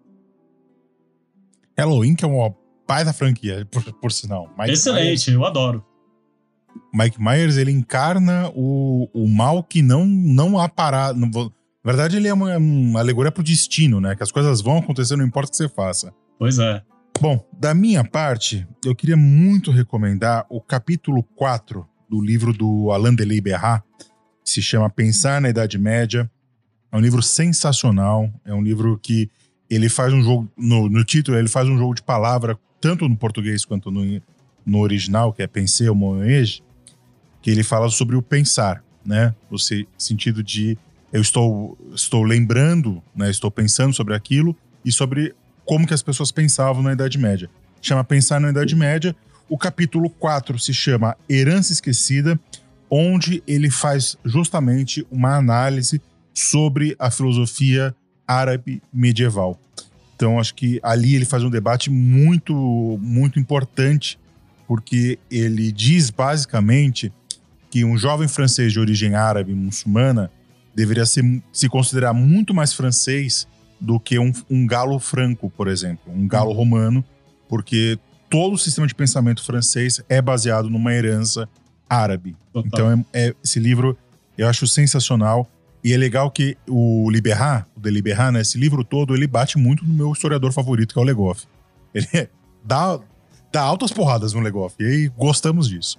Halloween, que é uma pai da franquia, por, por sinal. Mike Excelente, Myers, eu adoro. Mike Myers, ele encarna o, o mal que não, não há parado. Na verdade, ele é uma, uma alegoria pro destino, né? Que as coisas vão acontecer, não importa o que você faça. Pois é. Bom, da minha parte, eu queria muito recomendar o capítulo 4 do livro do Alain Delay Berrat, que se chama Pensar na Idade Média. É um livro sensacional, é um livro que ele faz um jogo, no, no título, ele faz um jogo de palavra tanto no português quanto no, no original, que é Pensei ou Moege, que ele fala sobre o pensar, né? O sentido de eu estou, estou lembrando, né? estou pensando sobre aquilo e sobre como que as pessoas pensavam na Idade Média. Chama Pensar na Idade Média. O capítulo 4 se chama Herança Esquecida, onde ele faz justamente uma análise sobre a filosofia árabe medieval. Então acho que ali ele faz um debate muito muito importante, porque ele diz basicamente que um jovem francês de origem árabe muçulmana deveria ser, se considerar muito mais francês do que um, um galo franco, por exemplo, um galo uhum. romano, porque todo o sistema de pensamento francês é baseado numa herança árabe. Total. Então é, é, esse livro eu acho sensacional. E é legal que o Liberar, o Deliberar, né, esse livro todo, ele bate muito no meu historiador favorito, que é o Legoff. Ele dá, dá altas porradas no Legoff, e aí gostamos disso.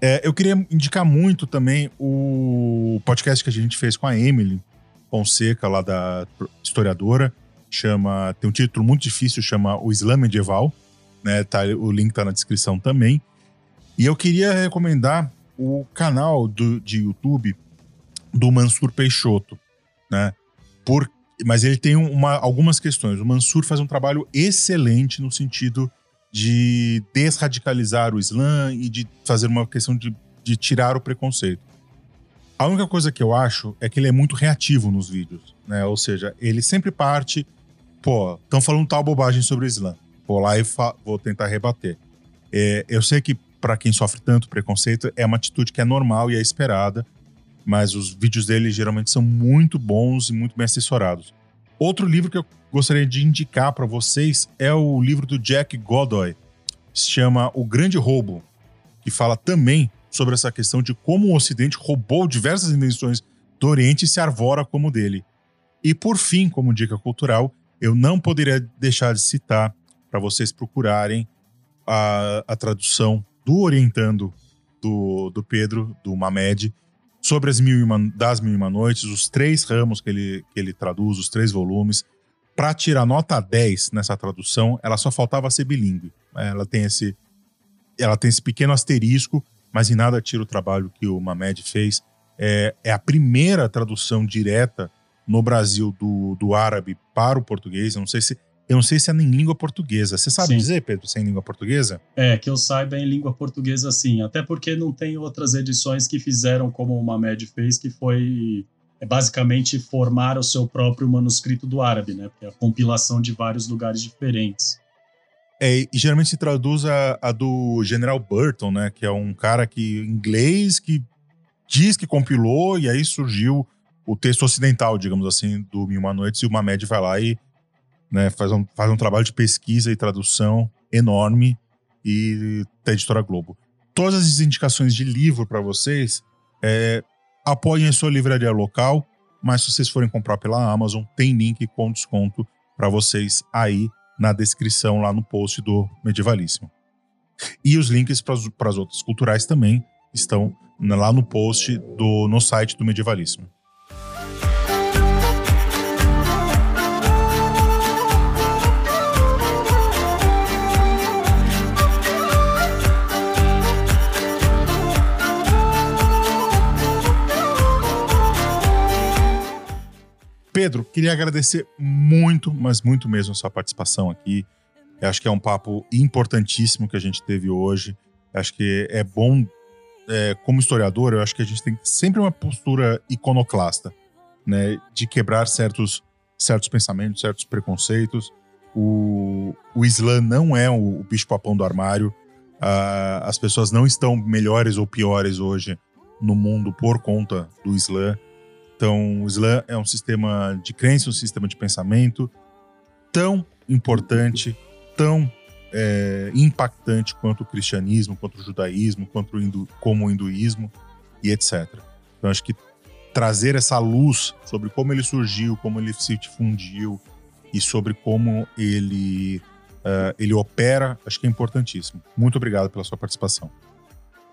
É, eu queria indicar muito também o podcast que a gente fez com a Emily Fonseca, lá da historiadora. Chama, tem um título muito difícil, chama O Islã Medieval. Né, tá, o link tá na descrição também. E eu queria recomendar o canal do, de YouTube do Mansur Peixoto, né? Por, mas ele tem uma, algumas questões. O Mansur faz um trabalho excelente no sentido de desradicalizar o Islã e de fazer uma questão de, de tirar o preconceito. A única coisa que eu acho é que ele é muito reativo nos vídeos, né? Ou seja, ele sempre parte, pô, estão falando tal bobagem sobre o Islã. Vou lá e vou tentar rebater. É, eu sei que para quem sofre tanto preconceito é uma atitude que é normal e é esperada, mas os vídeos dele geralmente são muito bons e muito bem assessorados. Outro livro que eu gostaria de indicar para vocês é o livro do Jack Godoy, se chama O Grande Roubo, que fala também sobre essa questão de como o Ocidente roubou diversas invenções do Oriente e se arvora como dele. E por fim, como dica cultural, eu não poderia deixar de citar para vocês procurarem a, a tradução do Orientando do, do Pedro, do Mamed, sobre as mil uma, das Mil e Uma Noites, os três ramos que ele, que ele traduz, os três volumes. Para tirar nota 10 nessa tradução, ela só faltava ser bilíngue. Ela tem esse, ela tem esse pequeno asterisco, mas em nada tira o trabalho que o Mamed fez. É, é a primeira tradução direta no Brasil do, do árabe para o português. Eu não sei se eu não sei se é em língua portuguesa. Você sabe sim. dizer, Pedro, se é em língua portuguesa? É, que eu saiba em língua portuguesa sim. Até porque não tem outras edições que fizeram como o Mamed fez, que foi é basicamente formar o seu próprio manuscrito do árabe, né? Porque é a compilação de vários lugares diferentes. É, e geralmente se traduz a, a, do General Burton, né? Que é um cara que inglês que diz que compilou e aí surgiu o texto ocidental, digamos assim, do Mil Uma Noites e o Mamed vai lá e né? Faz um, faz um trabalho de pesquisa e tradução enorme e da Editora Globo. Todas as indicações de livro para vocês, é, apoiem a sua livraria local, mas se vocês forem comprar pela Amazon, tem link com desconto para vocês aí na descrição lá no post do Medievalíssimo. E os links para as outras culturais também estão lá no post do no site do Medievalíssimo. Pedro, queria agradecer muito, mas muito mesmo sua participação aqui. Eu acho que é um papo importantíssimo que a gente teve hoje. Eu acho que é bom, é, como historiador, eu acho que a gente tem sempre uma postura iconoclasta, né? De quebrar certos, certos pensamentos, certos preconceitos. O, o Islã não é o, o bicho-papão do armário. As pessoas não estão melhores ou piores hoje no mundo por conta do Islã. Então, o Islã é um sistema de crença, um sistema de pensamento tão importante, tão é, impactante quanto o cristianismo, quanto o judaísmo, quanto o hindu, como o hinduísmo e etc. Então, acho que trazer essa luz sobre como ele surgiu, como ele se difundiu e sobre como ele, uh, ele opera, acho que é importantíssimo. Muito obrigado pela sua participação.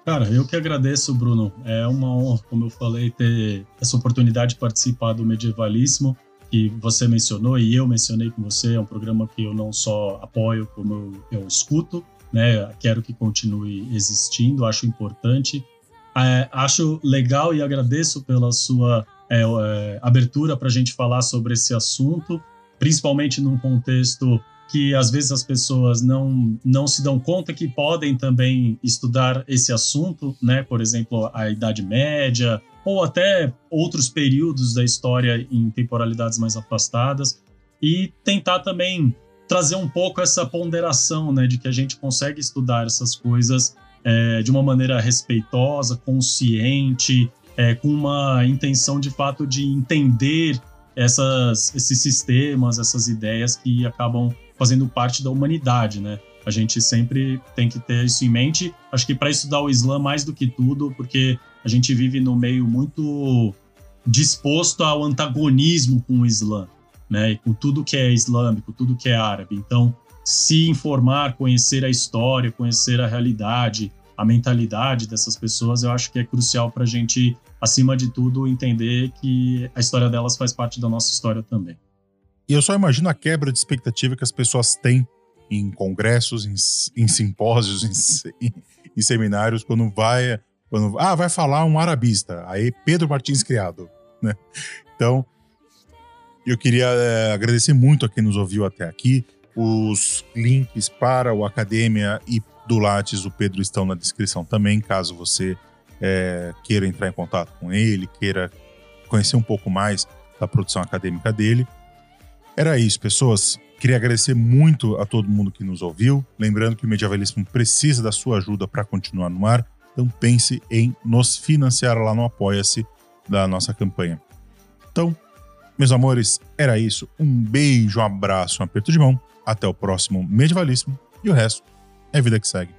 Cara, eu que agradeço, Bruno. É uma honra, como eu falei, ter essa oportunidade de participar do Medievalíssimo, que você mencionou e eu mencionei com você. É um programa que eu não só apoio, como eu, eu escuto, né? Quero que continue existindo, acho importante. É, acho legal e agradeço pela sua é, é, abertura para a gente falar sobre esse assunto, principalmente num contexto que às vezes as pessoas não, não se dão conta que podem também estudar esse assunto, né? Por exemplo, a Idade Média ou até outros períodos da história em temporalidades mais afastadas e tentar também trazer um pouco essa ponderação, né, de que a gente consegue estudar essas coisas é, de uma maneira respeitosa, consciente, é, com uma intenção de fato de entender essas, esses sistemas, essas ideias que acabam fazendo parte da humanidade, né? A gente sempre tem que ter isso em mente. Acho que para estudar o Islã mais do que tudo, porque a gente vive no meio muito disposto ao antagonismo com o Islã, né? E com tudo que é islâmico, tudo que é árabe. Então, se informar, conhecer a história, conhecer a realidade, a mentalidade dessas pessoas, eu acho que é crucial para a gente, acima de tudo, entender que a história delas faz parte da nossa história também. E eu só imagino a quebra de expectativa que as pessoas têm em congressos, em, em simpósios, em, em, seminários, quando vai. Quando, ah, vai falar um arabista. Aí Pedro Martins Criado. Né? Então, eu queria é, agradecer muito a quem nos ouviu até aqui. Os links para o Academia e do Lattes, o Pedro, estão na descrição também, caso você é, queira entrar em contato com ele, queira conhecer um pouco mais da produção acadêmica dele. Era isso, pessoas. Queria agradecer muito a todo mundo que nos ouviu. Lembrando que o Medievalismo precisa da sua ajuda para continuar no ar. Então pense em nos financiar lá no Apoia-se da nossa campanha. Então, meus amores, era isso. Um beijo, um abraço, um aperto de mão. Até o próximo Medievalíssimo. E o resto é vida que segue.